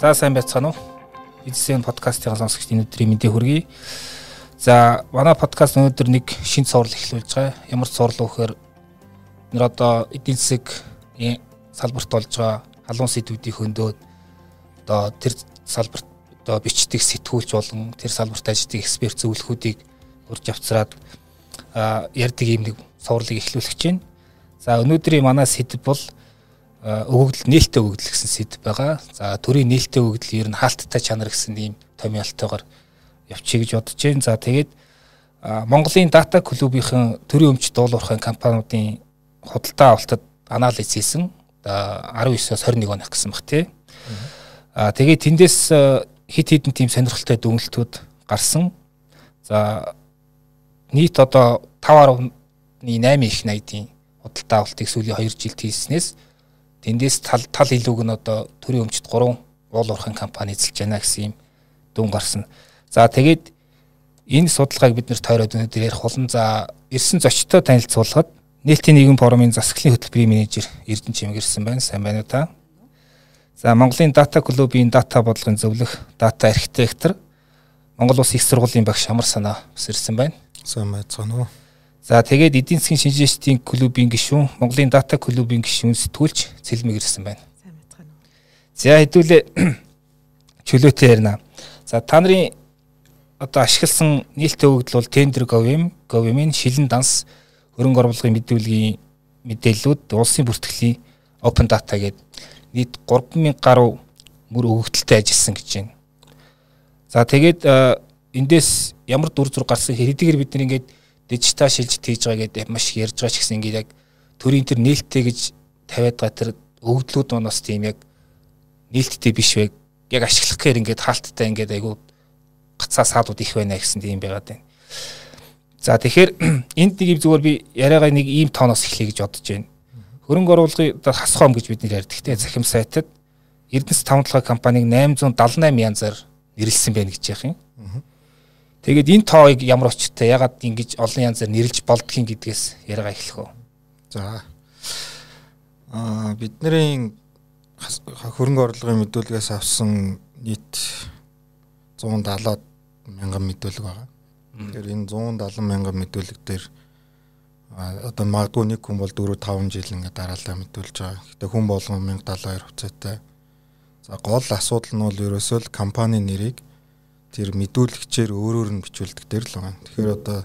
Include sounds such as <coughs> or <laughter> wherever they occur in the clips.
За сайн байцгаана уу? Эцсийн подкастын сонсогчдын өнөөдрийн мэндийг хүргэе. За манай подкаст өнөөдөр нэг шинэ сурал эхлүүлж байгаа. Ямар вэ гэхээр нэр одоо эдийн засаг салбарт болж байгаа халуун сэдвүүдийг хөндөөд одоо тэр салбарт одоо бичдэг сэтгүүлч болон тэр салбарт ажилладаг эксперт зөвлөхүүдийг урьж авцраад ярьдаг юм нэг сурлыг эхлүүлэх гэж байна. За өнөөдрийн манай сэдв бол өгөгдөл нээлттэй өгөгдөл гэсэн сэдв байгаа. За төрийн нээлттэй өгөгдөл ер нь хаалттай чанар гэсэн ийм томьёолтойгоор явчих гэж бодож байна. За тэгээд Монголын дата клубийнхэн төрийн өмчт дуулуурхайн компаниудын худалдаа авалтад анализ хийсэн. 19-оос 21 оных гэсэн баг тий. Аа тэгээд тэндээс хит хитэн тийм сонирхолтой дүгнэлтүүд гарсан. За нийт одоо 5.8 их найдын худалдаа авалтыг сүүлийн 2 жилд хийснээс тэндээс тал тал илүүг нь одоо төрийн өмчт 3 уул уурхайн компани эзэлж байна гэсэн юм дүн гарсан. За тэгээд энэ судалгааг бид нэр тойроод өнөөдөр ярих болон за ирсэн зочдтой танилцуулахад нээлтийн нийгэм форумын засаглалын хөтөлбөрийн менежер Эрдэнэ Чимгэрсэн байна. Сайн байна уу та? За Монголын дата клубын дата бодлогын зөвлөх дата архитектор Монгол Улсын их сургуулийн багш Амар санаа бас ирсэн байна. Сайн байцгаана уу. За тэгээд эдийн засгийн шинжээчдийн клубын гишүүн Монголын дата клубын гишүүн сэтгүүлч Цэлмэг ирсэн байна. За хэдүүлээ <clears throat> чөлөөтэй ярина. За та нарын одоо ашигласан нээлттэй өгөгдөл бол тендер говим, говимын шилэн данс хөрөнгө оруулалтын мэдүүлгийн мэдээллүүд улсын бүртгэлийн open data гэдэг нийт 3000 гаруй мөр өгөгдөлтэй ажилласан гэж байна. За тэгээд эндээс ямар дүр зур гарсан хэдийгээр бид нар ингээд дижитал шилжилт хийж байгаа гэдэг маш их ярьж байгаа ч гэсэн ингээд яг төрийн төр нээлттэй гэж тавиад байгаа тэр өгөгдлүүд манаас тийм яг нээлттэй биш вэ? Яг ашиглах гэхээр ингээд хаалттай ингээд айгуу гацаа саадууд их байна гэсэн тийм байгаад байна. За тэгэхээр <clears throat> энд нэг юм зүгээр би яриагаа нэг ийм тооноос эхлэе гэж бодож байна. Хөрөнгө оруулалтын хасхом гэж бид нэр ярьдаг те захим сайтад Эрдэнэс тавталгаа компаниг 878 янзаар нэрлсэн байна гэж яах юм. Тэгээд энэ тоог ямар очтой ягаад ингэж олон янзаар нэрлж болдгийг гэдгээс яриагаа эхлэх үү. За. Аа бидний хөрөнгө оруулалтын мэдүүлгээс авсан нийт 170 мянган мэдүүлэг байгаа. Тэгэхээр энэ 170 мянган мэдүүлэг дээр одоо магадгүй нэг хүн бол 4 5 жил ингээд дараалал мэдүүлж байгаа. Гэтэ хүн болгон 1072 хувьцаатай. За гол асуудал нь бол ерөөсөө л компани нэрийг тэр мэдүүлэгчээр өөрөөр нь бичүүлдэг дээр л байгаа. Тэгэхээр одоо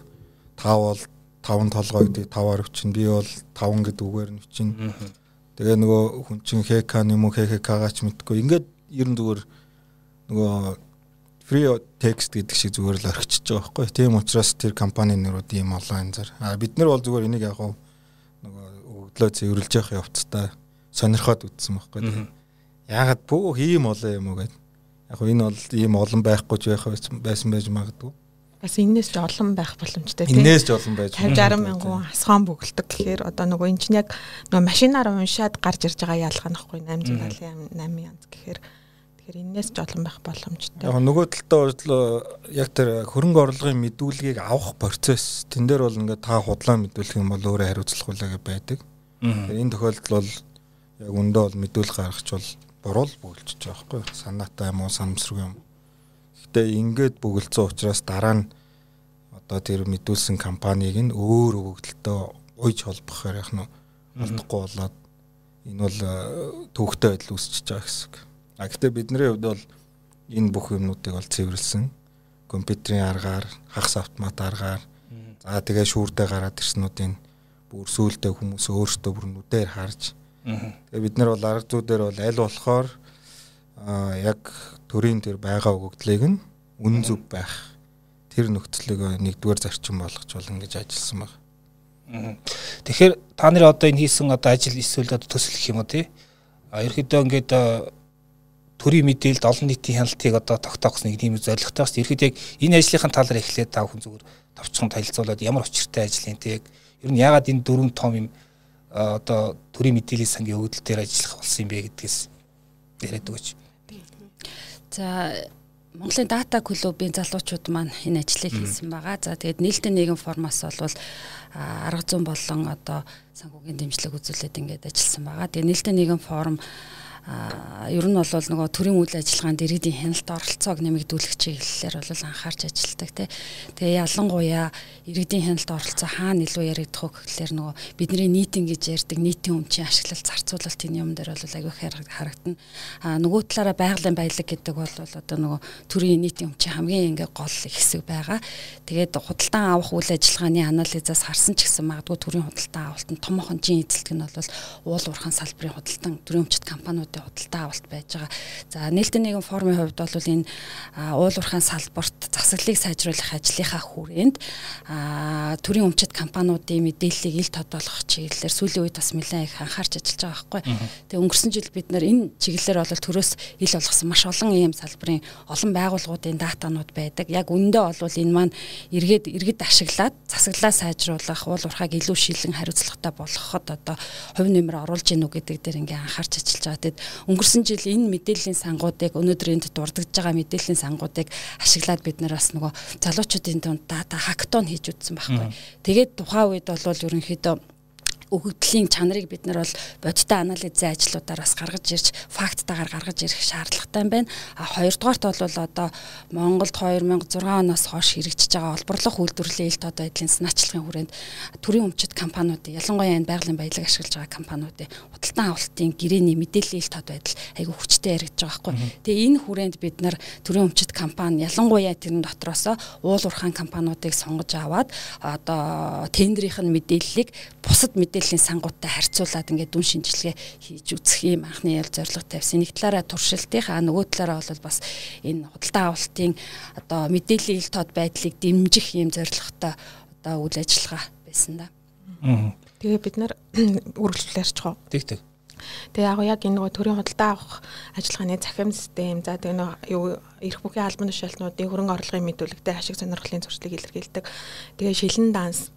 тав бол 5 толгой гэдэг 5-аар өчнө. Би бол 5 гэдэг үгээр нь өчнө. Тэгээ нөгөө хүн чин ХК юм уу ХК-гаач мэдгүй. Ингээд ер нь зүгээр нөгөө free text гэдэг шиг зүгээр л орхичиж байгаа байхгүй. Тийм учраас тэр компани нэрүүд ийм олон янзаар. А бид нар бол зүгээр энийг яг нөгөө өгдлөө цэвэрлж явах явцдаа сонирхоод үтсэн байхгүй. Яагаад бүх ийм олон юм уу гэдэг. Яг энэ бол ийм олон байхгүй ч байх байсан байж магадгүй. Бас энэс ч олон байх боломжтой тийм. Энэс ч олон байж 50 60 мянган асгаан бөглөдөг гэхээр одоо нөгөө эн чинь яг нөгөө машинаар уншаад гарч ирж байгаа яалах нь байхгүй 878 янз гэхээр Тэгэхээр энэс ч олон байх боломжтой. Яг нөгөө талдаа яг тэр хөрөнгө орлогын мэдүүлгийг авах процесс тэн дээр бол ингээд та худлаа мэдүүлэх юм бол өөрөө хариуцлах үлээгээ байдаг. Энэ тохиолдолд бол яг өндөө бол мэдүүлэг гаргах бол буруу л бүгэлжиж байгаа байхгүй санаатай юм уу санамсргүй юм. Гэтэ ингээд бүгэлцсэн учраас дараа нь одоо тэр мэдүүлсэн компанийг нь өөр өгөгдөлтөй уйж холбохоор яг нь олдохгүй болоод энэ бол төвхтэй байдал үүсчихэж байгаа гэсэн үг. А гэтээ бидний хувьд бол энэ бүх юмнуудыг бол цэвэрлсэн. Компьютерийн аргаар, хагас автомат аргаар за тэгээ шүүрдээ гараад ирснүүдийн бүр сүулдэ хүмүүс өөрсдөө бүр нүдээр харж тэгээ бид нар бол арга зүйдээр бол аль болохоор яг төрийн тэр байгаа өгөгдлийг нь үн зөв байх тэр нөхцөлийг нэгдүгээр зарчим болгож бол ингэж ажилласан байна. Тэгэхээр та нэр одоо энэ хийсэн одоо ажил эсвэл одоо төсөл гэх юм уу тий? А ерөөдөө ингээд төрийн мэдээлэлд олон нийтийн хяналтыг одоо тогтоох нэг тийм зорилготой бас ерхэд яг энэ ажлынхаа талаар эхлээд тав хүн зүгээр товчхон танилцуулаад ямар учиртай ажил юм яг ер нь ягаад энэ дөрвөн том юм одоо төрийн мэдээллийн сангийн өгөгдөл дээр ажиллах болсон юм бэ гэдгээс яриад өгөөч. За Монголын дата клубын залуучууд маань энэ ажлыг хийсэн байгаа. За тэгээд нээлттэй нийгэм формаас бол арга зүйн болон одоо санхүүгийн дэмжлэг үзүүлээд ингээд ажилласан байгаа. Тэгээд нээлттэй нийгэм форум ер нь бол нөгөө төрийн үйл ажиллагаанд иргэдийн хяналт оролцоог нэмэгдүүлэх чиглэлээр бол анхаарч ажилладаг тий. Тэгээ ялангуяа иргэдийн хяналт оролцоо хаана илүү яригдах вэ гэхлээр нөгөө бидний нийтинг гэж ярьдаг нийтийн өмчийн ашиглал зарцуулалтын юм дээр бол аягүй харагдана. А нөгөө талаараа байгалийн баялаг гэдэг бол одоо нөгөө төрийн нийтийн өмчийн хамгийн ингээ гол хэсэг байгаа. Тэгээд худалдан авах үйл ажиллагааны анализаас харсан ч гэсэн магадгүй төрийн худалдан авалтанд томоохон жин эзэлт нь бол уул уурхайн салбарын худалдан төрийн өмчт компаниуд худалдааны худалдаа авалт байж байгаа. За нээлттэй нэгэн форумын хувьд бол энэ уулуурхайн салбарт засаглалыг сайжруулах ажлынхаа хүрээнд төрийн өмчит компаниудын мэдээллийг ил тодорхойлох чиглэлээр сүүлийн үед бас нэлээд их анхаарч ажиллаж байгаа байхгүй. Тэгээ өнгөрсөн жил бид нар энэ чиглэлээр бол төрөөс ил болгосон маш олон ийм салбарын олон байгууллагуудын датанууд байдаг. Яг үндэ бол энэ маань эргээд эргэд ашиглаад засаглалаа сайжруулах, уулуурхайг илүү шилэн хариуцлагатай болгоход одоо хувь нэмэр оруулж гинүү гэдэг дээр ингээ анхаарч ажиллаж байгаа. Тэгэд өнгөрсөн жил энэ мэдээллийн сангуудыг өнөөдөр энд дурддаж байгаа мэдээллийн сангуудыг ашиглаад бид нар бас нөгөө залуучуудын дунд дата хактон хийж үтсэн байхгүй. Тэгээд тухайн үед бол ерөнхийдөө өгөгдлийн чанарыг бид нар бол бодиттой анализын ажлуудаар бас гаргаж ирж факттайгаар гаргаж ирэх шаардлагатай байна. А хоёрдугаарт бол одоо Монголд 2006 оноос хойш хэрэгжиж байгаа олборлох үйлдвэрлэлийн ил тод байдлын санаачлагын хүрээнд төрийн өмчит компаниуд ялангуяа энэ байгалийн баялаг ашиглаж байгаа компаниудын худалдан авалтын гэрээний мэдээллийн ил тод байдал айгүй хүчтэй яригдж байгаа байхгүй. Тэгээ энэ хүрээнд бид нар төрийн өмчит компани ялангуяа тэрэн дотроос уул уурхайн компаниудыг сонгож аваад одоо тендерийнх нь мэдээллийг бусад мэдээллийн сангуудтай харьцуулаад ингээд дүн шинжилгээ хийж үзэх юм анхны ял зорилго тавьсан. Нэг талаараа туршилтынхаа нөгөө талаараа бол бас энэ худалдаа авалтын одоо мэдээллийн ил тод байдлыг дэмжих юм зорилготой одоо үйл ажиллагаа байсан да. Тэгээ бид нар <coughs> үргэлжлүүлж байгаа. Тэг тэг. Тэгээ яг яг энэ нөгөө төрийн худалдаа авах ажиллагааны захим систем за тэгээ нөгөө юу эрх бүхий албан тушаалтнуудын хөрөнгө орлогын мэдүүлэгтэй ашиг сонирхлын зуршлыг илэрхийлдэг. Тэгээ шилэн данс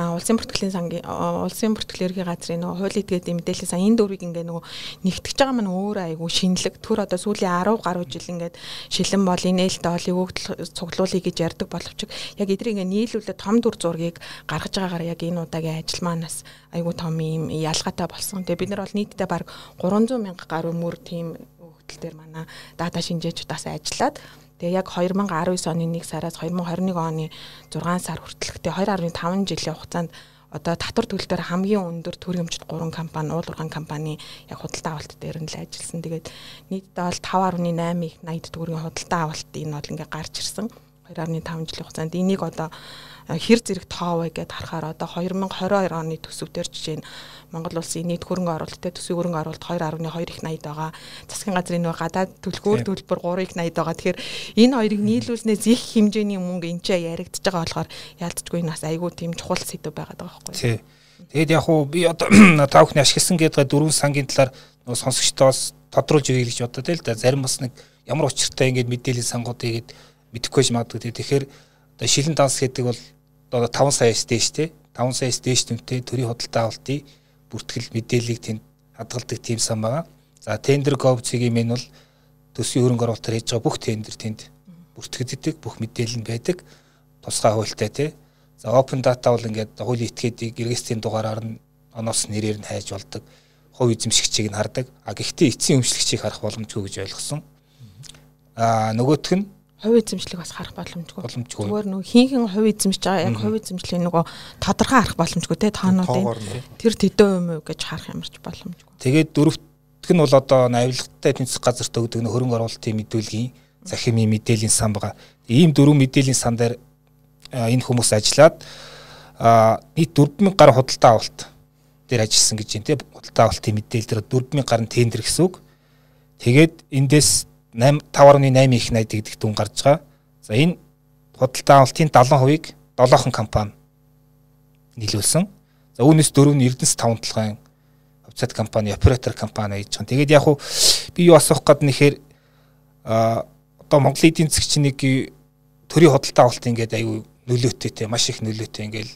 а улсын бүртгэлийн сангийн улсын бүртгэлэргийн газрын нөгөө хуулийн этгээдийн мэдээлэл сан энэ дөрвийг ингээ нөгөө нэгтгэж байгаа маань өөр айгүй шинэлэг төр одоо сүүлийн 10 гаруй жил ингээд шилэн бол нээлттэй олыг өгдөл цуглуулъя гэж ярьдаг боловч яг эдрийг ингээ нийлүүлээд том дүр зургийг гаргаж байгаагаар яг энэ удаагийн ажил маанаас айгүй том юм ялгаатай болсон. Тэгээ бид нар бол нийтдээ баг 300 мянга гаруй мөр тийм өгдөл дээр манай дата шинжээчдээс ажиллаад Тэгээ яг 2019 оны 1 сараас 2021 оны 6 сар хүртэлхтэй 2.5 жилийн хугацаанд одоо татвар төлөлтөөр хамгийн өндөр төрийн өмчт 3 компани, уул уурхайн компани яг худалдаа авалт дээр нь л ажилласан. Тэгээд нийтдээ бол 5.8 их 80 төгрөгийн худалдаа авалт энэ бол ингээ гарч ирсэн. 2.5 жилийн хугацаанд энийг одоо хэр зэрэг тоо вэ гэдээ харахаар одоо 2022 оны төсөвдөр жишээ нь Монгол улсын нийт хөрөнгө оруулалттай төсвийн хөрөнгө оруулалт 2.2 их 80 байгаа. Засгийн газрын нөгөө гадаад төлхөөр төлбөр 3 их 80 байгаа. Тэгэхээр энэ хоёрыг нийлүүлснээс их хэмжээний мөнгө энэ ч яригдчихэж байгаа болохоор яалтчгүй энэ бас айгүй тийм чухал сэдв байгаад байгаа байхгүй юу? Тий. Тэгэд яг уу би одоо <clears throat> та бүхний ашигласан гэдэг дөрвөн сангийн талаар нөгөө сонсогчдоос тодруулж өгье гэж бодоо тэл да зарим бас нэг ямар учиртай ингэж мэдээлэл сангуудыг мэдэхгүй ч магадгүй тэгэхээр одоо шилэн данс гэдэг бол одоо 5 саяас дээш те 5 саяас дээш тэмтэй төрийн худалдаа авалтын бүртгэл мэдээллийг тэнд хадгалдаг тийм сан байгаа. За тендер gov цэгийн мэн бол төсвийн хөрөнгө оруулалтаар хийж байгаа бүх тендер тэнд бүртгэгддэг, бүх мэдээлэл нь байдаг. Тусгай хуультай тий. За open data бол ингээд хуулийн этгээдийг эргэслийн дугаараар нь оноос нэрээр нь хайж болдог. Хувь эзэмшигчийг нь хардаг. А гэхдээ эцсийн өмчлөгчийг харах боломжгүй гэж ойлгосон. А нөгөөх нь хувь эзэмшлиг бас харах боломжгүй. Зүгээр нөгөө хинхэн хувь эзэмшиж байгаа яг хувь эзэмшлийн нөгөө тодорхой харах боломжгүй те тоонуудын тэр тэдэн юм уу гэж харах ямарч боломжгүй. Тэгээд дөрөвтг нь бол одоо авилгатай тэнцэх газарт өгдөг хөрөнгө оруулалтын мэдүүлгийн захимын мэдээллийн сан байгаа. Ийм дөрвөн мэдээллийн сан дээр энэ хүмүүс ажиллаад нийт 4000 гаруй худалдаа авалт дээр ажилласан гэж байна те худалдаа авалтын мэдээлэл дээр 4000 гаруй тендер гэсэн үг. Тэгээд эндээс 8 5.8 их 80 гэдэг дүн гарч байгаа. За энэ худалдаа авалтын 70%-ийг 7хан компани нийлүүлсэн. За үүнээс дөрөв нь Эрдэнэс таван толгойн хувьцаат компани, оператор компани гэж байгаа. Тэгээд яг уу би юу асуух гээд нэхэр а одоо Монголын эдийн засгийн нэг төрийн худалдаа авалт ингээд аюу нөлөөтэй те маш их нөлөөтэй ингээл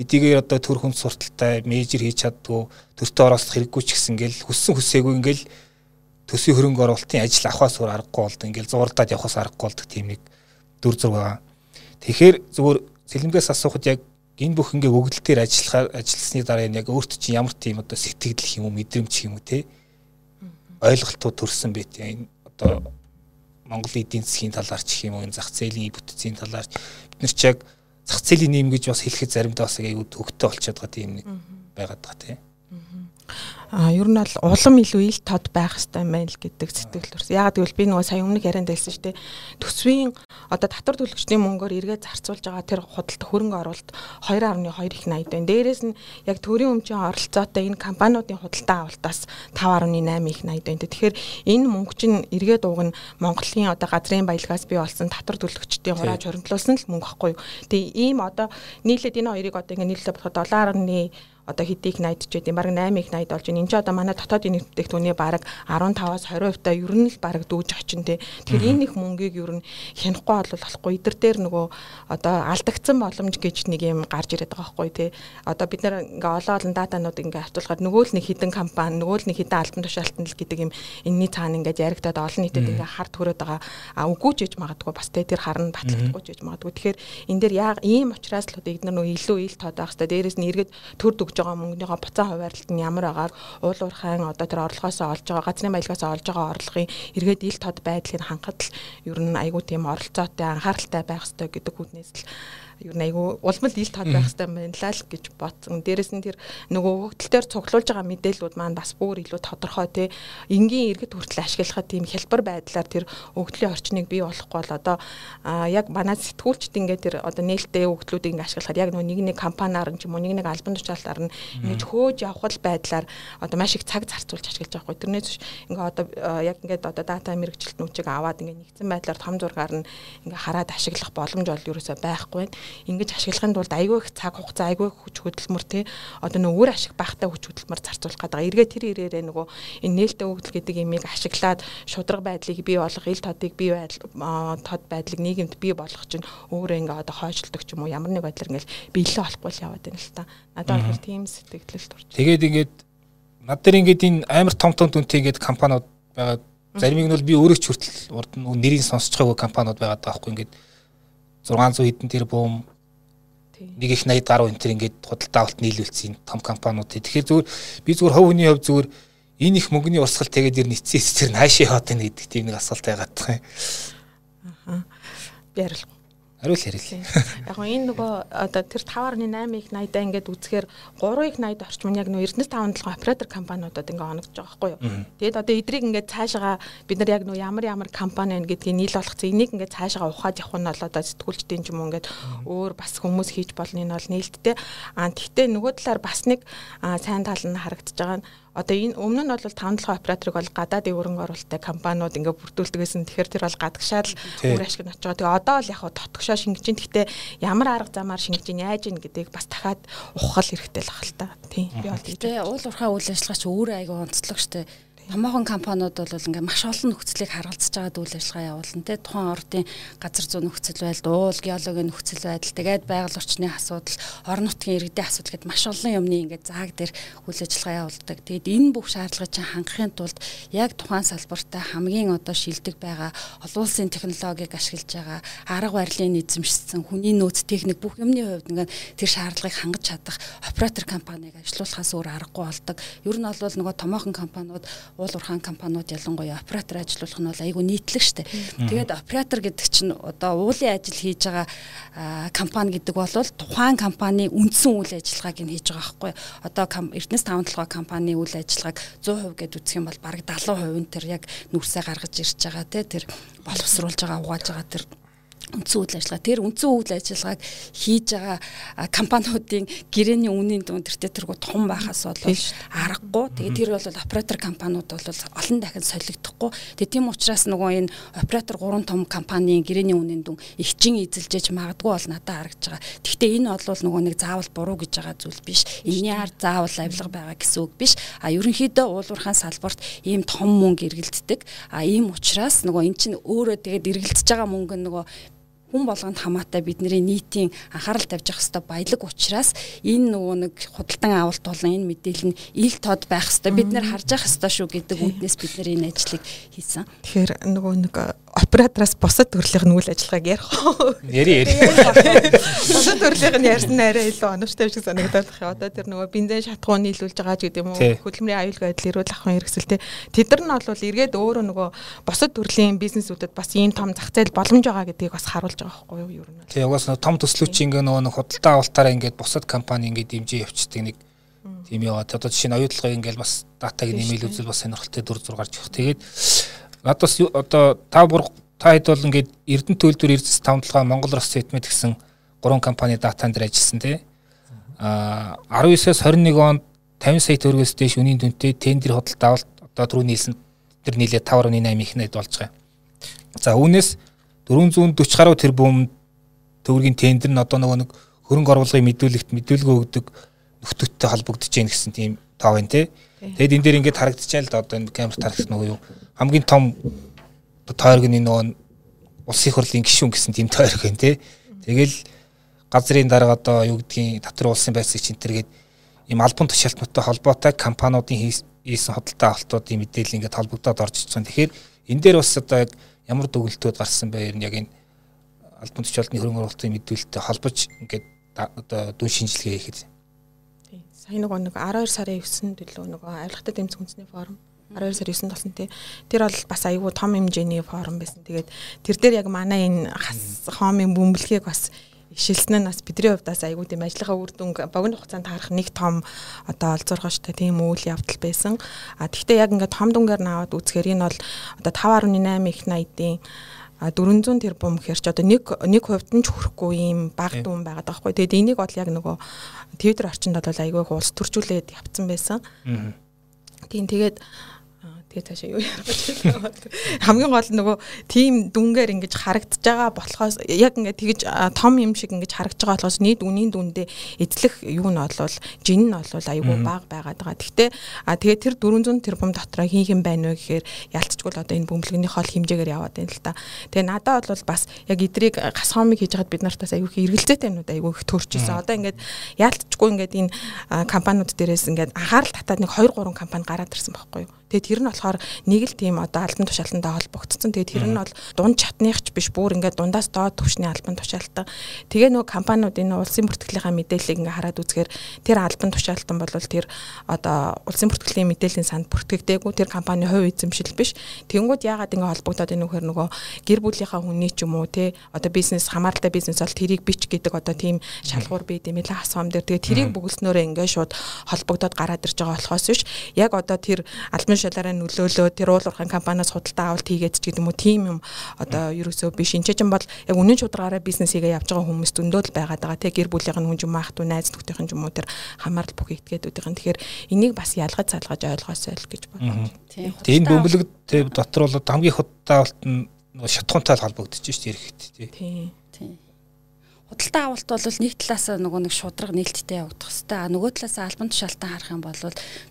эдигээр одоо төр хүн сурталтай менежер хийж чаддгүй төртөө орослох хэрэггүй ч гэсэн ингээл хүссэн хүсээгүй ингээл төсвийн хөрөнгө оруулалтын ажил авахаас өөр аргагүй болдог. Ингээл зуурдаад явахаас аргагүй болдог тийм нэг дүр зураг байгаа. Тэгэхээр зүгээр сэлэмгээс асуухад яг энэ бүх ингээ өгдөл төр ажиллахаар ажилласны дараа яг өөрт чинь ямар тийм одоо сэтгэл юм уу мэдрэмж юм уу те? Ойлголтууд төрсэн бэ тийм одоо Монгол эдийн засгийн талаар ч юм уу энэ зах зээлийн бүтцийн талаар бид нар ч яг зах зээлийн нэм гэж бас хэлэхэд заримдаа бас аюу төгтөө болчиход байгаа тийм нэг байгаад байгаа тийм А ер нь бол улам илүү ил тод байх хэрэгтэй байна л гэдэг сэтгэл төрсөн. Ягаад гэвэл би нөгөө сая өмнөх ярианд хэлсэн шүү дээ. Төсвийн одоо татвар төлөгчдийн мөнгөөр эргээд зарцуулж байгаа тэр худалдаа хөрөнгө оруулалт 2.2 их 80 байна. Дээрээс нь яг төрийн өмчийн оролцоотой энэ компаниудын худалдаа авалтаас 5.8 их 80 байна. Тэгэхээр энэ мөнгө чинь эргээд ууг нь Монголын одоо газрын баялагаас бий болсон татвар төлөгчдийн хурааж хоригдлуулсан л мөнгө байхгүй юу. Тэгээ ийм одоо нийлээд энэ хоёрыг одоо ингээ нийлээд бодоход 7.1 одоо хэдийг 80 ч гэдэм баг 8 их 80 болж байна. Энд чинь одоо манай дотоодын нэгтгэх түүний баг 15-аас 20% та ер нь л баг дүүж очин тий. Тэгэхээр энэ их мөнгийг ер нь хянихгүй бол болохгүй. Идэр дээр нөгөө одоо алдагдсан боломж гэж нэг юм гарч ирээд байгаа байхгүй тий. Одоо бид нэр ингээ олон олон датанууд ингээ хавтуулахад нөгөө л нэг хідэн компани, нөгөө л нэг хідэн албан тушаалтан л гэдэг юм энэний цаана ингээ яригдаад олон нийтэд ингээ хард төрөөд байгаа. А үгүй ч гэж магадгүй бас тий тэр харна батлагдахгүй ч гэж магадгүй. Тэгэхээр энэ дээр яг ийм учраас л бид нар нөгөө илүү ил тод байх хэрэгтэй. Дээрээс нь эргээд төр өгж байгаа мөнгөнийхөө буцаа хуваарлалт нь ямар агаар уул уурхайн одоо тэр орлогоос олж байгаа газрын баялагаас олж байгаа орлогын эргээд ил тод байдлыг хангахад л ер нь айгүй тийм оролцоотой анхааралтай байх хэрэгтэй гэдэг үднээс л нь айгүй улмал ил тод байх хэрэгтэй байна л гэж бодсон. Дээрэс нь тэр нөгөө хөгтөлтөөр цуглуулж байгаа мэдээллүүд маань бас бүр илүү тодорхой тий. Энгийн иргэд хүртэл ашиглахад тийм хялбар байдлаар тэр өгдлийн орчныг бий болохгүй бол одоо яг манай сэтгүүлчд ингээд тэр одоо нээлттэй өгдлүүдийг ингээд ашиглахад яг нөгөө нэг нэг компаниар нь ч юм уу нэг нэг албан тушаалтаар нь ингэж хөөж явах байдлаар одоо маш их цаг зарцуулж ашиглаж байгаа хгүй. Тэрнээс ингээд одоо яг ингээд одоо дата мэрэгчлэлт нүчиг аваад ингээд нэгдсэн байдлаар том зургаар нь ингээд хараад ашиглах боломж бол ерөөсөй байхгүй байна ингэж ашиглахын тулд айгүй их цаг хугацаа айгүй их хүч хөдөлмөр тий одоо нөгөө өөр ашиг багтаа хүч хөдөлмөр зарцуулах гэдэг. Эргээ тэр ирээрээ нөгөө энэ нээлттэй өгдөл гэдэг имийг ашиглаад шудраг байдлыг бий болгох, ил тодыг бий байдал тод байдлыг нийгэмд бий болгох чинь өөрөө ингээ одоо хойшлдог ч юм уу ямар нэг байдлаар ингээл биелээ болохгүй л яваад байна л та. Надад бол тийм сэтгэл төрж. Тэгээд ингээд над дээр ингээд энэ амар том том дүнтэй ингээд компаниуд байгаа заримыг нь бол би өөрөө ч хүртэл урд нь нэрийг сонсч байгаагүй компаниуд байгаа даахгүй ингээд 600 хэдэн тэрбум нэг их 80 гаруй энэ төр ингээд худалдаа авалт нийлүүлсэн том компаниуд. Тэгэхээр зүгээр би зүгээр хувь хүний хувьд зүгээр энэ их мөнгөний урсгал тэгээд ир нийцсэн эсрэг наашаа яваад байна гэдэг тийм нэг асуулт байгаад байгаа юм. Аа. Би хариулах Хариул ярил. Яг нь энэ нөгөө одоо тэр 5.8 их 80-аа ингээд үзэхээр 3 их 80 орчим нь яг нөгөө Эрдэнэс 57 оператор компаниудад ингээд оногдож байгаа байхгүй юу. Тэгээд одоо эдрийг ингээд цаашаа бид нар яг нөгөө ямар ямар компани байна гэдгийг нийл болгоцсон. Энийг ингээд цаашаа ухаад явах нь бол одоо сэтгүүлчдийн ч юм уу ингээд өөр бас хүмүүс хийж болно энэ бол нээлттэй. Аа тэгтээ нөгөө талаар бас нэг сайн тал нь харагдаж байгаа нь одоо энэ өмнө нь бол 5 толгой операторыг бол гадаадын хөрөнгө оруулалттай компаниуд ингээ бүрдүүлдэг гэсэн. Тэгэхээр тэр бол гадагшаал үр ашиг нь очиж байгаа. Тэгээ одоо л яг дотгошоо шингэж ин гэхдээ ямар арга замаар шингэж ин яаж ин гэдгийг бас дахиад ухах хэрэгтэй л ах л та. Тийм. Би бол тэгээ уул уурхай үйл ажиллагаа чи өөрөө айгүй онцлог штэ томоохон компаниуд бол ингээ маш олон нөхцөлийг харгалзаж байгаа үйл ажиллагаа явуулна те тухайн ордын газар зүйн нөхцөл байдал, уул геологийн нөхцөл байдал, тэгээд байгаль орчны асуудал, орон нутгийн иргэдийн асуудал гэдээ маш олон юмны ингээ зааг дээр үйл ажиллагаа явуулдаг. Тэгээд энэ бүх шаардлагыг чинь хангахын тулд яг тухайн салбартаа хамгийн одоо шилдэг байгаа олон улсын технологиг ашиглаж байгаа арга барилын эзэмшсэн хүний нөөц техник бүх юмны хувьд ингээ тэр шаардлагыг хангаж чадах оператор компанийг ажилуулахаас өөр аргагүй болдог. Ер нь бол нөгөө томоохон компаниуд уул уурхаан компаниуд ялангуяа оператор ажилуулах нь бол айгүй нийтлэг штэ. Тэгээд оператор гэдэг чинь одоо уулын ажил хийж байгаа компани гэдэг бол тухайн компани үндсэн үйл ажиллагааг нь хийж байгаа байхгүй. Одоо Эрдэнэс 5 толгой компани үйл ажиллагааг 100% гэд үзэх юм бол бараг 70% нь тэр яг нүрсээ гаргаж ирж байгаа те тэр боловсруулж байгаа угааж байгаа тэр үндсэн үйл ажиллагаа тэр үндсэн үйл ажиллагааг хийж байгаа компаниудын гэрээний үнийн дүн тэр тэргүү том байхаас бол аргагүй. Тэгээ тэр бол оператор компаниуд бол олон дахин солигдохгүй. Тэгээ тийм учраас нөгөө энэ оператор гурван том компанийн гэрээний үнийн дүн ихчин эзэлжээж магадгүй бол надад харагдаж байгаа. Гэхдээ энэ бол нөгөө нэг заавал буруу гэж байгаа зүйл биш. Энэний ард заавал авилга байгаа гэсэн үг биш. А ерөнхийдөө уулуурхаан салбарт ийм том мөнгө эргэлддэг. А ийм учраас нөгөө эн чинь өөрөө тэгээд эргэлдэж байгаа мөнгө нөгөө хүн болгонд хамаатай бидний нийтийн анхаарал тавьж явах хэвээр баялаг учраас энэ нөгөө нэг худалдан авалт болон энэ мэдээлэл нь ил тод байх хэвээр бид нэр харж явах хэвээр шүү гэдэг үднээс бид нэр энэ ажлыг хийсэн. Тэгэхээр нөгөө нэг оператораас босод төрлийн үйл ажиллагааг ярих уу? Яри яри. Босод төрлийн нь ярьсан арай илүү оновчтой шиг санагдаад байна. Одоо тэр нөгөө бензин шатгуун нийлүүлж байгаа ч гэдэг юм уу? Хөдөлмөрийн аюулгүй байдал эрүүл ахуйн хэрэгсэлтэй. Тэд нар нь бол эргээд өөрөө нөгөө босод төрлийн бизнесүүдэд бас ийм том зах зээл боломж байгаа гэдгийг бас харуулж байгаа байхгүй юу? Ер нь. Тэгээ угаас том төслүүч ингээ нөгөө худалдаа авалтаараа ингээд бусад компани ингээд дэмжиж явцдаг нэг тийм яваад одоо жишээ нь оюутлогын ингээл бас датаг нэмэл үзэл бас сонирхолтой дүр зур гарч ирэх. Тэгээд надаас одоо та бүр та хэд бол ингээд Эрдэнэ төлөвлөр Эрдэс тавталгаа Монгол Рос Сэтмэд гэсэн гурван компани датан дээр ажилласан тий. А 19-с 21 онд 50 сая төгрөгөөс дээш үнийн дүнтэй тендер худалдаа авалт одоо түрүү нийлсэн тэр нийлээ 5.8 их нэд болж байгаа. За үүнээс 440 гаруй тэрбум төгрөгийн тендер нь одоо нөгөө нэг хөрөнгө оруулгын мэдүүлэгт мэдүүлгөө өгдөг нөхдөдтэй холбогдож гин гэсэн тийм тоо байна те. Тэгэд энэ дээр ингээд харагдчихайл л одоо энэ камерт харагдсан нөгөө юу хамгийн том тойрог нь нөгөө улсын хурлын гишүүн гэсэн тийм тойрог байна те. Тэгэл газрын дарга одоо юу гэдгийг татвар улсын байцыг чинтергээд ийм албан тушаалтнуудтай холбоотой компаниудын хийсэн хөдөлთა авалтуудын мэдээлэл ингээд холбогдоод орж ирсэн. Тэгэхээр энэ дээр бас одоо яг ямар дүгнэлтүүд гарсан бэ? Ер нь яг энэ албан тушаалтны хөрөнгө оруулалтын мэдүүлэлттэй холбож ингээд одоо дүн шинжилгээ хийхэд. Сая нөгөө нэг 12 сарын 9-нд төлөө нөгөө авилгатай тэмцэх үндэсний форум 12 сарын 9-нд болсон тий. Тэр бол бас айгүй том хэмжээний форум байсан. Тэгээд тэр дээр яг манай энэ хоомын бөмбөлгийг бас ишилсэн нь бас бидний хувьд бас айгүй тийм ажлынхаа үр дүн богино хугацаанд харах нэг том одоо олзуургаштай тийм үйл явдал байсан. А тэгвэл яг ингээд том дүнгээр наваад үзэхээр энэ бол одоо 5.8 их 80-ийн 400 тэрбум гэхэр ч одоо нэг нэг хувьд нь ч хүрэхгүй ийм баг дүн байгаад байгаа хгүй. Тэгээд энийг бол яг нөгөө Twitter орчинд бол айгүй улс төржүүлээд явцсан байсан. Тийм тэгээд Тэгээ цаашаа юу ярих байна. <laughs> Хамгийн гол нь нөгөө тим дүнгээр ингэж харагдаж байгаа болохоос яг ингэ тэгэж том юм шиг ингэж харагдаж байгаа болохоос нийт үнийн дүндээ эзлэх юу нь болвол жин нь болвол айгүй бага байгаад байгаа. Гэхдээ тэгээ тэр 400 тэрбум дотроо хийх юм байна вэ гэхээр ялцчгүй л одоо энэ бөмбөлгөний хол хэмжээгээр яваад байна л та. Тэгээ надад бол бас яг идрийг гасхомыг хийж хаад бид нартаас айгүй их эргэлзээтэй юмнууд айгүй их төрчихсөн. Одоо ингээд ялцчгүй ингээд энэ компаниуд дээрээс ингээд анхаарал татаад нэг 2 3 компани гараад ирсэн байхгүй юу. Тэгээ тэр нь болохоор нэг л тийм одоо албан тушаалтантай холбогдсон. Тэгээ тэр нь бол дунд чатныхч биш бүр ингээд дундаас доод түвшний албан тушаалтан. Тэгээ нөгөө компаниуд энэ улсын бүртгэлийнхаа мэдээллийг ингээд хараад үзэхээр тэр албан тушаалтан бол тэр одоо улсын бүртгэлийн мэдээллийн санд бүртгэгдээгүй тэр компани хувь эзэмшил биш. Тэнгүүд яагаад ингээд холбогдоод энэ нөхөр нөгөө гэр бүлийнхаа хүний ч юм уу те одоо бизнес хамааралтай бизнес бол тэрийг бич гэдэг одоо тийм шалгуур бий юм лээ асуам дээр тэгээ тэрийг бүгэлснөөрөө ингээд шууд холбогдоод гараад ирж байгаа болохоос биш. Яг одоо тэр албан шалаараа нөлөөлөө тэр уулуурхайн компаниас худалдаа авалт хийгээд ч гэдэг юм уу тийм юм одоо ерөөсөө биш. Энэ чинь бол яг үнэн шударгаараа бизнес хийгээ явж байгаа хүмүүс зөндөө л байгаад байгаа. Тий гэр бүлийнх нь хүн юм トゥ найз нөхдийнх нь юм уу тэр хамаарал бүх итгээдүүдийнх нь. Тэгэхээр энийг бас ялгаж салгаж ойлгоосой л гэж бодлоо. Тийм. Энэ бөмбөлөг дотор бол хамгийн худалдаа авалт нь шатхуунтай холбогдож шүү дээ ирэхэд тий. Тийм худалдаа авалт бол нэг талаас нөгөө нэг шудраг нээлттэй явагдах хэвээр а нөгөө талаас албан тушаалтан харах юм бол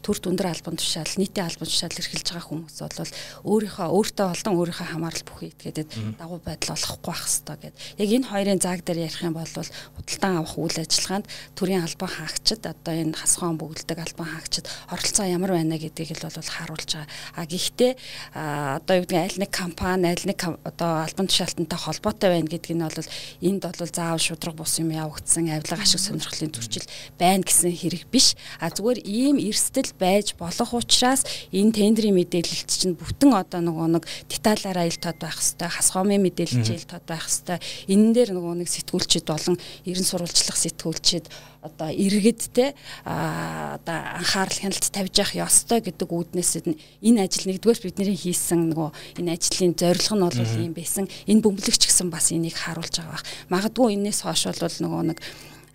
төр дүндэр албан тушаал нийтийн албан тушаал эрхэлж байгаа хүмүүс бол өөрийнхөө өөртөө болон өөрийнхөө хамаарал бүхий итгээдэд дагуу байдал олохгүй байх хэвээр гэд. Яг энэ хоёрын зааг дээр ярих юм бол худалдан авах үйл ажиллагаанд төрийн албан хаагчид одоо энэ хасгаан бөглөдөг албан хаагчид оролцоо ямар байна гэдгийг л бол харуулж байгаа. А гэхдээ одоо юу гэдэг аль нэг компани аль нэг одоо албан тушаалтантай холбоотой байна гэдг нь бол энд бол заавал шудраг бус юм явагдсан авилга ашиг сонирхлын төрчил байна гэсэн хэрэг биш. А зүгээр ийм эрсдэл байж болох учраас энэ тендерийн мэдээлэлт чинь бүтэн одоо нөгөө нэг деталаараа ил тод байх хэвээр хасгоомын мэдээлэлч ил тод байх хэвээр энэ дээр нөгөө нэг сэтгүүлчид болон ерэн сурвалжлах сэтгүүлчид одоо иргэдтэй а одоо анхаарал хяналт тавьж явах ёстой гэдэг үүднээс энэ ажил нэгдүгээр бидний хийсэн нөгөө энэ ажлын зорилго нь бол ийм байсан. Энэ бөмбөлөгч гэсэн бас энийг харуулж байгаа бах. Магадгүй энэс хойш бол нөгөө нэг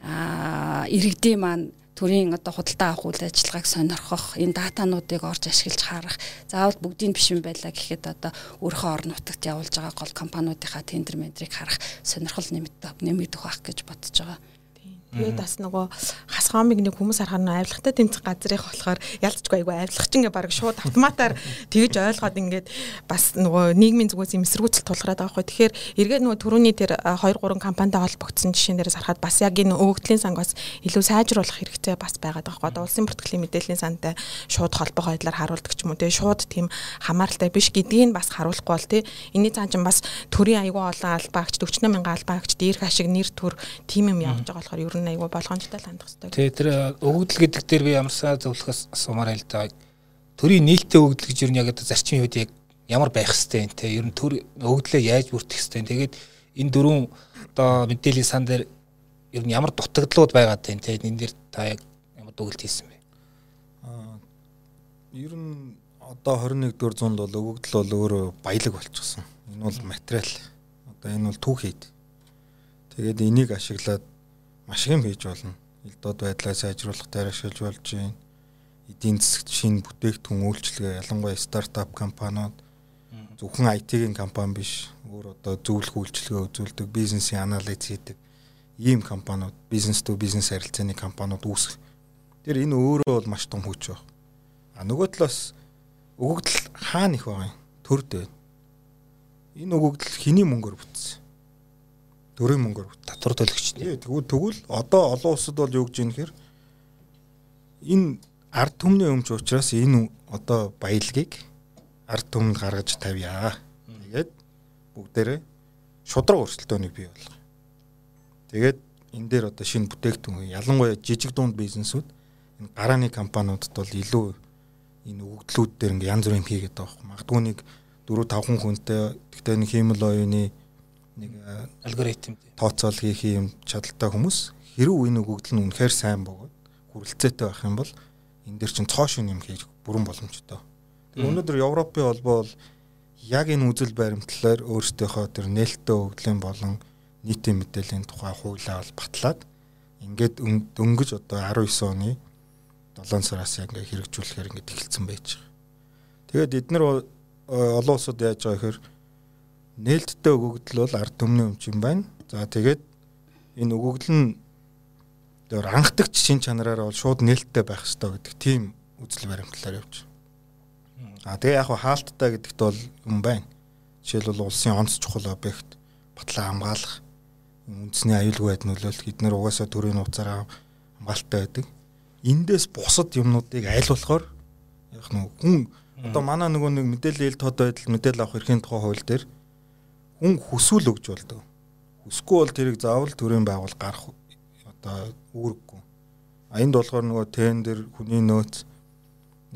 а иргэдийн маань төрийн одоо худалдаа авах үйл ажиллагааг сонирхох энэ датануудыг орж ашиглаж харах заавал бүгдийг биш юм байлаа гэхэд одоо өөрийнхөө орон нутагт явуулж байгаа гол компаниудынхаа тендер ментрийг харах сонирхол нэмэгдэх нэмэгдэх байх гэж бодож байгаа. Тэгээд бас нөгөө хасгаамыг нэг хүмүүс харахаар нь авилгатай тэмцэх газрынх болохоор ялцчгүй айгүй авилгач ингээ баг шууд автоматар <laughs> тэгж ойлгоод ингээд бас нөгөө нийгмийн зүгээс юм эсэргүүцэл тулгараад байгаа хгүй. Тэгэхээр эргээд нөгөө түрүүний тэр 2 3 компанитай холбогдсон жишээн дээрээс харахад бас яг энэ өгөгдлийн санг бас илүү сайжруулах хэрэгтэй бас байгаад байгаа хгүй. Улсын бүртгэлийн мэдээллийн сантай шууд холбоо байдлаар харуулдаг ч юм уу те шууд тийм хамааралтай биш гэдгийг бас харуулахгүй бол те энэний цаан чинь бас төрийн айгүй олон албаагч 48 мянган албаагч дээрх ашиг нэр төр тим юм явж байгаа болохоор ер нь айгүй болгоомжтой хандах хэрэгтэй. Тэгээ тэр өгөгдөл гэдэг дээр би ямарсаа зөвлөхөөс асуумаар л да. Төрийн нээлттэй өгөгдөл гэж ер нь яг зарчмын үед яг ямар байх хэвтэй те ер нь төр өгөгдлөө яаж бүртгэх хэвтэй. Тэгээд энэ дөрвөн одоо мэдээллийн сан дээр ер нь ямар дутагдлууд байгаад байна те энэ дээр та яг ямар дүгэлт хийсэн бэ? Аа ер нь одоо 21-р зуунд бол өгөгдөл бол өөрөө баялаг болчихсон. Энэ бол материал. Одоо энэ бол түүхийд. Тэгээд энийг ашиглаад маш их юм хийж болно. Элдод байдлаа сайжруулах дээр ашиглаж болж байна. Эдийн засгт шинэ бүтээгдэхүүн үйлчилгээ ялангуяа стартап компаниуд зөвхөн IT-ийн компани биш өөр одоо зөвлөх үйлчилгээ үзүүлдэг бизнесийн анализ хийдэг ийм компаниуд бизнес тө бизнес харилцааны компаниуд үүсэх. Тэр энэ өөрөө бол маш том хүч баг. А нөгөө талаас өгөгдөл хаана их байгаа юм? Төрд байна. Энэ өгөгдөл хэний мөнгөөр бүтсэн? Төрийн мөнгөөр татвар төлөгч. Тэгвэл тэгвэл одоо олон улсад бол юу гэж юм хэр энэ ард түмний өмч учраас энэ одоо баялагийг ард түмэнд гаргаж тавья. Тэгээд бүгдээрээ шудраг өрсөлдөөнийг бий болгоё. Тэгээд энэ дээр одоо шинэ бүтээгдэхүүн ялангуяа жижиг дунд бизнесүүд энэ гарааны компаниудад бол илүү энэ өгөгдлүүд дээр ингээ янз бүрийн хийгээд байгаа юм. Магадгүй нэг 4 5 хүнтэй гэхдээ нэг хиймэл оюуны нэг алгоритм тооцоол хийх юм чадaltaй хүмүүс хэрүү энэ өгөгдөл нь үнэхээр сайн бөгөөд хүрэлцээтэй байх юм бол энэ дэр чинь цоо шин юм хийж бүрэн боломжтой. Тэгээ өнөөдөр Европын холбоо бол яг энэ үзэл баримтлалаар өөрсдийнхөө тэр нээлттэй өгөгдлийн болон нийтийн мэдээллийн тухай хуулиа бол батлаад ингээд дөнгөж одоо 19 оны 7 сараас яг ингээ хэрэгжүүлэхээр ингээ эхэлсэн байж байгаа. Тэгээд эдгээр олон улсууд яаж байгаа гэхээр нээлттэй өгөгдөл бол ард түмний өмчин байна. За тэгээд энэ өгөгдөл нь тэр анхдагч шин чанараараа бол шууд нээлттэй байх хэрэгтэй гэдэг тийм үзэл баримтлалаар явж. А тэгээ яг хаалттай гэдэгт бол юм байна. Жишээлбэл улсын онц чухал объект батлаа хамгаалах үндэсний аюулгүй байд нөлөөлөх эдгээр угаасаа төрийн нууцаараа хамгаалалттай байдаг. Эндээс бусад юмнуудыг аль болохоор яг нэг хүн одоо манай нөгөө нэг мэдээлэл ил тод байдал мэдээлэл авах эрхийн тухай хууль дээр хүн хүсвэл өгж болдог. Хүсэхгүй бол тэрийг заавал төрийн байгуул гарах одоо үүрэггүй. А энд болохоор нөгөө тендер хүний нөөц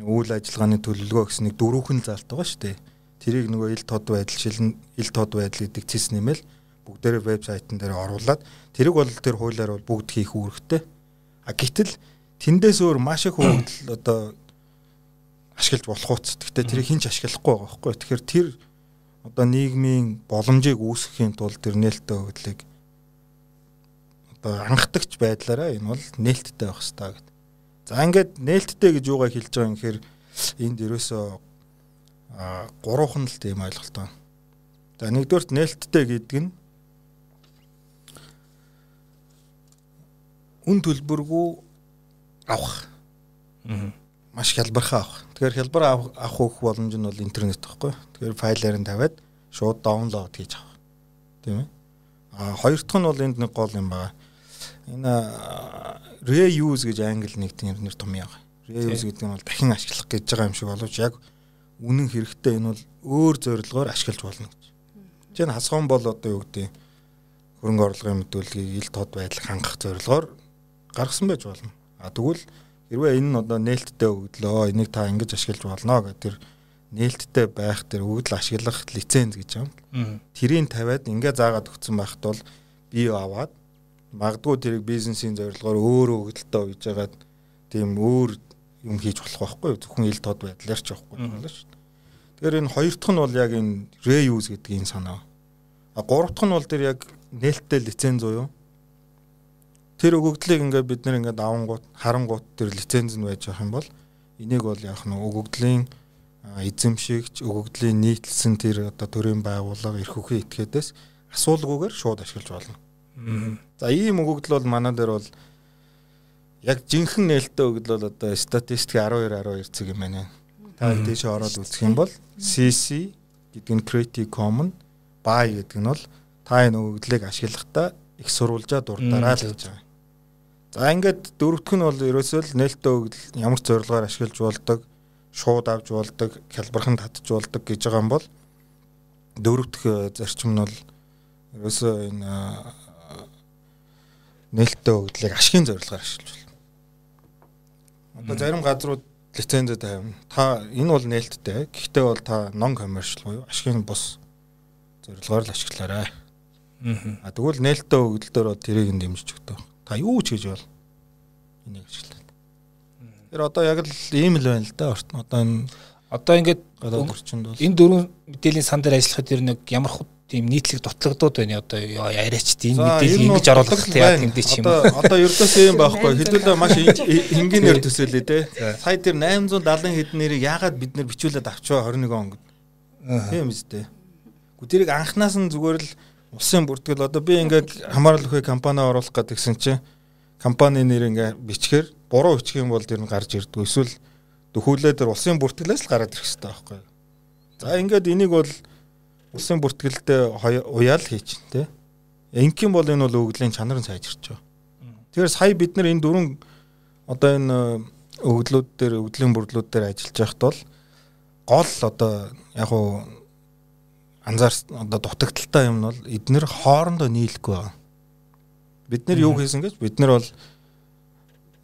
үйл ажиллагааны төлөвлөгөө гэсэн нэг дөрвөн залт байгаа шүү дээ. Тэрийг нөгөө ил тод байдал шилэн ил тод байдал гэдэг цэс нэмэл бүгдээрээ вебсайтн дээр оруулаад тэрийг бол тэр хуулиар бол бүгд хийх үүрэгтэй. А гэтэл тэндээс өөр маш их хөвгөл одоо ашиглаж болох уус. Гэхдээ тэрийг хинч ашиглахгүй байгаа байхгүй. Тэгэхээр тэр одоо нийгмийн боломжийг үүсгэхийн тулд тэр нээлттэй өгдлийг одоо анхдагч байдлаараа энэ бол нээлттэй байх хэрэгтэй гэдэг. За ингээд нээлттэй гэж юугаа хэлж байгаа юм гэхээр энд ерөөсөө гурван л тийм ойлголт байна. За нэгдүгürt нээлттэй гэдэг нь үн төлбөргүй авах. Аа маш хялбархан авах. Тэгэхээр хялбар авах хөх боломж нь бол интернет байхгүй. Тэгэхээр файлаар нь тавиад шууд даунлоод хийж авах. Тийм ээ. А хоёр дахь нь бол энд нэг гол юм байна. Энэ reuse гэж англи нэгдэн нэр том яа. Reuse гэдэг нь бол дахин ашиглах гэж байгаа юм шиг боловч яг үнэн хэрэгтэй энэ бол өөр зорилгоор ашиглаж болно гэж. Жишээ нь хасгаан бол одоо юу гэдэг хөрөнгө орлогын мэдүүлгийг ил тод байдал хангах зорилгоор гаргасан байж болно. А тэгвэл Хэрвээ энэ нь одоо нээлттэй өгдлөө энийг та ингэж ашиглаж болно гэх тэр нээлттэй байх тэр өгдөл ашиглах лиценз гэж юм. Тэрийг тавиад ингээ заагаад өгсөн байхад бол би аваад магадгүй тэрийг бизнесийн зорилгоор өөр өгдөлтөө үйж байгаад тийм өөр юм хийж болох байхгүй зөвхөн ил тод байдлаар ч явахгүй болно шүү дээ. Тэгэхээр энэ хоёр дахь нь бол яг энэ reuse гэдгийг санаа. А гурав дахь нь бол тэр яг нээлттэй лиценз уу Тэр өгөгдлийг ингээд бид нэр ингээд авангууд харангууд тэр лиценз нь байж байгаа юм бол энийг бол яах нь өгөгдлийн эзэмшигч өгөгдлийн нийтлсэн тэр одоо төрийн байгууллага эрх үхий этгээдээс асуулгүйгээр шууд ашиглаж болно. За ийм өгөгдөл бол манай дээр бол яг жинхэнэ нээлттэй өгөгдөл бол одоо статистик 12 12 цаг юм байна. Та дээшээ ороод үзэх юм бол CC гэдэг нь Creative Commons buy гэдэг нь бол та энэ өгөгдлийг ашиглахдаа их сурвалжаа дурдаараа л гэж байгаа. За ингээд дөрөвдөх нь бол ерөөсөө л нээлттэй өгөгдөл ямар ч зорилгоор ашиглаж болдог, шууд авч болдог, хялбархан татж болдог гэж байгаа юм бол дөрөвдөх э, зарчим нь бол ерөөсөө энэ э, нээлттэй өгөгдлийг ашигын зорилгоор ашиглаж болно. Одоо зарим газрууд лицензээ тавина. Та энэ бол нээлттэй. Гэхдээ бол та non commercial буюу ашигын бус зорилгоор л ашиглаарай. Аа. Тэгвэл нээлттэй өгөгдөлдөр бол тэрийг нь дэмжиж өгдөг. Та юу ч хийж бол энийг ашиглаа. Тэр одоо яг л ийм л байна л да. Одоо энэ одоо ингээд орчинд бол энэ дөрвөн мэдээллийн сан дээр ажиллахад ер нь ямар хут тийм нийтлэг дутагдууд байна одоо яриач тийм мэдээлэл ингэж оруулах яа гэмдэ ч юм. Одоо одоо ердөөсөө юм байхгүй. Хэдүүлээ маш энгийнээр <laughs> төсөөлөө те. Сая тэр 870 хэдэн нэрийг яагаад бид нэр бичүүлээд авчваа 21 он гэд. Тийм үстэй. Гү тэрийг анханаас нь зүгээр л улсын бүртгэл одоо би ингээд хамаарал өхөө компани оруулах гэдэг гисэн чинь компани нэр ингээ бичгээр буруу бичих юм бол тэр нь гарч ирдэг. Эсвэл дөхүүлээ тэр улсын бүртгэлээс л гараад ирэх хэрэгтэй байхгүй. За ингээд энийг бол улсын бүртгэлдээ уяал хийч тэ. Ингийн бол энэ бол өгөгдлийн чанар нь сайжирч байгаа. Тэгэхээр сая бид нар энэ дөрвөн одоо энэ өгөгдлүүд дээр өгөгдлийн бүрдлүүд дээр ажиллаж байхад бол гол одоо яг уу анзаар одоо дутагдaltaй юм нь бол эднэр хоорондоо нийлэхгүй байна. Бид нэр юу хийсэн гэж? Бид нар бол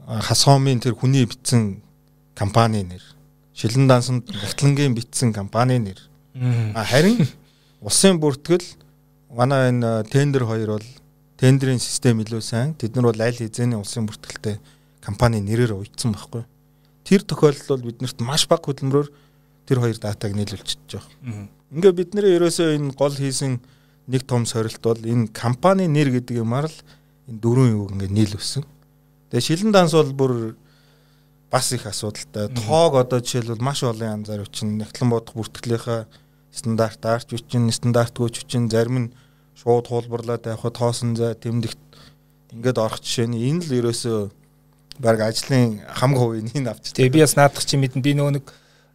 хасхомын тэр хүний бичсэн компани нэр шилэн дансанд нягтлангийн бичсэн компани нэр. Харин улсын бүртгэл манай энэ тендер хоёр бол тендерийн систем илүү сайн. Тэд нар бол аль хэзээний улсын бүртгэлтэй компани нэрээр уйдсан байхгүй. Тэр тохиолдолд бол биднэрт маш бага хөдөлмөрөөр тэр хоёр датаг нийлүүлчихэж байгаа. Ингээ бид нэр ерөөсөө энэ гол хийсэн нэг том сорилт бол энэ компани нэр гэдэг юмар л энэ дөрвөн юу ингээ нийлүүлсэн. Тэгээ шилэн данс бол бүр бас их асуудалтай. Тоог одоо жишээлбэл маш олон янзаар үчин нэгтлэн бодох бүртгэлийнхаа стандарт арч үчин стандартгүй үчин зарим нь шууд хуулбарлаад явах тоосон зай тэмдэгт ингээд орох жишээ нь энэ л ерөөсөө баг ажлын хамгийн хувийн нь авч. Тэгээ би бас наадах чи мэдэн би нөгөө нэг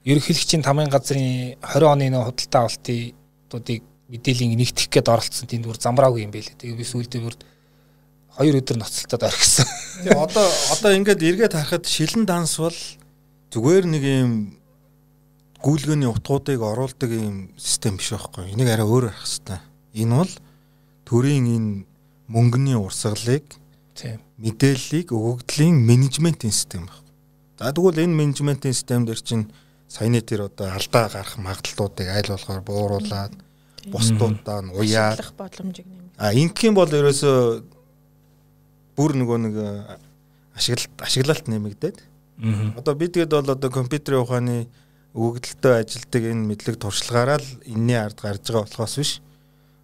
ерөнхийлөгчийн тамгын газрын 20 оны нөө худалдаа авалтуудыг мэдээллийг нэгтгэх гээд оролцсон тэнд бүр замбраагүй юм байлээ. Тэгээ би сүүлдээ бүр хоёр өдөр ноцолтод орхисон. Тэгээ одоо одоо ингээд эргээд харахад шилэн данс бол зүгээр нэг юм гүйлгээний утгуудыг оруулдаг юм систем биш байхгүй. Энийг арай өөр арах хэрэгтэй. Энэ бол төрийн энэ мөнгөний урсгалыг тийм мэдээллийг өгөгдлийн менежментийн систем байна. За тэгвэл энэ менежментийн систем дээр чинь саяны тэр одоо алдаа гарах магадлалуудыг аль болохоор бууруулад бусдуудаа нь уяад боломжийг нэмэх. А ингийн бол ерөөсөө бүр нөгөө нэг ашиглалт ашиглалт нэмэгдээд. Одоо би тэгэд бол одоо компьютерийн ухааны өгөгдөлтөй ажилтдаг энэ мэдлэг туршлагаараа л энэний ард гарч байгаа болохоос биш.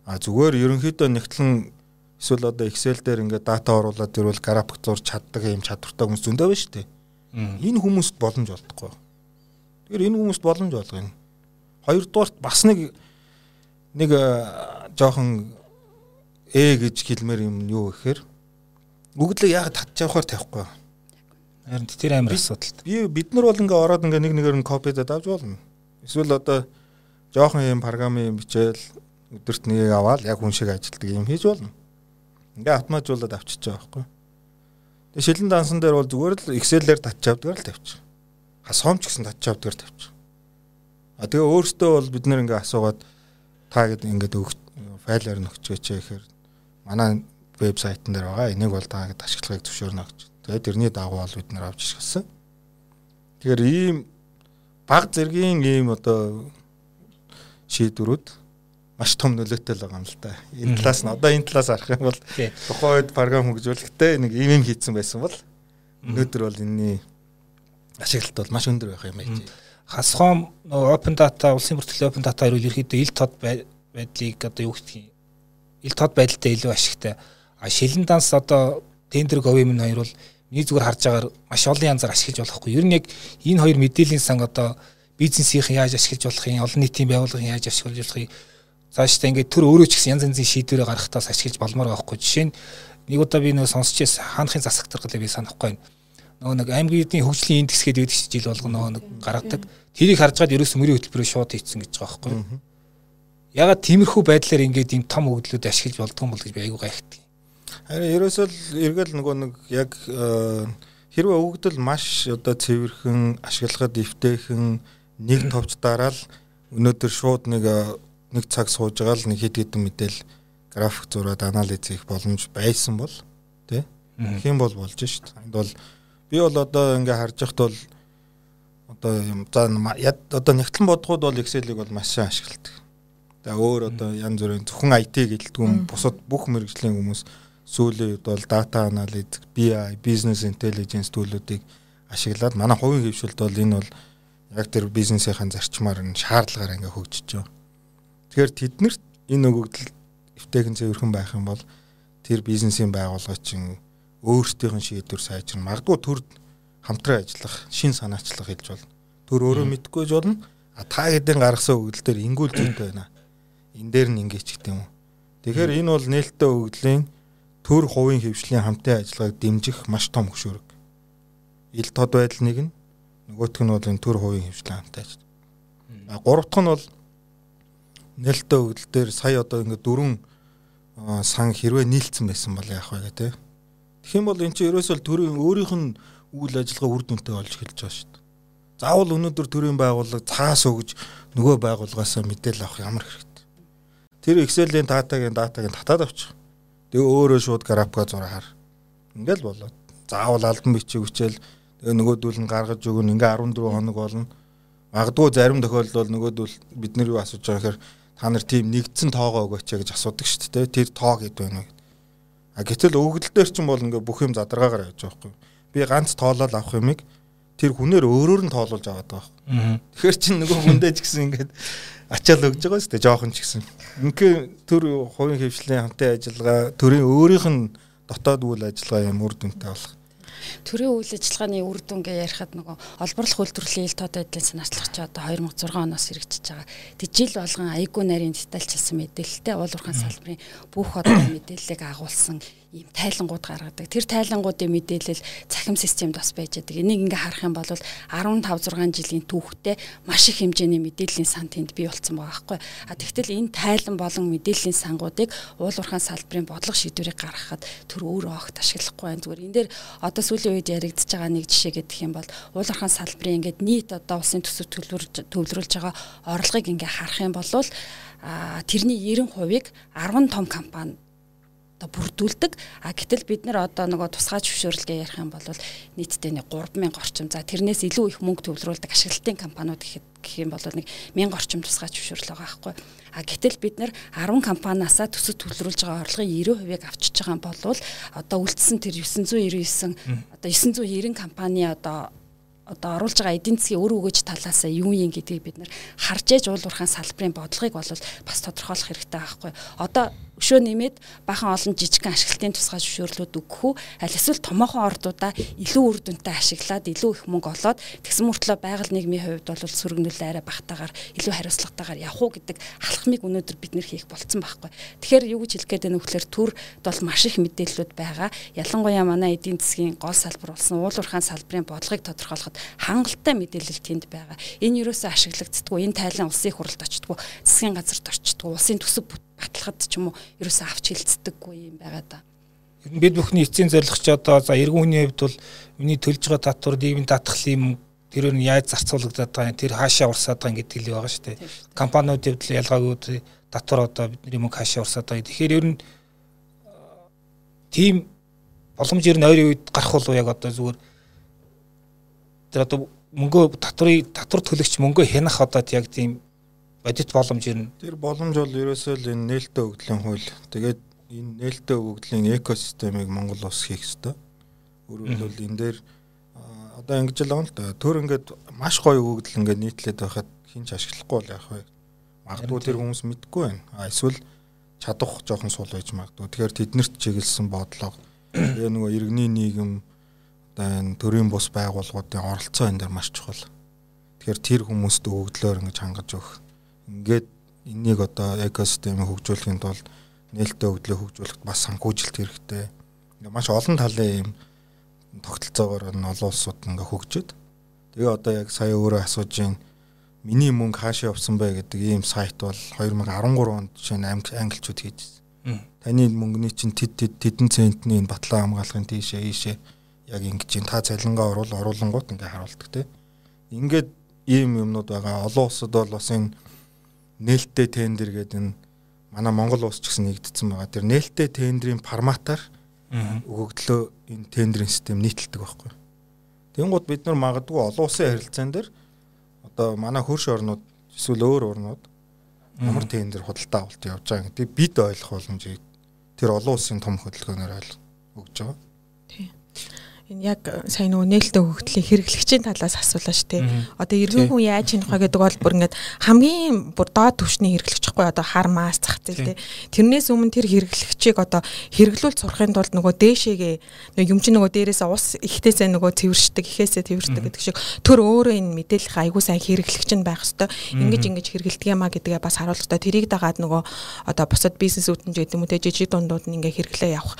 А зүгээр ерөнхийдөө нэгтлэн эсвэл одоо Excel дээр ингээд дата оруулаад ирвэл график зурж чаддаг юм чадвартай хүмүүс зөндөө байна шүү дээ. Энэ хүмүүст боломж олдохгүй. Тэгэхээр энэ хүмүүст боломж олгоно. Хоёрдугаарт бас нэг нэг жоохон э гэж хэлмээр юм юу гэхээр өгдлөө яг татж явахаар тавихгүй. Харин тэр амар асуудалтай. Би бид нар бол ингээ ороод ингээ нэг нэгээр нь копидад авч болно. Эсвэл одоо жоохон юм програмын бичээл өдөрт нэгийг аваад яг хүн шиг ажилтдаг юм хийж болно. Ингээ автоматжуулаад авчиж байгаа байхгүй. Тэгээ шилэн дансан дээр бол зүгээр л Excel-ээр татчих авдгаар л тавьчих хасоомч гэсэн татчих авдгаар тавьчих. А тэгээ өөртөө бол бид нэр ингээ асуугаад та гэд ингээд файлаар нөхчөөч гэхээр манай вебсайтн дээр байгаа. Энийг бол та гэд ашиглагыг зөвшөөрнө гэж. Тэгээд тэрний дагуу бол бид нар авч ирсэн. Тэгэхээр ийм баг зэргийн ийм одоо шийдвэрүүд маш том нөлөөтэй л байгаа юм л да. Энэ талаас нь одоо энэ талаас харах юм бол тухайн үед програм хөгжүүлэхдээ нэг ийм юм хийцэн байсан бол өнөөдөр бол энэний ашиглалт бол маш өндөр байх юм байж. Хасхом open data улсын бүртгэлийн open data хоёрыг ерөөхдөө ил тод байдлыг одоо юу гэх юм ил тод байдалтай илүү ашигтай. А шилэн данс одоо тендер говийн хоёр бол миний зүгээр харж байгаагаар маш олон янзаар ашиглаж болохгүй. Ер нь яг энэ хоёр мэдээллийн сан одоо бизнесийн яаж ашиглаж болох юм, олон нийтийн байгууллагын яаж ашиглаж болохыг цаашдаа ингээд төр өөрөө ч гэсэн янз янзын шийдвэрээ гаргахтаас ашиглаж болмоор байгаа хгүй. Жишээ нь нэг удаа би нөө сонсч байсан хаанхын засагтар гэлээ би санахгүй байна. Нөгөө нэг аймгийн хөгжлийн индекс гэдэг байдаг жил болгоно нөгөө нэг гаргадаг. Тэрийг харж гад ерөөс мөрийн хөтөлбөрөөр шууд хийцэн гэж байгаа байхгүй. Ягаад тиймэрхүү байдлаар ингээд ийм том өгдлүүд ашиглаж болдгоо бол гэж би айгуу гайхдаг. Харин ерөөсөө л эргэл нөгөө нэг яг хэрвээ өгдөл маш одоо цэвэрхэн ашиглагад эвтэйхэн нэг <clears throat> товч дараал өнөөдөр шууд нэг нэг цаг сууж байгаа л нэг хэд хэдэн мэдээл график зураад анализ хийх боломж байсан бол тий хэм бол болж шít. Энд бол би бол одоо ингээ харж яхад бол одоо юм за одоо нэгтлэн бодгууд бол Excel-ийг бол маш сайн ашигладаг. Тэгээ өөр одоо янз бүрийн зөвхөн IT гэлтгүүн бусад бүх мэрэгжлийн хүмүүс сүүлийн үед бол data analytics, BI, business intelligence төлөвүүдийг ашиглаад манай хувийн хөвшилд бол энэ бол яг тэр бизнесийн зарчмаар нь шаардлагаар ингээ хөгжиж байгаа. Тэгэхээр тэднэрт энэ өгөгдөл эвтэйгэн цэвэрхэн байх юм бол тэр бизнесийн байгууллага өөрсдийнх нь шийдвэр сайжрна. Магадгүй төр хамтран ажиллах, шин санаачлах хэлж болно. Төр өөрөө мэдгүй ч болно. А та хэдийн гаргасан өгөгдөл дээр ингүүл зүйтэй <clears throat> байна. Энэ дээр нь ингэж гэх юм уу. Тэгэхээр энэ бол нээлттэй өгөгдлийн төр хувийн хөвшлийн хамтын ажиллагааг дэмжих маш том хөшөөрөг. Ил тод байдал нэг нь нөгөөх нь бол энэ төр хувийн хөвшлийн хамтын ажил. А гурав дахь нь бол нээлттэй өгдөл дээр сая одоо ингээд дөрвөн сан хэрвээ нийлцсэн байсан бол яах вэ гэдэг. Тэгэх юм бол эн чинь ерөөсөө төрийн өөрийнх нь үйл ажиллагаа үр дүнтэй болж эхэлж байгаа шүү дээ. Заавал өнөөдөр төрийн байгууллага цаас өгж нөгөө байгууллагаасаа мэдээлэл авах ямар хэрэгтэй. Тэр Excel-ийн датагийн датагийн татаад авчих. Тэгээ өөрөө шууд графика зураа хар. Ингээл болоод. Заавал албан бичиг хүчээл тэгээ нөгөөдүүл нь гаргаж өгөн ингээ 14 хоног болно. Магадгүй зарим тохиолдолд нөгөөдүүл бид нар юу асууж байгаа гэхээр та нар тийм нэгдсэн тоогоо өгөөч гэж асуудаг шүү дээ. Тэр тоо хэд байна вэ? А гэтэл өгөгдөл дээр ч юм бол ингээ бүх юм задаргаагаар явж байгаа байхгүй. Би ганц тоолол авах юмыг тэр хүнээр өөрөөр нь тоолуулж аваад байгаа байхгүй. Тэгэхээр чин нөгөө хүндээ ч гэсэн ингээд ачаал өгж байгаа шүү дээ. Жохон ч гэсэн. Ингээ төр хувийн хөвшлийн хамтын ажиллагаа төрийн өөрийнх нь дотоод үйл ажиллагаа юм үр дүнтэй болох төрийн үйл ажиллагааны үр дүн гэ ярихад нөгөө олборлох үйлдвэрлэлийн ил тод байдлын санаачлах чи одоо 2006 оноос хэрэгжиж байгаа. Тэг жил болгон аягүй нарийн детальчилсан мэдээлэлтэй уул уурхайн салбарын бүх одоо мэдээллийг агуулсан ийм тайлангууд гаргадаг. Тэр тайлангуудын мэдээлэл цахим системд бас байж байгаа. Энийг ингээ харах юм бол 15 6 жилийн түүхтэй маш их хэмжээний мэдээллийн сан тэнд бий болсон байгаа байхгүй. А тэгтэл энэ тайлан болон мэдээллийн сангуудыг уулуурхаан салбарын бодлого шийдвэрийг гаргахад тэр өөрөө огт ашиглахгүй байна. Зүгээр энэ дээр одоо сүүлийн үед яригдчихэж байгаа нэг жишээ гэдэг юм бол уулуурхаан салбарын ингээд нийт одоо улсын төсөв төвлөрүүлж байгаа орлогыг ингээ харах юм бол а тэрний 90%ийг 10 том компани одоо бүрдүүлдэг. А гэтэл бид нар одоо нөгөө тусгай зөвшөөрлөгээ ярих юм бол нийтдээ нэг 3000 орчим. За тэрнээс илүү их мөнгө төвлөрүүлдэг ашиглалтын компаниуд гэхэд гэх юм бол нэг 1000 орчим тусгай зөвшөөрөл байгаа байхгүй. А гэтэл бид нар 10 компаниасаа төсөв төлрүүлж байгаа орлогын 90%-ийг авчиж байгаа юм бол одоо үлдсэн тэр 999 одоо 990 компани одоо одоо оруулж байгаа эдийн засгийн өр өгөж талаас юу юм гэдгийг бид нар харж ээж уулуурхаан салбарын бодлогыг бол бас тодорхойлох хэрэгтэй байхгүй. Одоо өшөө нэмээд бахан олон жижигхэн ашиглалтын тусгай зөвшөөрлүүд өгөх үү аль эсвэл томоохон ордуудаа илүү үр дүнтэй ашиглаад илүү их мөнгө олоод тэгсэн мөртлөө байгаль нийгмийн хувьд бол сөргөнөл арай багтаагаар илүү хариуцлагатайгаар явах уу гэдэг халахмыг өнөөдөр бид нэр хийх болцсон байхгүй. Тэгэхээр юу гэж хэлэх гээд байна вэ гэхээр төр бол маш их мэдээллүүд байгаа. Ялангуяа манай эдийн засгийн гол салбар болсон уулуурхаан салбарын бодлогыг тодорхойлоход хангалттай мэдээлэл тэнд байгаа. Энэ юусоо ашиглагддггүй, энэ тайлан улсын хурлд очтггүй, засгийн газарт очтггүй, улсын төсөв баталгад ч юм уу ерөөсөө авч хилцдэггүй юм байгаа да. Бид бүхний эцсийн зорилго ч одоо за эргэн хүний хувьд бол миний төлж байгаа татвар нийгмийн татхлын тэрээр нь яаж зарцуулагдаад байгаа тэр хаашаа урсаад байгаа гэдэг л байгаа шүү дээ. Компаниуд хувьд ялгаагүй татвар одоо бидний мөнгө хаашаа урсаад байгаа. Тэгэхээр ер нь тийм боломж ер нь ойрын үед гарах болов яг одоо зүгээр тэр одоо мөнгөө татврыг татвар төлөгч мөнгөө хянах одоо яг тийм бодит боломж ирнэ. Тэр боломж бол ерөөсөө л энэ нээлттэй өгөгдлийн хууль. Тэгээд энэ нээлттэй өгөгдлийн экосистемыг Монгол улс хийх ёстой. Өөрөөр хэлбэл энэ дээр одоо ингэж л байгаа л да. Төр ингээд маш гоё өгөгдөл ингээд нийтлээд байхад хинч ашиглахгүй бол яах вэ? Магадгүй тэр хүмүүс мэдгүй байна. А эсвэл чадах жоохон сул байж магадгүй. Тэгэхээр тэднэрт чиглэсэн бодлого <coughs> тэгээ нөгөө иргэний нийгэм одоо энэ төрийн бус байгууллагуудын оролцоо энэ дээр маш чухал. Тэгэхээр тэр хүмүүст өгөгдлөөр ингэж хангаж өгөх ингээд Энийг одоо экосистемийг хөгжүүлэхийн тулд нээлттэй өгдлөө хөгжүүлэхэд бас санхүүжилт хэрэгтэй. Маш олон талын юм тогтолцоогоор нь олон улсууд ингээ хөгжөд. Тэгээ одоо яг сая өөрөө асууж ийн миний мөнгө хаашаа явсан бэ гэдэг ийм сайт бол 2013 онд жишээ нь англичууд хийжсэн. Таны мөнгөний чинь тэд тэд тэдэн центний энэ батлан хамгаалахын тийшээ ийшээ яг ингэж ин та цалингаа оруул оруулангууд ингээ харуулдаг те. Ингээд ийм юмнууд байгаа. Олон улсад бол бас энэ нээлттэй тендер гэдэг энэ манай Монгол улс ч гэсэн нэгдсэн байгаа. Тэр нээлттэй тендерийн форматаар өгөгдлөө энэ тендерийн систем нийтэлдэг байхгүй. Тэнгууд бид нар магадгүй олон улсын харилцаан дээр одоо манай хөрш орнууд эсвэл өөр орнууд ямар тендер худалдаа авалт явж байгаа гэдэг бид ойлгох боломжийг тэр олон улсын том хөдөлгөөнөөр ойлгож өгч байгаа энэ яг сайн нөгөө нээлттэй хөгжлийн хэрэглэгчийн талаас асуулаа шүү дээ. Одоо иргэн хүн яаж хийх вэ гэдэг бол бүр ингээд хамгийн бүр доод түвшний хэрэглэгчхгүй одоо хар мас зах зээл дээ. Тэрнээс өмнө тэр хэрэглэгчийг одоо хэрэглүүл сурахын тулд нөгөө дээшээгээ нөгөө юм чи нөгөө дээрээс ус ихтэйсээ нөгөө цэвэршдэг, ихээсээ цэвэршдэг гэдэг шиг төр өөрөө энэ мэдээлэл аягүй сайн хэрэглэгч нь байх хэвээр ингэж ингэж хэрэглэдэг юмаа гэдгээ бас харуулах хэрэгтэй. Тэрийг дагаад нөгөө одоо бусад бизнесүүд нь гэдэг юм уу те жижиг дундууд нь ингээ хэрэглээ явах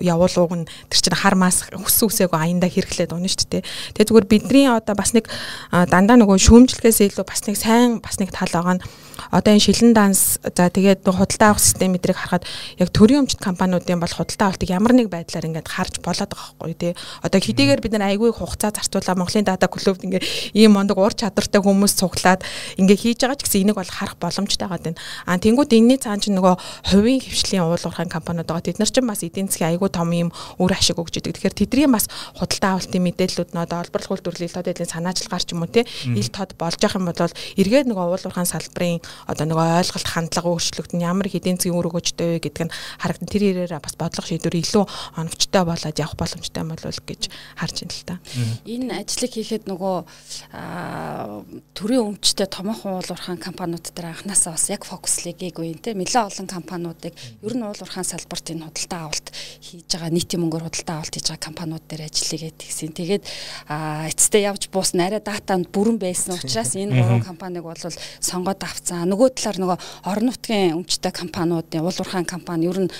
явуулууг нь тэр чинь хар мас хүс үсээгүй аянда хэрэглээд унаа шүү дээ. Тэгээ зүгээр бидний одоо бас нэг дандаа нөгөө шүүмжлэхээс илүү бас нэг сайн бас нэг тал байгаа нь одоо энэ шилэн данс за тэгээд худалдаа авах систем мэдрийг харахад яг төрийн өмчт компаниудын бол худалдаа авалтыг ямар нэг байдлаар ингээд харж болоод байгаа байхгүй тий. Одоо хэдийгээр бид нар айгүй хугацаа зарцуулаад Монголын дата клубт ингээд ийм мондөг ур чадвартай хүмүүс цуглаад ингээд хийж байгаа ч гэсэн энийг бол харах боломжтой байгаа юм. А тэнгууд энэний цаан чинь нөгөө хувийн хвшлийн уулуурхайн компаниуд байгаа. Тэд нар ч бас эдийн засгийн айгүй том ийм үр ашиг өгч идэг. Тэгэхээр тэдний бас худалдаа авалтын мэдээллүүд нь одоо олборлох үйлдвэрлэлийн тод эдийн санаачлагаар ч юм уу тий ил тод болж явах юм бол эргээд нөгөө уулуурхайн салбарын одоо нөгөө ойлголт хандлага өөрчлөгдөн ямар их эдийн засгийн үр өгөөжтэй вэ гэдэг нь харагдан тэр ирээр бас бодлого шийдвэр илүү оновчтой болоод явах боломжтой юм болов гэж харж байна л та. Энэ ажлыг хийхэд нөгөө төрийн өмчтэй томоохон уулуурхаан компаниуд дээр анханасаа бас яг фокуслыг гээгүй юм те нэлээд олон компаниудыг ер нь уулуурхаан салбарт энэ худалдаа авалт хийж байгаа нийтийн мөнгөөр худалдаа авалт хийж байгаа компаниуд дээр ажиллая гэдгийгсэн. Тэгээд эцэстээ явж буусна арай датанд бүрэн байсан учраас энэ гурван компаниг бол сонгоод авцсан. Нөгөө талаар нөгөө орон нутгийн өмчтэй компаниудын уулуурхаан компани ер нь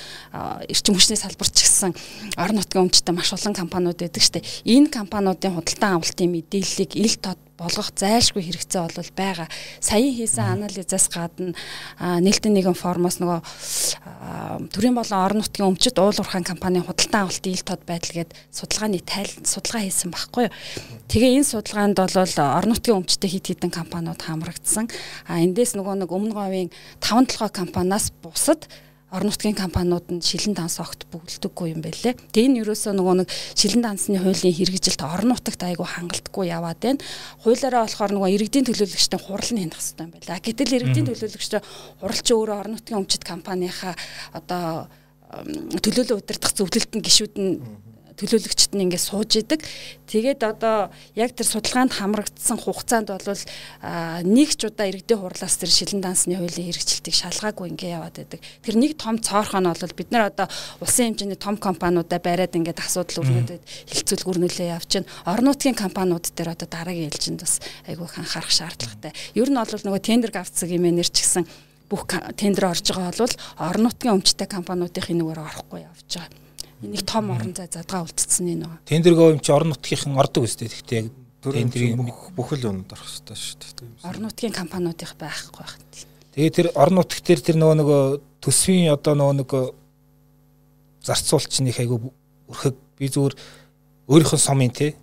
эрчим хүчний салбарт гэсэн орон нутгийн өмчтэй маш олон компаниуд байдаг штэ. Энэ компаниудын худалдаа авалтын мэдээллийг ил тод болгох зайлшгүй хэрэгцээ бол байгаа. Саяхан хийсэн анализаас гадна нээлттэй нэгэн формоос нөгөө төрийн болон орон нутгийн өмчит уул уурхаан компанийн худалдан авалтын ил тод байдал гээд судалгааны тайл судалгаа хийсэн байхгүй юу. Тэгээ энэ судалгаанд бол орон нутгийн өмчтэй хит хитэн компаниуд хамрагдсан. А эндээс нөгөө нэг өмнө говийн 5 толгой компаниас бусад орон нутгийн компаниуд нь шилэн данс огт бүгэлдэггүй юм байлээ. Тэгээ энэ юусоо нөгөө нэг шилэн дансны хуулийн хэрэгжилт орон нутагт айгүй хангалтгүй яваад байна. Хуулиараа болохоор нөгөө иргэдийн төлөөлөгчтэй хурал нь хянах хэрэгтэй юм байлаа. Гэтэл иргэдийн төлөөлөгчтэй хурал чи өөрөө орон нутгийн өмчит компанийнхаа одоо төлөөлөл удирдах зөвлөлтөнд гişүүд нь төлөөлөгчд нь ингээд сууж идэг. Тэгээд одоо яг тэр судалгаанд хамрагдсан хугацаанд бол нэг ч удаа иргэдийн хурлаас тэр шилэн дансны хуулийн хэрэгжилтийг шалгаагүй ингээд яваад байдаг. Тэр нэг том цоорхоо нь бол бид нар одоо улсын хэмжээний том компаниудаа бариад ингээд асуудал өрнөдөд хилцүүлэг өрнөлөө явж байна. Орон нутгийн компаниуд дээр одоо дараагийн ээлжинд бас айгүй анхаарах шаардлагатай. Ер нь бол нөгөө тендер гавцаг юм нэр ч гэсэн бүх тендер орж байгаа бол орон нутгийн өмчтэй компаниудын нүгээр орохгүй явж байгаа нэг том орон зай задгаа үлдсэн энэ байгаа. Тендергөө юм чи орон нутгийнхан ордог үстэй. Гэхдээ яг тендерийн бүх л өнөд орох хэрэгтэй шүү дээ. Орон нутгийн компаниудынх байхгүй байх. Тэгээ тэр орон нутг төр тэр нөгөө нөгөө төсвийн одоо нөгөө нөгөө нэг айгу өрхөг би зүгээр өөрийнхөө сомын те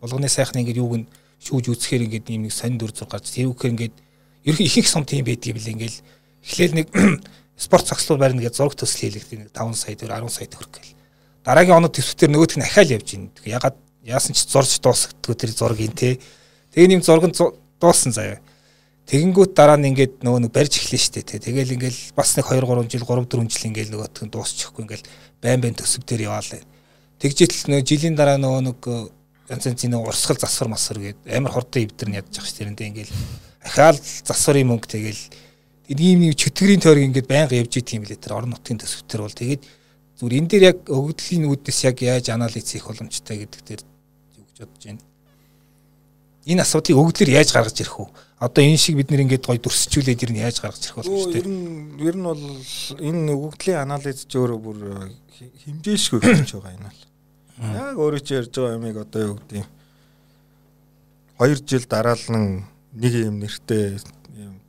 болгоны сайхны ингээд юуг нь шүүж үзэхээр ингээд юм нэг сонин дүр зур гарч тэрүүгээр ингээд ерөнхий их их сум тийм байдгийг бил ингээд эхлээл нэг <clears throat> спорт цогцлол барина гэж зураг төсөл хийлэгдэх нэг 5 сая төгрөг 10 сая төгрөг гэл дараагийн оног төсвтер нөгөөх нь ахаал явж байна. Ягаад яасан ч зурж дуусгдгүй тэр зургийг те. Тэгээ нэм зураг нь дууссан заяа. Тэгэнгүүт дараа нь ингээд нөгөө нэг барьж эхлэв штэ те. Тэгэл ингээл бас нэг 2 3 жил 3 4 жил ингээл нөгөөх нь дуусчихгүй ингээл байн байн төсөв дээр яваалаа. Тэгжэл нөгөө жилийн дараа нөгөө нэг янз янзын нөгөө урсгал засвар масвар гээд амар хортой ивдэр нь ядчих ш тэрэндээ ингээл ахаал засварын мөнгө тэгэл ийм нэг чөтгөрийн тойрог ингээд байнга явж идэм билээ тэр орон нутгийн төсөвтөр бол тэгээд Зүгээр энэ дээр яг өгөгдлийн үүднээс яг яаж анализ хийх боломжтой гэдэг дээр юу гэж бодож байна. Энэ асуудлыг өгөгдлөөр яаж гаргаж ирэх вэ? одоо энэ шиг бид нэр ингээд гоё дүрсчүүлээд ер нь яаж гаргаж ирэх шүү Ер нь ер нь бол энэ өгөгдлийн анализ ч өөрөө бүр хи- хэмжээшгүй хийж байгаа энэ бол. Яг өөрөө ч ярьж байгаа юмыг одоо юу гэдэг юм. 2 жил дараалан нэг юм нэртэй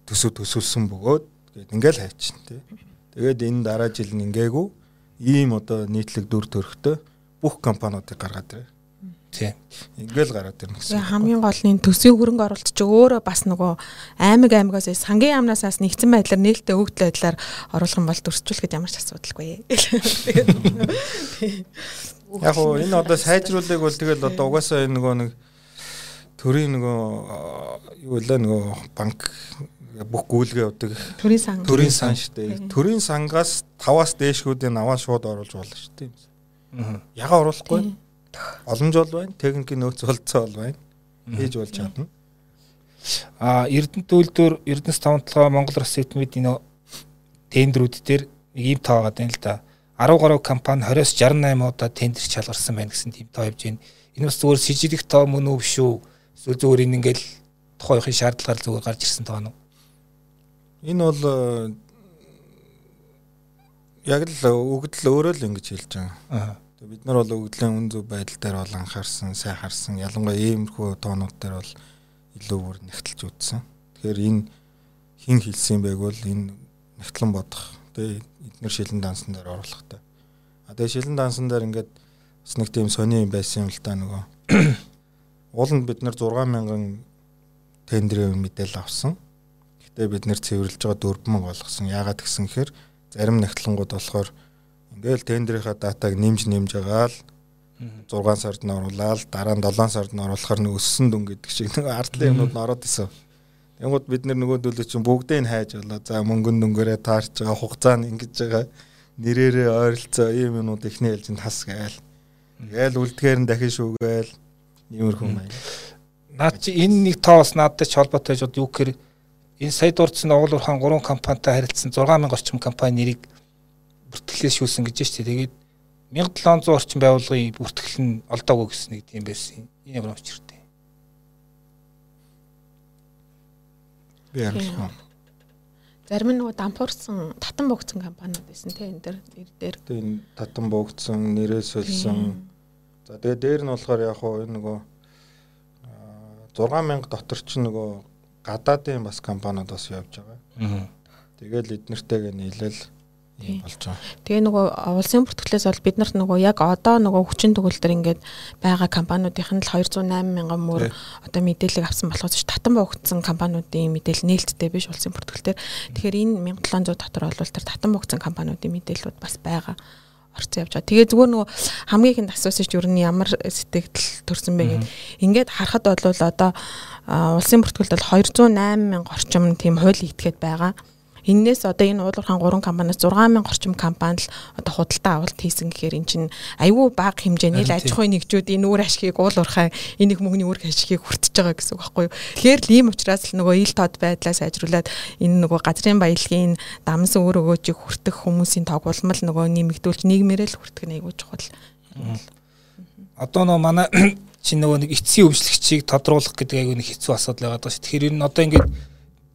төсөв төсөлсөн бөгөөд гээд ингээл хайчин тий. Тэгээд энэ дараа жил нь ингээгүй ийм одоо нийтлэг дүр төрхтэй бүх компаниудыг гаргаад ирээ. Тийм. Ингээл гараад ирнэ гэсэн. Хамгийн гол нь төсвийн хөрөнгө оруулалт чи өөрөө бас нөгөө аймаг аймагаас сангийн яамнасаас нэгдсэн байдлаар нээлттэй өгдөл байдлаар оруулах юм бол дүрсчүүлэхэд ямар ч асуудалгүй. <laughs> Яг уу энэ одоо сайжруулдаг бол тэгэл одоо угаасаа энэ нөгөө нэг төрийн нөгөө юу вэ нөгөө банк бүх гүйлгээ явдаг Төрийн сан. төрийн сан шүү дээ. Төрийн сангаас 5-аас дээшгүүдийн аваа шууд оруулж болно шүү дээ. Аа. Яга оруулахгүй боломж бол байна. Техникийн нөөц болцоо бол байна. Хийж болж чадна. А Эрдэнэт үйлдвэр Эрдэнэс тавталгаа Монгол Рус Сэтмэд энэ тендерүүд дээр нэг ийм тоо байгаа юм л да. 13 компани 20-с 68 удаа тендер чалгарсан байна гэсэн тийм тоо явж байна. Энэ бас зүгээр сэжидэх тоо мөн үү биш үү? Эсвэл зүгээр энэ ингээл тухайн үеийн шаардлагаар зүгээр гарч ирсэн тоо нь. Энэ бол э, яг л өгдөл өөрөө л ингэж хэлж байгаа. Аа. Тэгээ бид нар бол өгдлийн үн зөв байдал дээр бол анхаарсан, сайн харсан. Ялангуяа иймэрхүү тоонууд дээр бол илүү бүр нэгтэлж үзсэн. Тэгэхээр энэ хин хэлсэн байг бол энэ нэгтлэн бодох. Тэгээ эдгээр шилэн дансан дээр оруулахтай. А тэгээ шилэн дансан дээр ингээд бас нэг тийм сони юм байсан юм л та нөгөө. Ууланд бид нар 6000 тендерийн мэдээлэл авсан. Гэтэ бид нэр цэвэрлж байгаа 4000 болгосон. Яагаад гэсэн хэрэг зарим нэгтлэнгууд болохоор ингээл тендерийнхаа датаг нэмж нэмж байгаа л 6 сард нь оруулаад дараа нь 7 сард нь оруулахаар нэг өссөн дүн гэдэг шиг нэг ардлын юмнууд нь ороод исэн. Тэнгууд бид нэр нөгөөдөлөө чинь бүгдийг нь хайж болоо. За мөнгөн дүнгээрээ таарч байгаа хугацаа нь ингэж байгаа. Нэрээрээ ойролцоо ийм юмнууд ихний ээлжинд хас гээл. Гээл үлдгээр нь дахин шүүгээл. Иймэрхүү маяг. Наад чи энэ нэг тоо бас надад ч холбоотой гэж бод юу гэхээр энэ сая дурдсан Онгол урхан 3 компанитай харилцсан 6000 орчим компани нэрийг бүртгэлээс шүүсэн гэж байна шүү дээ. Тэгээд 1700 орчим байгууллагын бүртгэл нь олдоогүй гэсэн нэг тийм байсан. Энэ ямар учиртай. Би ярих. Зарим нь нөгөө дампуурсан татан богцсон компаниуд байсан те энэ дээр нэр дээр. Энэ татан богдсон, нэрээ сольсон. За тэгээ дээр нь болохоор яг хуу энэ нөгөө аа, 6000 дотор ч нөгөө гадаадын бас компаниуд бас явж байгаа. Аа. Тэгэл эднэртэйгээ нийлэл Тийм. юм болж байгаа. Тэгээ нөгөө улсын бүртгэлээс бол бид нарт нөгөө яг одоо нөгөө хүчин төгөлдөр ингээд байгаа компаниудын л 208 мянган мөр одоо мэдээлэл авсан болохоос ч татан богдсон компаниудын мэдээлэл нээлттэй биш улсын бүртгэлээр. Тэгэхээр энэ 1700 дотор бол тэр татан богдсон компаниудын мэдээллүүд бас байгаа орцсон явж байгаа. Тэгээ зүгээр нөгөө хамгийн ихэнд асуусан чинь юу н ямар сэтгэл төрсөн бэ гэд ингээд харахад бол одоо улсын бүртгэлд бол 208 мянга орчим тийм хууль итгээд байгаа. Эннээс одоо энэ уулуурхаан 3 компаниас 6000 орчим компани л одоо худалдаа авалт хийсэн гэхээр эн чинь аюу бага хэмжээний л аж ахуйн нэгжүүд энэ үр ашгийг уулуурхаан энэ их мөнгөний үр ашгийг хүртэж байгаа гэсэн үг байхгүй юу. Тэгэхээр л ийм учраас л нөгөө ил тод байдлаа сайжруулад энэ нөгөө газрын баялагын дамсан өр өгөөжийг хүртэх хүмүүсийн тогтолмол нөгөө нэмэгдүүлж нийгмээрээ л хүртэх нь аюу чухал. Одоо нөө манай <coughs> чи нөгөө нэг эцсийн өвчлөгчийг тодруулах гэдэг айгүй нэг хэцүү асуудал байгаа даа шүү. Тэгэхээр энэ одоо ингээд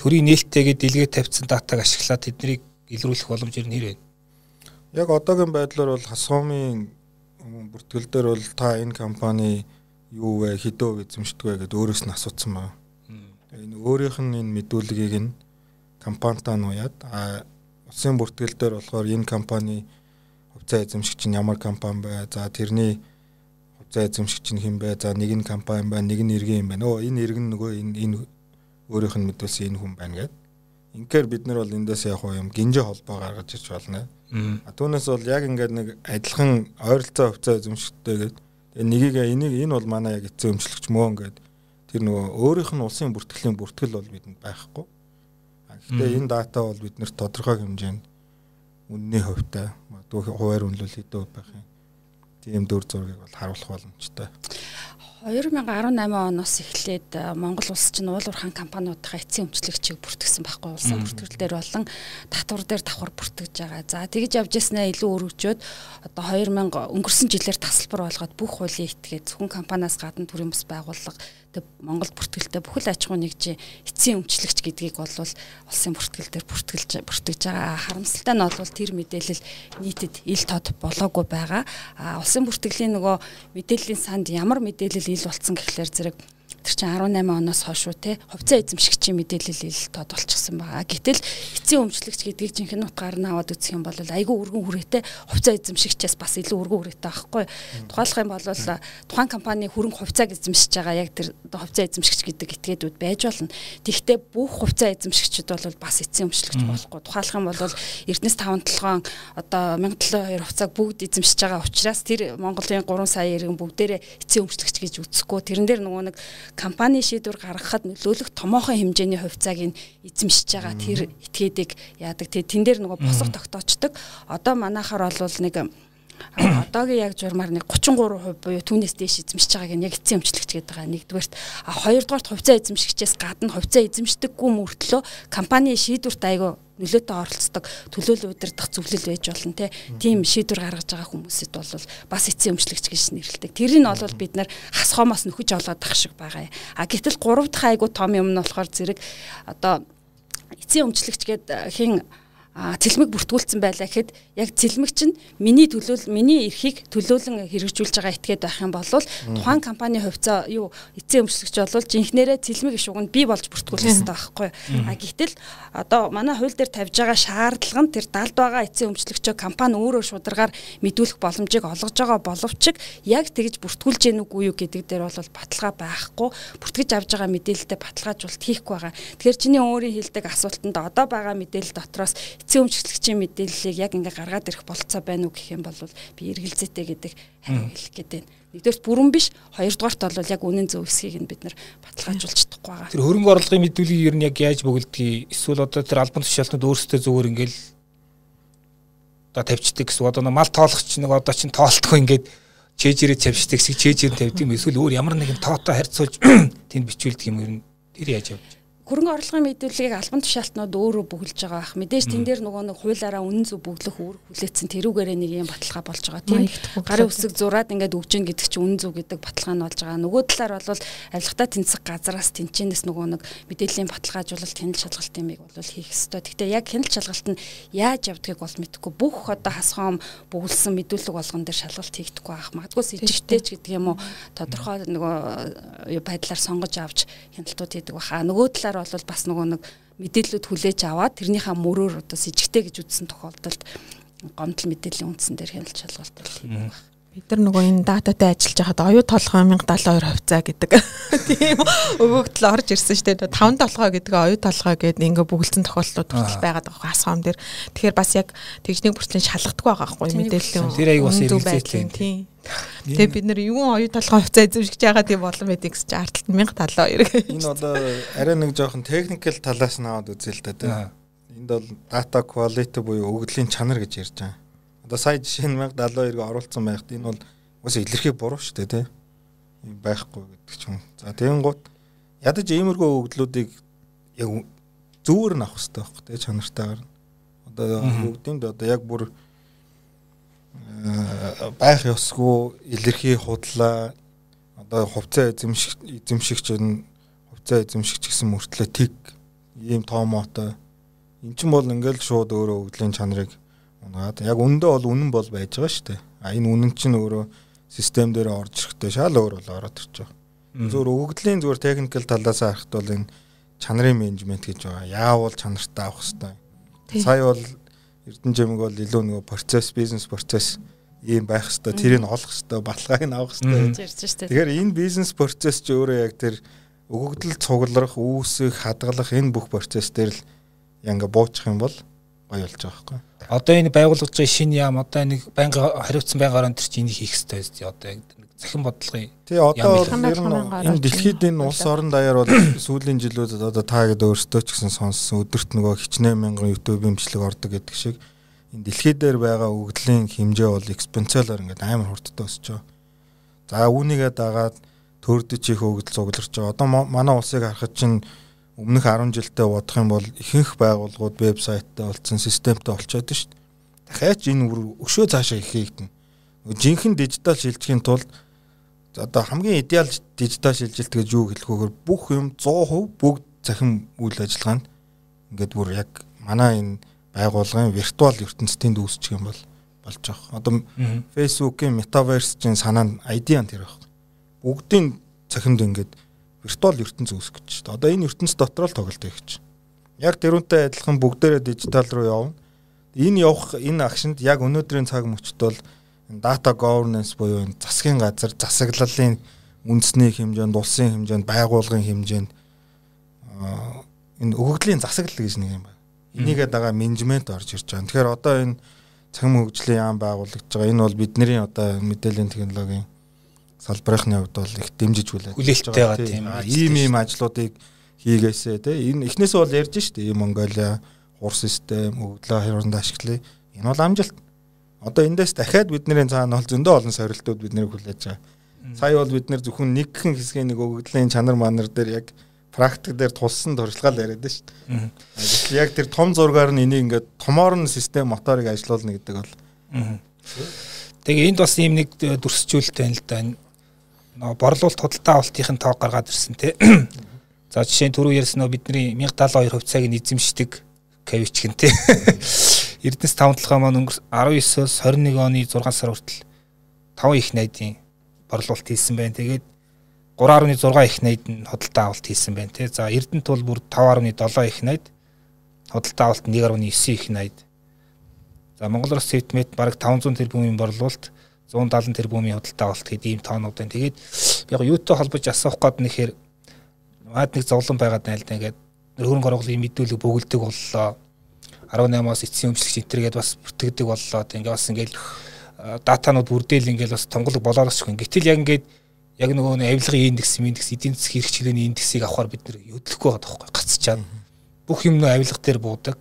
төрийн нээлттэйгээ дэлгээ тавьсан датаг ашиглаад тэднийг илрүүлэх боломж ер нь хэр вэ? Яг одоогийн байдлаар бол хасуумын бүртгэл дээр бол та энэ компани юу вэ, хэдөө эзэмшдэг вэ гэдээ өөрөөс нь асуусан байна. Энэ өөрийнх нь энэ мэдүүлгийг нь компанитаа нуяад а улсын бүртгэл дээр болохоор энэ компани хувьцаа эзэмшигч нь ямар компани бай. За тэрний хувьцаа эзэмшигч нь хэн бай. За нэг нь компани бай, нэг нь иргэн юм байна. Өө энэ иргэн нөгөө энэ энэ өөрийнх нь мэдүүлсэн энэ хүн байна гэдэг. Инхээр бид нар бол эндээс яг юм гинжи холбоо гаргаж ирж байна. А түүнээс бол яг ингээд нэг адилхан ойролцоо хувьцаа эзэмшигтэй гэдэг. Тэгээ нёгийг энийг энэ бол манай яг эцэг өмчлөгч мөн ингээд тэр нөгөө өөрийнх нь улсын бүртгэлийн бүртгэл бол бидэнд байхгүй. А гэхдээ энэ дата бол биднэрт тодорхой хэмжээнд үнний хувьтай магадгүй хуваар үнэлэл хэдөө байх юм. Тийм дүр зургийг бол харуулах боломжтой. 2018 оноос эхлээд э, Монгол улс чинь уулуурхан компаниудынхаа эцсийн өмчлөгчийг бүртгэсэн байхгүй улсын бүртгэл дээр болон татвар дээр давхар бүртгэж байгаа. За тэгж явж яснаа илүү өргөжөөд одоо 2000 өнгөрсөн жилээр тасалбар болгоод бүх хуулийн этгээд зөвхөн компаниас гадна төрийн бас байгууллага Монголд бүртгэлтэй бүхэл аж ахуй нэгжийн эцсийн өмчлөгч гэдгийг бол улсын бүртгэл дээр бүртгэлж бүртгэж байгаа. Харамсалтай нь бол тэр мэдээлэл нийтэд ил тод болоогүй байгаа. А улсын бүртгэлийн нөгөө мэдээллийн санд ямар мэдээлэл ил болцсон гэхлээр зэрэг Тэр чинь 18 оноос хойш шүү те хувьцаа эзэмшигчийн мэдээлэл ил тод болчихсон байгаа. Гэтэл эцсийн өмчлөгч гэдгийг жинхэнэ утгаар нь аваад үзэх юм бол айгүй өргөн хүрээтэй хувьцаа эзэмшигчээс бас илүү өргөн хүрээтэй байхгүй. Тухайлах юм бол тухайн компани хөрөнгө хувьцааг эзэмшиж байгаа яг тэр хувьцаа эзэмшигч гэдэг этгээдүүд байж болно. Тэгэхдээ бүх хувьцаа эзэмшигчид бол бас эцсийн өмчлөгч болохгүй. Тухайлах юм бол Эрдэнэс 5 толгоон одоо 1072 хувьцааг бүгд эзэмшиж байгаа учраас тэр Монголын 3 сая иргэн бүгдээрээ эцсийн өмчлөгч гэж үзэхгүй. Тэрэн дээр нөгөө нэг компани шийдвэр гаргахад нөлөөлөх томоохон хэмжээний хувьцааг нь эзэмшиж байгаа тэр этгээдийг яадаг. Тэн дээр нөгөө босго тогтоочдөг. Одоо манайхаар бол нэг одоогийн яг журмаар нэг 33% буюу түүнээс дээш эзэмшиж байгааг нь яг эцсийн өмчлөгч гэдэг байгаа нэгдүгээрт хоёрдугаарт хувьцаа эзэмшигчээс гадна хувьцаа эзэмшдэггүй мөртлөө компани шийдвэрт айгүй нөлөөтэй оролцдог төлөөлөл удирдах зөвлөл байж болно те тийм шийдвэр гаргаж байгаа хүмүүсэд бол бас эцсийн өмчлөгч гэж нэрлэдэг. Тэрийг нь бол бид нар хас хомоос нөхөж олоод ах шиг байгаа. А гэтэл 3 дахь айгу том юм нь болохоор зэрэг одоо эцсийн өмчлөгч гээд хин цэлмэг бүртгүүлсэн байлаа. Гэхэд яг цэлмэг чинь миний төлөөл миний эрхийг төлөөлөн хэрэгжүүлж байгаа этгээд байх юм бол тухайн компани хувьцаа юу эцсийн өмчлөгч бол жинхнэрээ цэлмэг иш уганд бий болж бүртгүүлэх хэрэгтэй байхгүй а гэтэл одоо манай хууль дээр тавьж байгаа шаардлага нь тэр далд байгаа эцсийн өмчлөгчөө компани өөрөө шударгаар мэдүүлэх боломжийг олгож байгаа боловч яг тэгж бүртгүүлж гэнэ үгүй юу гэдэг дээр бол баталгаа байхгүй. Бүртгэж авж байгаа мэдээлэлтэй баталгаажуулалт хийхгүй байгаа. Тэгэхээр чиний өөрийн хэлдэг асуултанд одоо байгаа мэдээлэл дотроос эцсийн өмчлөгчийн мэдээллийг яг ингээ гаргаад ирэх болцоо байна уу гэх юм бол би эргэлзээтэй гэдэг хариу хэлэх гээд байна. Нэгдүгээр бүрэн биш, хоёрдугаарт бол яг үнэн зөв эсхийг нь бид нар баталгаажуулж чадахгүй байгаа. Тэр хөрөнгө оруулгын мэдүүлгийг ер нь яг яаж бөгөлдгийг? Эсвэл одоо тэр албан тушаалтнууд өөрсдөө зүгээр ингээл одоо тавьчдаг гэсэн одоо мал тоолгоч нэг одоо чин тоолтгүй ингээд чэжээрээ тавьчдаг хэсэг чэжээр тавьдаг юм. Эсвэл өөр ямар нэгэн тоотой харьцуулж <clears throat> тэнд бичүүлдэг юм ер нь. Тэр яаж явж хөрөнгө орлогын мэдүүлгийг албан тушаалтнууд өөрөө бүгэлж байгаа бах. Мэдээж тэн дээр нөгөө нэг хуулаараа үнэн зөв бүглэх үүрэг хүлээсэн тэрүүгээрээ нэг юм баталгаа болж байгаа тийм. Гарын үсэг зураад ингээд өгж гин гэдэг чинь үнэн зөв гэдэг баталгаа нь болж байгаа. Нөгөө талаар бол авилгатай тэнцэх газараас тэнцэнэс нөгөө нэг мэдээллийн баталгаажуулалт хяналт шалгалтын миг бол хийх ёстой. Гэхдээ яг хяналт шалгалт нь яаж явдгийг бол мэдэхгүй. Бүх одоо хасхаам бүгэлсэн мэдүүлэг болгон дээр шалгалт хийгдэхгүй байх. Магадгүй с ижигтэй ч гэдэг юм уу тодорхой нөгөө байдлаар сонгож авч хяналтууд хийдэг баха. Нөгөө талаар бол бас нөгөө нэг мэдээлэлүүд хүлээж аваад тэрнийхээ мөрөөр одоо с ижигтэй гэж үзсэн тохиолдолд гомдол мэдээллийн үндсэн дээр хяналт шалгалт хийх байх бид нар нөгөө энэ дататай ажиллаж байхад оюу толгой 1072 хувьцаа гэдэг. <laughs> Тийм өвөгдөл орж ирсэн шүү дээ. 5 толгой гэдэг оюу толгой гэдэг ингээ бүгэлцэн тохиолдлууд хүртэл байгаад байгаа хасхам дээр. Тэгэхээр бас яг тэгжнийг бүртлэн шалгадаггүй байгаа байхгүй мэдээллийн тэр аяг бас эргэлзээтэй тийм. Тэгээ бид нар юу оюу толгой хувьцаа эзэмшиж байгаа тийм болон байдаг гэж арталт 1072 энэ одоо арай нэг жоохон техникэл талаас нь аваад үзээ л да тийм энд бол data quality буюу өгөгдлийн чанар гэж ярьж байгаа Одоо сая жишээ нь 1072-г оруулсан байхад энэ бол ус илэрхий буруу шүү дээ тий. байхгүй гэдэг ч юм. За тэгэн гут ядаж иймэрхүү өгдлүүдийг яг зүүр нь авах хэрэгтэй байхгүй тий чанартайгаар. Одоо өгдөнд одоо яг бүр э, байх ёсгүй илэрхий худлаа одоо хувьцаа эзэмших эзэмшигч нь хувьцаа эзэмшигч гэсэн мөртлөө тэг ийм тоомоотой эн чинь бол ингээл шууд өөрөө өгдлийн чанарыг унаад яг үндэ бол үнэн бол байж байгаа шүү дээ. А энэ үнэн чинь өөрөө систем дээр орж ирэхдээ шал өөр бол ороод ирж байгаа. Зөвхөн өгөгдлийн зөвхөн техникэл талаас харахад бол энэ чанарын менежмент гэж байгаа. Яавал чанартай авах хэрэгтэй. Сая бол Эрдэнэ жимэг бол илүү нөгөө процесс, бизнес процесс ийм байх хэрэгтэй. Тэрийг олох хэрэгтэй, баталгааг нь авах хэрэгтэй. Тэгэхээр энэ бизнес процесс ч өөрөө яг тэр өгөгдөл цуглах, үүсэх, хадгалах энэ бүх процесс дээр л яг ингээ буучих юм бол гоё болж байгаа байхгүй. Одоо энэ байгуулгаж байгаа шинэ яам одоо нэг байнга хариуцсан байнга орон төр чинь энийг хийх хэрэгтэй зү одоо захин бодлогын тий одоо ер нь энэ дэлхийд энэ улс орон даяар бол <coughs> сүүлийн жилүүдэд одоо та гэдэг өөртөө ч гэсэн сонссон өдөрт нөгөө хичнээн мянган YouTube имжлэг ордог гэдэг шиг энэ дэлхий дээр байгаа өгдлийн хэмжээ бол экспоненциалаар ингээд амар хурдтай өсөж байгаа. За үүнийгээ дагаад төрдөж их хөгжил цугларч байгаа. Одоо манай улсыг харахад чинь өмнөх 10 жилдээ бодох юм бол ихэнх байгууллагууд вебсайттай болсон, системтэй болчиход шүү дээ. Дахиад энэ үр өшөө цаашаа их хийгдэн. Жинхэнэ дижитал шилжихийн тулд одоо хамгийн идеал дижитал шилжилт гэж юу хэлэх вөөр бүх юм 100% бүгд захин үйл ажиллагаанд ингээд бүр яг манай энэ байгууллагын виртуал ертөнцийн дүүсчих юм бол болж байгаа. Одоо Facebook-ийн metaverse-ийн санаа нь ID-ан тэр байна. Бүгдийн цахимд ингээд виртуал ертөнц үүсгэж дээ. Одоо энэ ертөнц дотор л тоглолт хийх гэж. Яг тэрүүнтэй адилхан бүгдээрээ дижитал руу явна. Энэ явах энэ агшинд яг өнөөдрийн цаг мөчт бол data governance буюу энэ засгийн газар засаглалын үндэсний хэмжээнд, улсын хэмжээнд, байгууллагын хэмжээнд энэ өгөгдлийн засаглал гэж нэг юм байна. Энийгээ дагаа менежмент орж ирж байгаа. Тэгэхээр одоо энэ цахим хөгжлийн яам байгуулагдж байгаа. Энэ бол бидний одоо мэдээллийн технологийн салбарынхны хувьд бол их дэмжиж хүлээж байгаа тийм. Ийм ийм ажлуудыг хийгээсэ тий. Энэ эхнээсээ бол ярьж штэ. Ийм Монголиа хур систем, өгдлөө хөрөнд ашиглая. Энэ бол амжилт. Одоо эндээс дахиад бидний цаана бол зөндөө олон сорилтууд биднийг хүлээж байгаа. Сая бол бид нэр зөвхөн нэгхэн хэсгийн нэг өгөгдлийн чанар манар дээр яг практик дээр тулсан туршлагаа яриад шүү дээ. Яг тэр том зургаар нь энийг ингээд томоор нь систем моторыг ажилуулна гэдэг бол. Тэгээ энд бас ийм нэг дүрсчүүлэлт байна л да. Борлуулалт худалдаа авалтын тоог гаргаад ирсэн тий. За жишээ нь түрүү ярьсан нөө бидний 1072 хувьцааг нь эзэмшдэг кавичгэн тий. Эрдэнэс тавталгаа маань өнгөрс 19-оос 21 оны 6 сар хүртэл 5 их найдын борлуулалт хийсэн байна. Тэгээд 3.6 их найд нь худалдаа авалт хийсэн байна тий. За Эрдэнэт бол бүр 5.7 их найд худалдаа авалт 1.9 их найд. За Монгол Улс Сэтмэт бараг 500 тэрбумын борлуулалт 170 тэрбумын худалдаа авалт гэдэг ийм тоонууд байна. Тэгээд яг юутай холбож асуух гээд нэхэр маад нэг зовлон байгаад байна л да ингээд хөрөнгө оруулалтын мэдүүлэг бөглөдөг боллоо 18-аас эцсийн өмчлөгч энтергээд бас бүртгэдэг боллоо. Ингээ бас ингээл датанууд бүрдээл ингээл бас томголог болоорос гэн. Гэтэл яг ингээд яг нөгөө авилгын индекс, индекс, эдийн засгийн хэрэгч хилээний индексийг авахар бид нэр хөдлөхгүй байгаа тоххой гацчаад. Бүх юм нөө авилга дээр буудаг.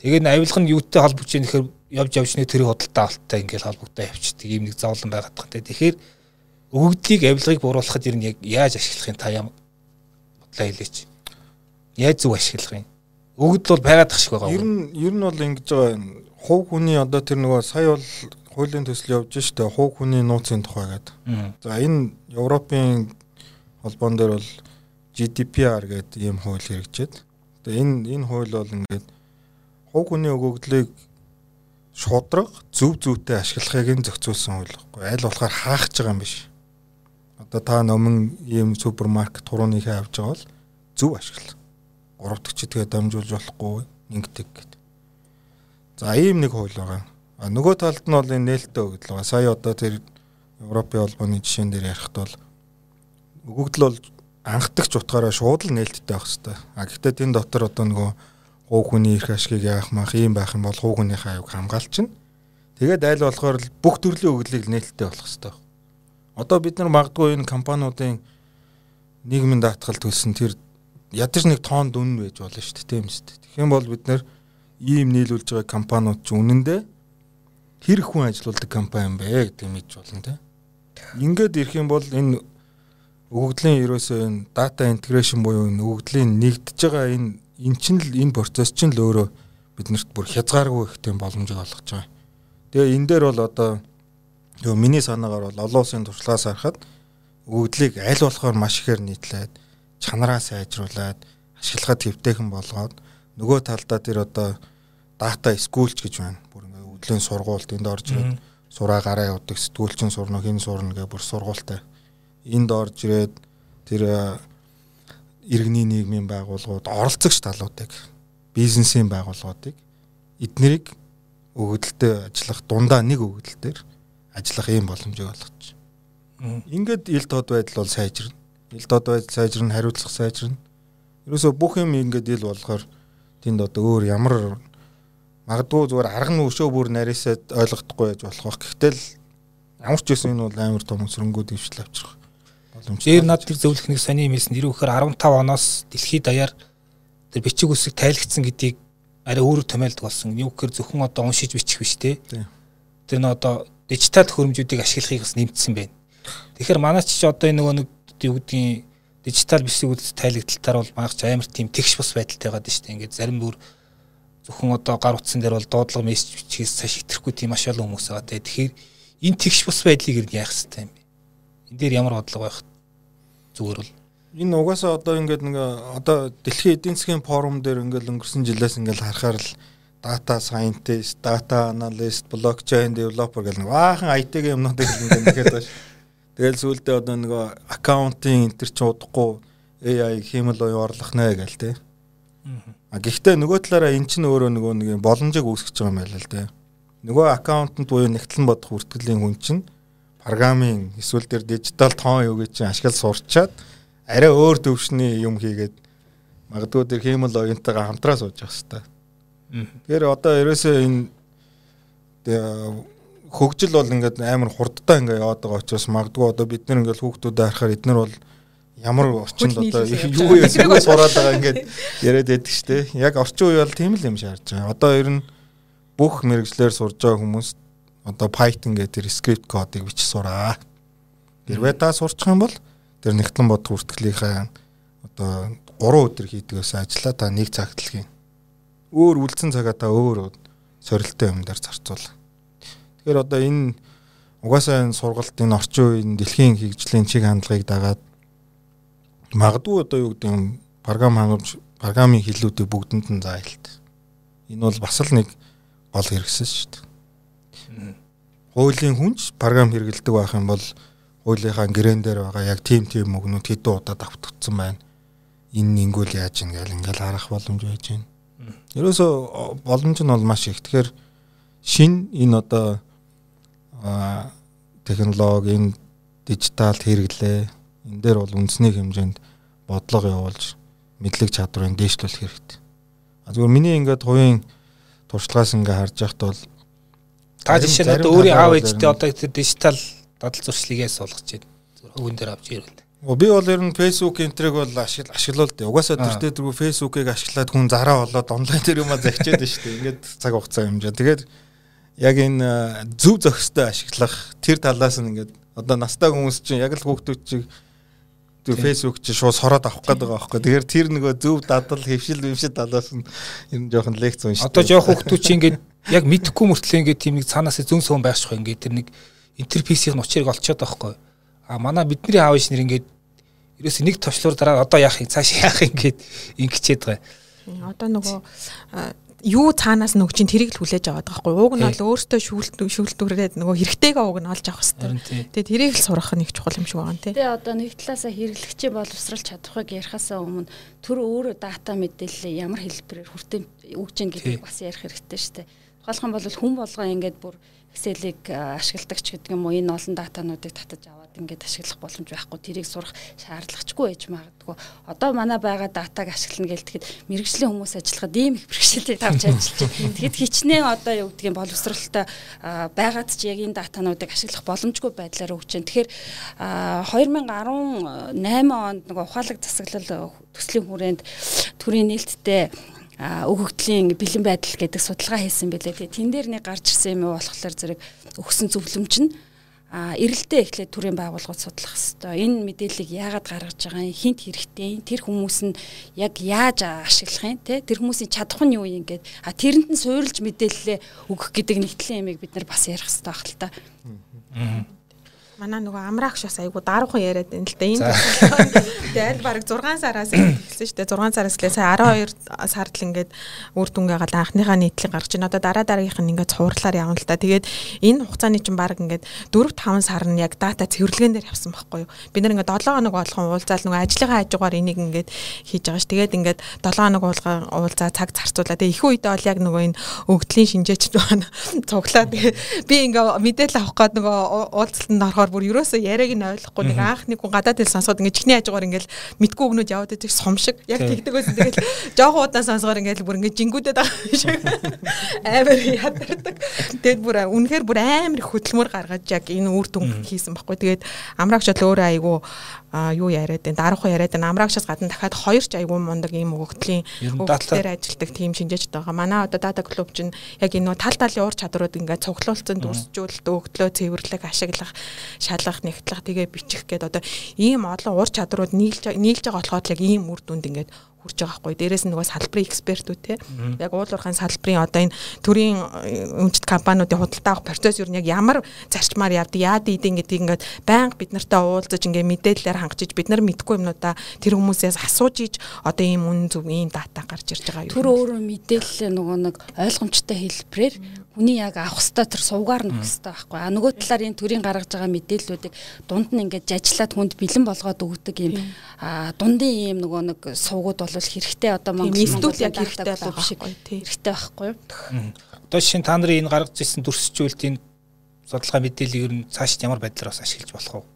Тэгээд авилга нь юутай холбож ийм нэхэр явж явж нэ тэрийг худалдаа авалттай ингээл холбогдоо явчихдаг. Ийм нэг зовлон байгаад байгаа. Тэгэхээр өгөгдлийг авилгыг бууруулахад ер нь яг яаж ашиглахын та юм бодлоо хэлээч. Яаж зөв ашиглах юм? өгдөл бол байгаад тах шиг байгаа. Ер нь ер нь бол ингэж байгаа хувь хүний одоо тэр нөгөө сая бол хуулийн төсөл явж штэ хувь хүний нууцын тухай гэдэг. За энэ Европын холбоон дээр бол GDPR гэдэг ийм хууль хэрэгжээд. Тэгээ энэ энэ хууль бол ингээд хувь хүний өгөгдлийг шудраг зөв зөвтэй ашиглахыг нь зохицуулсан байхгүй. Аль болохоор хаах гэж байгаа юм биш. Одоо та номон ийм супермаркет турууныхаа авч байгаа бол зөв ашигла гурав дахь чидгээ дамжуулж болохгүй ингэдэг гэдэг. За ийм нэг хууль байгаа. А нөгөө талд нь бол энэ нээлттэй өгдөл байгаа. Сая одоо тэр Европын холбооны жишээн дээр ярихад бол өгөгдөл бол анхдагч утгаараа шууд л нээлттэй байх хэвээр. А гэхдээ тэн дотор одоо нөгөө хуу хүний эрх ашгийг яах мах ийм байх юм бол хуу хүнийхээ аюуг хамгаалчихна. Тэгээд айл болохоор бүх төрлийн өгөгдлийг нээлттэй болох хэвээр. Одоо бид нар магадгүй энэ компаниудын нийгмийн даатгал төлсөн тэр ядаж нэг тоон дүн байж болно шүү дээ тийм шүү дээ. Тэгэх юм бол бид нэр ийм нийлүүлж байгаа компаниуд ч үнэндээ хэр хүн ажилуулдаг компани юм бэ гэдэг мэдж болно тийм. Ингээд ирэх юм бол энэ өгөгдлийн ерөөсөө энэ дата интеграшн буюу энэ өгөгдлийн нэгдэж байгаа энэ эн чинь л энэ процесс чинь л өөрөө биднэрт бүр хязгааргүй их тийм боломжийг олгож байгаа. Тэгээ энэ дээр бол одоо юу миний санаагаар бол олон улсын туршлагаас харахад өгөгдлийг аль болохоор маш ихээр нийтлээд чанараа сайжруулад ашиглахад хэвтэйхэн болгоод нөгөө талдаа тэр одоо дата скүүлч гэж байна. Бүр ингээ өдлийн сургуульд энд орж ирээд сураа гараа явдаг сэтгүүлчин сурна хин сурна гэх бүр сургуультай. Энд орж ирээд тэр иргэний нийгмийн байгууллагууд оролцогч талуудыг бизнесийн байгууллагуудыг эднэрийг өгөгдөлтөд ажиллах дундаа нэг өгөгдөлтөөр ажиллах ийм боломжийг олгож. Ингээд ил тод байдал бол сайжирна ил дод байдал сайжирна, хариуцлага сайжирна. Ерөөсөө бүх юм ингээд ил болохоор тэнд одоо өөр ямар магадгүй зүгээр арга нь өшөө бүр нарийсаад ойлгохдохгүй байж болох. Гэхдээ л ямар ч байсан энэ бол амар том өсрөнгүүд дэвшил авчрах. Дээр над тэр зөвлөх нэг сони юмсэн нэр өгөхөр 15 оноос дэлхийд даяар тэр бичиг үсэг тайлгдсан гэдгийг арай өөрөөр томьёолдог болсон. Юу гэхээр зөвхөн одоо уншиж бичих биш те. Тэр нь одоо дижитал хөрөмжүүдийг ашиглахыг бас нэмсэн байна. Тэгэхээр манай ч одоо энэ нөгөө нэг юу гэдгийг дижитал бишсийг үйл тайлэгдалтаар бол магч амар тийм тэгш бус байдалтай байгаа шүү дээ. Ингээд зарим бүр зөвхөн одоо гар утсан дээр бол дуудлага мессеж бичгээс цааш итерхгүй тийм маш олон хүмүүс байгаа. Тэгэхээр энэ тэгш бус байдлыг ер нь яах хэрэгтэй юм Энд дээр ямар бодлого байх зүгээр бол энэ угаасаа одоо ингээд нэг одоо дэлхийн эдийн засгийн форум дээр ингээд өнгөрсөн жилээс ингээд харахаар л data scientist, data analyst, blockchain developer гэх нэг баахан IT-ийн юмнуудыг ингээд нэхэд байна. Тэгэл сүүлдээ одоо нөгөө accounting энэ төр ч удахгүй AI хиймэл уу орлох нэ гээл те. А гэхдээ нөгөө талаараа эн чинь өөрөө нөгөө нэг боломжийг үүсгэж байгаа юм байл л те. Нөгөө аккаунтант буюу нэгтлэн бодох хүртгэлийн хүн чинь программын эсвэл тэр дижитал тоон юу гэж чинь ашиглаж сурчаад арай өөр төвшний юм хийгээд магадгүй тэр хиймэл оюунтайгаа хамтраа сууж явах хэвээр. Тэгэхээр одоо ерөөсөө энэ хөгжил бол ингээд амар хурдтай ингээд яваад байгаа учраас магадгүй одоо бид нэр ингээд хүүхдүүдэд харахаар эднэр бол ямар орчинд одоо юу юу сураад байгаа ингээд яриад байдаг шүү дээ. Яг орчин үе бол тийм л юм шаарч байгаа. Одоо ер нь бүх мэрэгчлэр сурж байгаа хүмүүс одоо Python гэдэг тэр скрипт кодыг бичиж сураа. Хэрвээ та сурчих юм бол тэр нэгтлэн бод хүртгэлийнхаа одоо 3 өдөр хийдгээс ажиллаа та нэг цагт л хийн. Өөр үлдсэн цагаа та өөр сорилттой юм дээр зарцуул. Тэгэхээр одоо энэ угаасаа энэ сургалтын орчин үеийн дэлхийн хөгжлийн чиг хандлагыг дагаад магадгүй одоо юу гэдэг юм програм хангамж програмын хилүүдийг бүгдэнд нь заайлт. Энэ бол бас л нэг гол хэрэгсэл шүү дээ. Хуулийн хүнч програм хэрэгэлдэг байх юм бол хуулийнхаа гэрэн дээр байгаа яг тим тим мөгнүүд хэдэн удаад автагдсан байна. Энэ ингүүл яаж ингээл ингээл харах боломж байж байна. Ерөөсө боломж нь бол маш их. Тэгэхээр шин энэ одоо технологи энэ дижитал хэрэглээ энэ дээр бол үндэсний хэмжээнд бодлого явуулж мэдлэг чадварыг дээшлүүлэх хэрэгтэй. Зүгээр миний ингээд хувийн туршлагаас ингээ харж байхад бол та жишээ нь одоо өөрийн аав ээжтэй одоо тэр дижитал дадал зуршлыгээс суулгаж байна. Хөвгөн дээр авч ирвэл. Би бол ер нь Facebook энтриг бол ашигла ашиглал дээ. Угаасаа тэртээ дэргүү Facebook-ыг ашиглаад хүн зараа болоод онлайн дээр юм а захичээд шүү дээ. Ингээд цаг хугацаа хэмжээ. Тэгээд яг энэ зөв зохистой ашиглах тэр талаас нь ингээд одоо настай хүмүүс чинь яг л хүүхдүүд чинь тэр фэйсбુક чи шууд сороод авах гээд байгаа байхгүй. Тэгэхээр тэр нөгөө зөв дадал хөвшил хөвшил талаас нь ер нь жоохон лекц уншдаг. Одоо жоох хүүхдүүд чи ингээд яг мэдхгүй мөртлөө ингээд тийм нэг цаанаас зүүн суун байшгүй ингээд тэр нэг интерфейсийн учрыг олцоод байхгүй. А манай бидний аав иш нэр ингээд ерөөс нэг точлуур дараа одоо яах юм цааш яах юм <laughs> гээд ингэчээд байгаа. Одоо нөгөө юу цаанаас нөгөө чинь тэрийг л хүлээж аваад байгаа байхгүй. Ууг нь бол өөртөө шүүлт шүүлтүүрээд нөгөө хэрэгтэйгээ ууг нь олж авах хэрэгтэй. Тэгээ тэрийг л сурах нэг чухал юм шиг байгаа юм тий. Тэгээ одоо нэг талаасаа хэрэглэгчийн боловсрал чадахыг ярихаасаа өмнө төр өөрөө дата мэдээлэл ямар хэлбэрээр хүртэн өгж гин гэдгийг бас ярих хэрэгтэй шүү дээ. Тухайлх юм бол хүн болгоо ингээд бүр Excel-ийг ашигладаг ч гэдэг юм уу энэ олон датануудыг татаж аваад ингээд ашиглах боломж байхгүй тэрийг сурах шаардлагачгүй байж магадгүй. Одоо манай байгаа датаг ашиглана гэж тэгэхэд мэрэгжлийн хүмүүс ажиллахад ийм их бэрхшээлтэй тавьж ажиллаж. Тэгэхэд хичнээн одоо юу гэдгийг боловсралтай байгаад ч яг энэ датануудыг ашиглах боломжгүй байдлаар өгч байна. Тэгэхээр 2018 онд нэг ухаалаг засаглал төслийн хүрээнд төрийн нээлттэй өгөгдлийн бэлэн байдал гэдэг судалгаа хийсэн байлээ. Тэгээ тэн дээр нэг гарч ирсэн юм болохоор зэрэг өгсөн зөвлөмж нь а эрэлтээ эхлээд төрийн байгууллагууд судлах хэвээр. Энэ мэдээллийг яагаад гаргаж байгаа юм, хинт хэрэгтэй, тэр хүмүүс нь яг яаж ашиглах юм те тэр хүмүүсийн чадах нь юу юм гээд а тэрэнд нь суурилж мэдээлэлээ өгөх гэдэг нэгтгэлийн ямиг бид нар бас ярих хэрэгтэй байх л та. Манай нөгөө амраагш бас айгу даруухан яриад байна л да. Энэ тэгээ аль бараг 6 сараас эхэлсэн шүү дээ. 6 сараас лээ сая 12 сард л ингээд үр дүнгээ гал анхныхаа нийтлэг гаргаж байна. Одоо дараа дараагийнх нь ингээд цуурлаар явна л да. Тэгээд энэ хугацааны чинь баг ингээд 4 5 сар нь яг дата цэвэрлэгэн дээр явсан байхгүй юу. Бид нэр ингээд 7 хоног болгон уулзаал нөгөө ажлынхаа хажуугаар энийг ингээд хийж байгаа ш. Тэгээд ингээд 7 хоног уулгаа уулзаа цаг зарцуулаа. Тэгээ их үедээ бол яг нөгөө энэ өгдлийн шинжээч <laughs> цуглаа. Тэгээ би ингээд мэдээлэл авах гээд нөгөө уулзалтанд орохоор болохоор бүр ерөөсөө яриаг нь ойлгохгүй нэг анх нэг хүн гадаад хэл сонсоод ингээд чихний хажуугаар ингээд мэдгүй өгнөд яваад байдаг сум шиг яг тэгдэг байсан. Тэгэл жоохон удаа сонсгоор ингээд бүр ингээд жингүүдэд байгаа шиг амар ядардаг. Тэгэд бүр үнэхээр бүр амар хөдөлмөр гаргаж яг энэ үр дүн хийсэн баггүй. Тэгээд амраагч бол өөрөө айгу а юу яриад байна? Даруухан яриад байна? Амраагшаас гадна дахиад хоёр ч айгүй мундаг ийм өгөгдлийн өгөгдлөөр ажилтдаг тийм шинжээчд байгаа. Манай одоо дата клуб чинь яг энэ тал талын уур чадрууд ингээд цуглуулсан дүрсжүүлэлт өгдлөө цэвэрлэх ашиглах шалгах нэгтлэх тэгээ бичих гээд одоо ийм олон уур чадрууд нийлж нийлж байгаа болохоор яг ийм үр дүнд ингээд хүрч байгаа хгүй. Дээрээс нь нөгөө салбарын экспертүүд те. Яг уул уурхайн салбарын одоо энэ төрийн өмчт компаниудын худалдаа авах процесс юу нь яг ямар зарчмаар явдаг, яад ийдин гэдгийг ингээд байнга бид нартай уулзаж ингээд мэдээлэлээр хангачиж бид нар мэдгүй юмнуудаа тэр хүмүүсээс асууж иж одоо ийм үн зөв ийм дата гарч ирж байгаа юу. Тэр өөрөө мэдээлэл нөгөө нэг ойлгомжтой хэлбэрээр хүний яг авах хэвээр тэр сувгаар нөх хэвээр байхгүй. А нөгөө талаар энэ төрийн гаргаж байгаа мэдээллүүдийг дунд нь ингээд жажлаад хүнд бэлэн болгоод өгдөг юм. А дундын ийм нөгөө нэг сувгууд бол хэрэгтэй одоо Монгол нийслэл яг хэрэгтэй болов шиг хэрэгтэй байхгүй? Одоо шинэ та нарын энэ гаргаж ирсэн дүрсжүүлэлтийн судалгаа мэдээллийг ер нь цаашд ямар байдлаар бас ашиглаж болох вэ?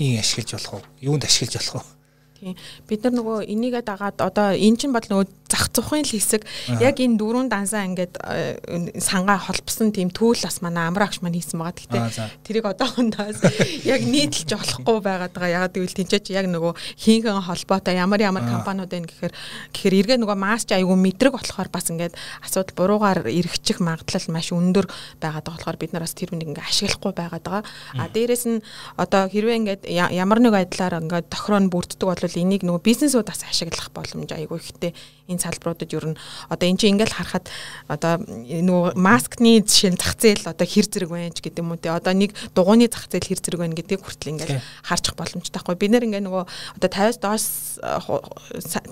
Хийн ашиглаж болох вэ? Юунд ашиглаж болох вэ? Тийм. Бид нар нөгөө энийгээ дагаад одоо эн чинь бол нөгөө зах зохын л хэсэг яг энэ дөрөв дансаа ингээд э, сангаа холбосон тийм түүл бас манай амраагч маань хийсэн байгаа. Гэхдээ тэрийг одоохондоос <laughs> яг нийтэлж болохгүй байгаад байгаа. Ягаад гэвэл тэнцээч яг нөгөө хийнхэн холбоотой ямар ямар компаниуд байна гэхээр гэхээр эргээ нөгөө масч айгүй мэдрэг болохоор бас ингээд асуудал буруугаар эргэчих магадлал маш өндөр байгаад байгаа болохоор бид нар бас тэр үнийг ингээд ашиглахгүй байгаад байгаа. А дээрэс нь одоо хэрвээ ингээд ямар нэг байдлаар ингээд тохироо бүрддэг бол бол энийг нөгөө бизнесүүд бас ашиглах боломж айгүй ихтэй энэ салбаруудад ер нь одоо эн чинь ингээл харахад одоо нөгөө маскны жишээ нь зах зээл одоо хэр зэрэг байна ч гэдэг юм уу те. Одоо нэг дугууны зах зээл хэр зэрэг байна гэдгийг хүртэл ингээл харчих боломжтой байхгүй. Бид нэр ингээ нөгөө одоо 50-аас доош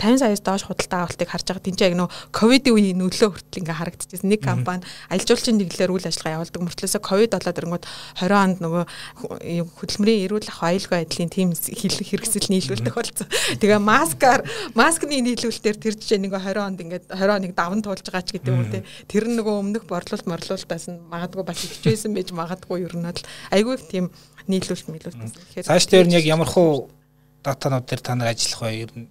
50 саяас доош худалдаа авалтыг харж байгаа тийм ч яг нөгөө ковидын үеийн нөлөө хүртэл ингээ харагдчихсэн. Нэг компани аялал жуулчлалын дэглэлээр үйл ажиллагаа явуулдаг. Мөртлөөсөө ковид болоод ирэнгүүт 20 онд нөгөө хөдөлмөрийн эрүүл ах аюулгүй байдлын тийм хэрэгсэл нийлүүлдэг болсон. Тэгээ маскаар маскны нийлүүлэлтээр тэр жишээ нэг 20 онд ингээд 20 оныг даван туулж байгаа ч гэдэг юм те. Тэр нь нөгөө өмнөх борлуулалт морлуулалтаас нь магадгүй бас ичвэсэн байж магадгүй ер нь л айгүй их тийм нийлүүлэлт мэлүүлэлт. Цааш дээр нь яг ямархуу датанууд дээр та нар ажиллах бай ер нь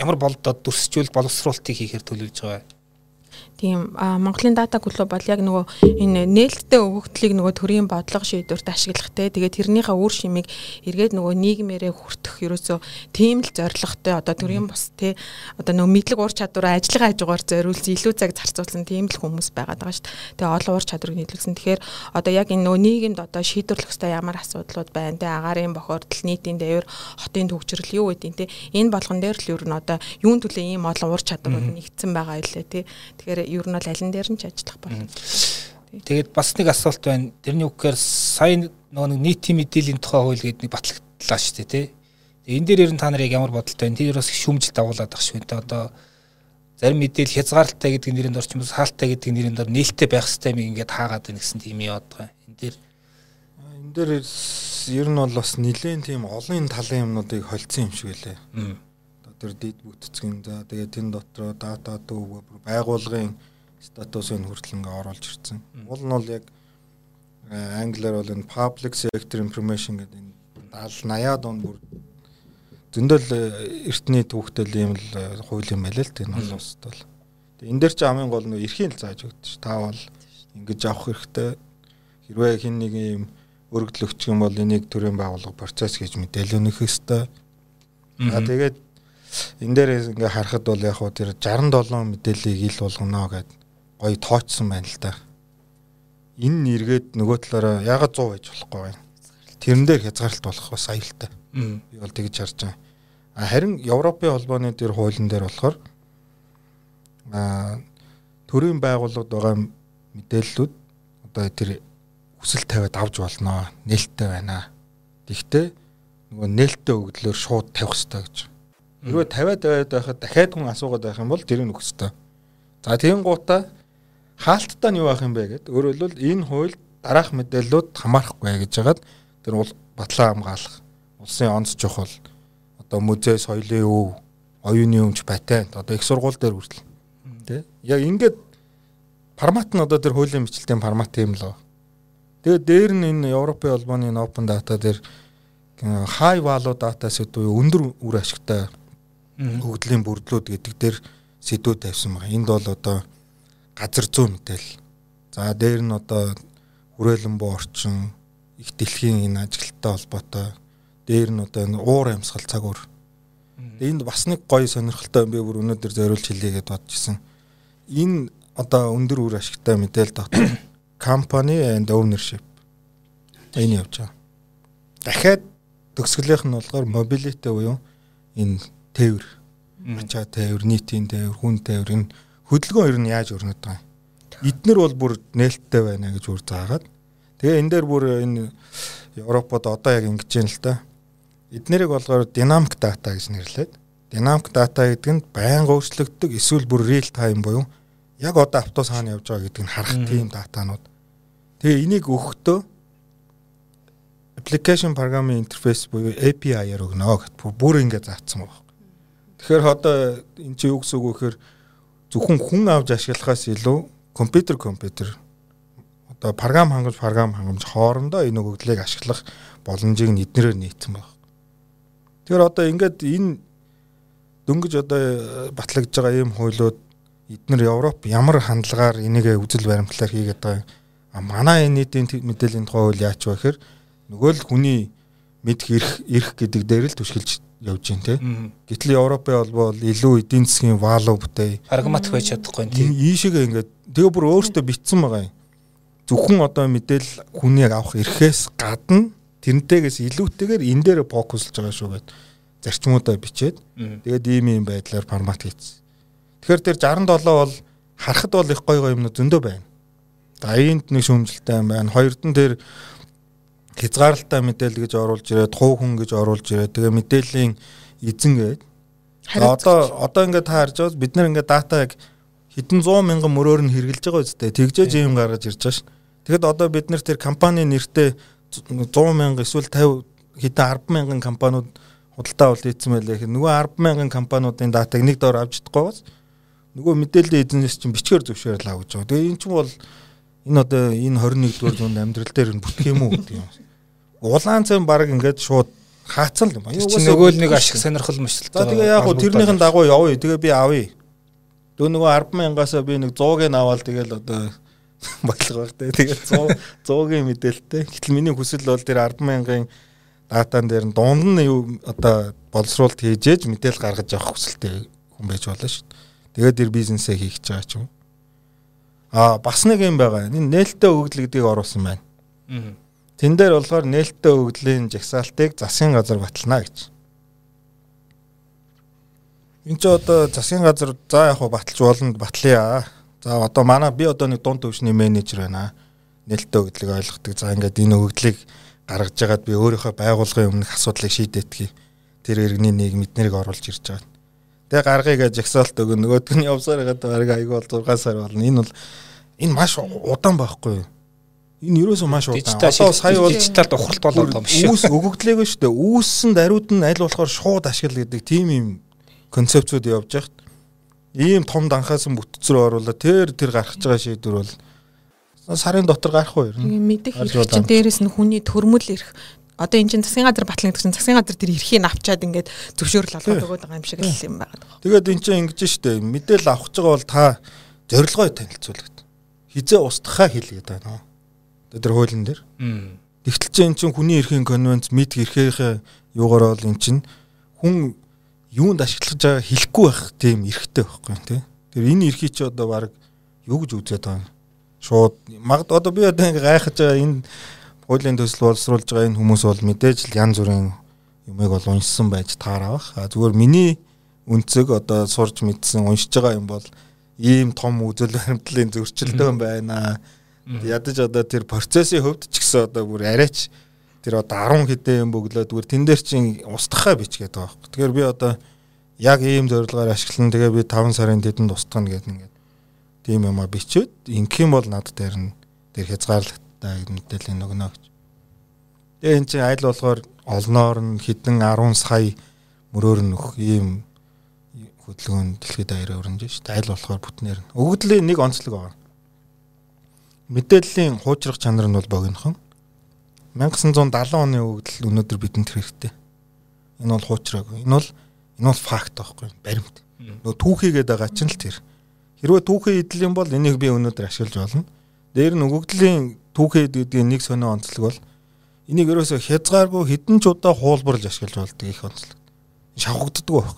ямар болдод дүрсжүүл боловсруулалтыг хийхээр төлөвлөж байгаа вэ? Тийм Монголын дата клуб бол яг нөгөө энэ нээлттэй өгөгдлийг нөгөө төрийн бодлого шийдвэрт ашиглах те тэгээд тэрнийхээ үр шимийг эргээд нөгөө нийгмээрээ хүртэх ерөөсөө тийм л зорилготой одоо төрийн бус те одоо нөгөө мэдлэг ур чадвараа ажлын хажуугаар зориулсан илүү цаг зарцуулсан тийм л хүмүүс байгаад байгаа шүү дээ. Тэгээ олон ур чадварыг нийлүүлсэн. Тэгэхээр одоо яг энэ нөгөө нийгэмд одоо шийдвэрлэх хэвээр ямар асуудлууд байна те агаарын бохирдол нийтийн дээвэр хотын төвчрэл юу гэдэг те энэ болгон дээр л ер нь одоо юун төлөө ийм олон ур чадварууд нэгдсэн байгаа илээ те. Тэгэхээр ер нь бол алин дээр нь ч ажиллах болно. Тэгээд бас нэг асуулт байна. Тэрний үгээр сая нөгөө нэг нийтийн мэдээллийн тухай хууль гэдэг нэг батлагдлаа шүү дээ тий. Энэ дээр ер нь та нар яг ямар бодолтой байна? Тэр бас шүүмжил дагуулад байгаа шүү дээ. Одоо зарим мэдээлэл хязгаарлалтай гэдэг нэрээр орчмос хаалттай гэдэг нэрээр дор нээлттэй байх хэрэгтэй юм ингээд хаагаад байна гэсэн тийм юм яваад байгаа. Энэ дээр энэ дээр ер нь бол бас нэлээд тийм олон талын юмнуудыг холцсон юм шиг үлээ тэр дид бүтцгийн за тэгээд тэн дотроо дата дүүг байгуулгын статусыг хүртэл ингээ оруулж ирсэн. Уул нь бол яг э, англиар бол энэ public sector information гэдэг энэ 70 80-аад он бүр зөндөл э, эртний түүхтэл юм л э, хууль юм байл л тийм бол ус бол. Тэгээ энэ дээр ч хамгийн гол нь эрхийн л зааж өгдөг ш. Та бол ингэж авах хэрэгтэй. Хэрвээ хин нэг юм өргөдөл өгчих юм бол энийг төрийн байгууллага процесс хийж мэдээлэл өгөх хэрэгтэй. Аа тэгээд энэ дээр ингээ харахад бол яг хуу тэр 67 мэдээллийг ил болгоно гэд гоё тоочсон байна л да. Энэ нэргээд нөгөө талаараа ягаад 100 байж болохгүй байна. Тэрэн дээр хязгаарлалт болох бас аюултай. Би бол тэгж харж байгаа. Харин Европын холбооны тэр хуулийн дээр болохоор а төрийн байгууллагад байгаа мэдээллүүд одоо тэр хүсэл тавиад авч болно. Нээлттэй байна. Тэгвэл нөгөө нээлттэй өгдлөөр шууд тавих хэрэгтэй гэж. Хэрвээ 50-аад байгаад байхад дахиад хүн асуугаад байх юм бол тэр нь өгсөй. За тийм гутаа хаалттай нь юу байх юм бэ гэд өөрөлдвөл энэ хууль дараах мэдээллүүд хамаарахгүй гэж яагаад тэр бол батлан хамгаалах улсын онц чухал одоо музей соёлын өв оюуны өмч патент одоо их сургууль дээр хүртэл тий яг ингээд формат нь одоо тэр хуулийн бичлэлтийн формат юм л. Тэгээд дээр нь энэ Европын холбооны open data дээр high value data сэдвүү өндөр үр ашигтай хөгдлийн бүрдлүүд гэдэг дээр сэдвүүд тавьсан байна. Энд бол одоо газар зүй мэдээлэл. За дээр нь одоо хүрээлэн буу орчин их дэлхийн энэ ажилттай холбоотой Дээр нь одоо энэ уур амьсгал цагуур. Энд бас нэг гоё сонирхолтой би бүр өнөөдөр зориулж хэлье гэдээ бодож исэн. Энэ одоо өндөр үр ашигтай мэдээлэл дотор <coughs> company and ownership энэ явж байгаа. Дахиад төгсгөлийнх нь болохоор mobility буюу энэ тээвэр, ачаа тээвэр, нийтийн тээвэр, хүн тээвэр энэ хөдөлгөөн ер нь яаж өрнөд байгаа юм. Эднэр бол бүр нээлттэй байна гэж үр заагаад. Тэгээ энэ дээр бүр энэ Европод одоо яг ингэж юм л та. Эднэрийг болгоор dynamic data гэж нэрлээд. Dynamic data гэдэг нь байнга өөрчлөгддөг эсвэл бүр real time буюу яг одоо автобус хаана явж байгаа гэдгийг харах тийм датанууд. Тэгээ энийг өгөхдөө application programming interface буюу API-аар өгнө гэхэд бүр ингэ заасан байна. Тэгэхээр одоо эн чинь юу гэсэн үг вэ гэхээр зөвхөн хүн авч ашиглахаас илүү компьютер компьютер одоо програм хангамж програм хангамж хоорондоо энэ өгөгдлийг ашиглах боломжийг эднэрээр нийцсэн байна. Тэгэхээр одоо ингээд энэ дөнгөж одоо батлагдж байгаа ийм хуулиуд эднэр Европ ямар хандлагаар энийг үзэл баримтлаар хийгээд байгаа а манай энэ нийтийн мэдээллийн тухай хууль яач вэ гэхээр нөгөө л хүний мэдх ирэх ирэх гэдэг дээр л түшгэлж явж байна те. Гэтэл Европын холбоо бол илүү эдийн засгийн валу бүтэй прагматик байж чадахгүй тийм. Ийшээгээ ингээд тэгээ бүр өөртөө битсэн байгаа юм. Зөвхөн одоо мэдээл хүнийг авах эрхээс гадна тэрнтэйгээс илүүтэйгээр энэ дээр фокуслж байгаа шүү гэд зарчмуудаа бичээд тэгээд ийм ийм байдлаар формат хийсэн. Тэгэхээр тэр 67 бол харахад бол их гоё гоё юмнууд зөндөө байна. За энд нэг шүүмжлэлтэй юм байна. Хоёрд нь тэр хязгаарлалтай мэдээлэл гэж оруулж ирээд, хуу хүн гэж оруулж ирээд тэгээ мэдээллийн эзэн гээд. Одоо одоо ингээд та харж байгаа бид нар ингээд датаг хэдэн 100 мянган мөрөөр нь хэрэгжилж байгаа үстэй. Тэгжээж юм гаргаж ирж байгаа ш. Тэгэд одоо бид нар тэр компани нэртэй 100 мянга эсвэл 50 хэдэн 10 мянган компаниуд худалдаа авалт хийсэн байлээ. Нөгөө 10 мянган компаниудын датаг нэг доор авч чадахгүй бас нөгөө мэдээллийн эзнээс чинь бичгээр зөвшөөрөл авч байгаа. Тэгээ эн чинь бол энэ одоо энэ 21-р зуунд амьдрал дээр нь бүтэх юм уу гэдэг юм. Улаан цай баг ингээд шууд хаацсан юм. Чи нөгөө л нэг ашиг сонирхол мөчлөлт. За тэгээ яг хуу тэрнийхэн дагуу явъя. Тэгээ би авъя. Дөө нөгөө 10 мянгаас би нэг 100-ыг аваад тэгэл одоо бодлого баг те. Тэгээд 100 100-гийн мэдээлэлтэй. Гэтэл миний хүсэл бол тэр 10 мянган датан дээр нь дунд нь юу одоо боловсруулалт хийжээж мэдээлэл гаргаж авах хүсэлтэй хүн байж болно шүү дээ. Тэгээд тэр бизнесээ хийх гэж байгаа ч юм. Аа бас нэг юм байгаа. Энэ нээлттэй өгөгдөл гэдгийг оруулсан байна. Аа. Тэн дээр болохоор нээлттэй өгөгдлийн жагсаалтыг засгийн газар батална гэж. Энд ч одоо засгийн газар за яг баталж болно батлая. За одоо манай би одоо нэг дунд төвшний менежер байна. Нээлттэй өгөгдлийг ойлгодог. За ингээд энэ өгөгдлийг гаргаж ягаад би өөрийнхөө байгууллагын өмнөх асуудлыг шийдэтгэе. Тэр иргэний нийгэм эднэрийг оруулж ирж байгаа. Тэгээ гаргая гэж жагсаалт өгөн нөгөөдг нь явсаар бараг айгүй бол 6 сар болно. Энэ бол энэ маш удаан байхгүй юу? Энэ ерөөсөө маш удаан. Одоо сая бол дижитал ухралт болоод байгаа юм шүү. Үүс өгөгдлээг шүү дээ. Үүссэн даруйд нь аль болохоор шууд ашигла гэдэг тийм юм концепцүүд явж байхад ийм том данхаасан бүтцрөө оруулаад тэр тэр гаргаж байгаа шийдвэр бол сарын дотор гарах уу ер нь. Мэдэх хэрэг чинь дээрэс нь хүний төрмөл ирэх одоо энэ чинь засгийн газар батлагдсан чинь засгийн газар тэр эрхийг авчаад ингээд зөвшөөрөл олгоод өгöd байгаа юм шиг л юм байна. Тэгээд эн чинь ингэж штэ мэдээлэл авах гэж байгаа бол та зорилгоо танилцуулдаг. Хизээ устгахаа хэлгээд байна. Тэр хуулийн дээр. Тэгтэл чинь эн чинь хүний эрхийн конвенц мэд эрхийнхээ юугаар бол эн чинь хүн юунд ашиглаж байгаа хэлэхгүй байх тийм эрхтэй байхгүй тий. Тэр энэ эрхийг чи одоо баг юу гэж үзээд байгаа юм. Шууд магад одоо би одоо ингээ гайхаж байгаа энэ хуулийн төсөл боловсруулж байгаа энэ хүмүүс бол мэдээж л янз бүрийн юмыг бол уншсан байж таараа бах. А зүгээр миний үнцэг одоо сурж мэдсэн уншиж байгаа юм бол ийм том үзэл баримтлалын зөрчилдөөн байна. Ядаж одоо тэр процессын хөвд ч гэсэн одоо бүр арайч тэр одоо 10 хэдэн юм бөглөө зүгээр тэн дээр чинь устгахаа бичгээд байгаа байхгүй. Тэгэхээр би одоо яг ийм зорилгоор ашиглан тэгээ би 5 сарын тэдэнд устгана гэдэг ингээд тийм юм а бичээд ингэх юм бол над дээр нь тэр хязгаарлалт та мэдээлэл нөгнө гэж. Тэгээ эн чинь аль болохоор олноор нь хэдэн 10 сая мөрөөр нь нөх ийм хөдөлгөөн дэлхийд даяараа өрнөж шүү дээ. Аль болохоор бүтнээр нь. Өгөгдлийн нэг онцлог байна. Мэдээллийн хуучрах чанар нь бол богинохон. 1970 оны өгөгдөл өнөөдөр бидэнд хэрэгтэй. Энэ бол хуучраагүй. Энэ бол энэ бол факт байхгүй баримт. Нөгөө түүхийгээд байгаа чинь л тэр. Хэрвээ түүхий идэл юм бол энийг би өнөөдөр ашиглаж болно. Дээр нь өгөгдлийн түүхэд гэдгийн нэг сонио онцлог бол Энийг ерөөсө хязгааргүй хідэн ч удаа хуулбарлаж ашиглаж болдог их онцлог. Шавхагддаг байх.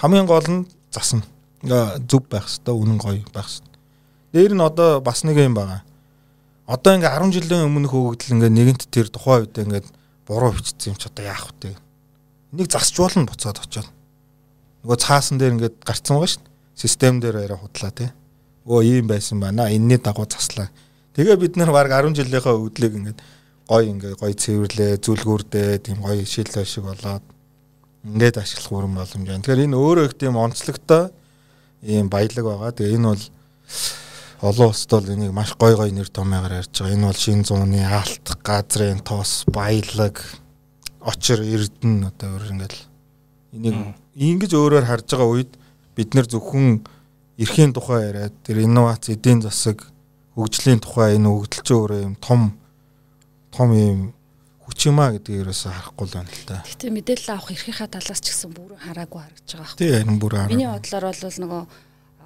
Хамгийн гол нь засан. Зүв байх хэвээр үнэн гоё байх хэвээр. Дээр нь одоо бас нэг юм байгаа. Одоо ингээ 10 жилийн өмнөх өгөгдөл ингээ нэгэнт тэр тухайн үед ингээ буруу бичсэн юм ч одоо яах вэ? Энийг засч болно буцаад очоод. Нөгөө цаасан дээр ингээ гарцсан байгаа шүү дээ. Систем дээр яриа худлаа тий. Өө ийм байсан байна. Энэний дагуу заслаа. Тэгээ бид нар баг 10 жилийнхаа өгдлийг ингээ гой ингээ гой цэвэрлээ, зүлгүүрдээ тийм гой шилээ шиг болоод ингээд ашиглах бүрэн боломж байна. Тэгэхээр энэ өөрөө их тийм онцлогтой ийм баялаг байгаа. Тэгээ энэ бол олон улсад бол энийг маш гой гой нэр томьёогоор ярьж байгаа. Энэ бол шин зууны алт, газрын тос, баялаг, очир, эрдэн одоо өөр ингээд энийг ингэж өөрөөр харж байгаа үед бид нэр зөвхөн эрхийн тухай яриад тэр инновац, эдийн засаг, хөгжлийн тухай энэ хөгжөлч өөрөө юм том том юм хүч юмаа гэдэг ерөөсө харахгүй л байна л да. Гэтэ мэдээлэл авах эрхийнхаа талаас ч гэсэн бүрэн хараагүй харагдаж байгаа байхгүй. Тийм харин бүр хараа. Миний бодлоор бол нөгөө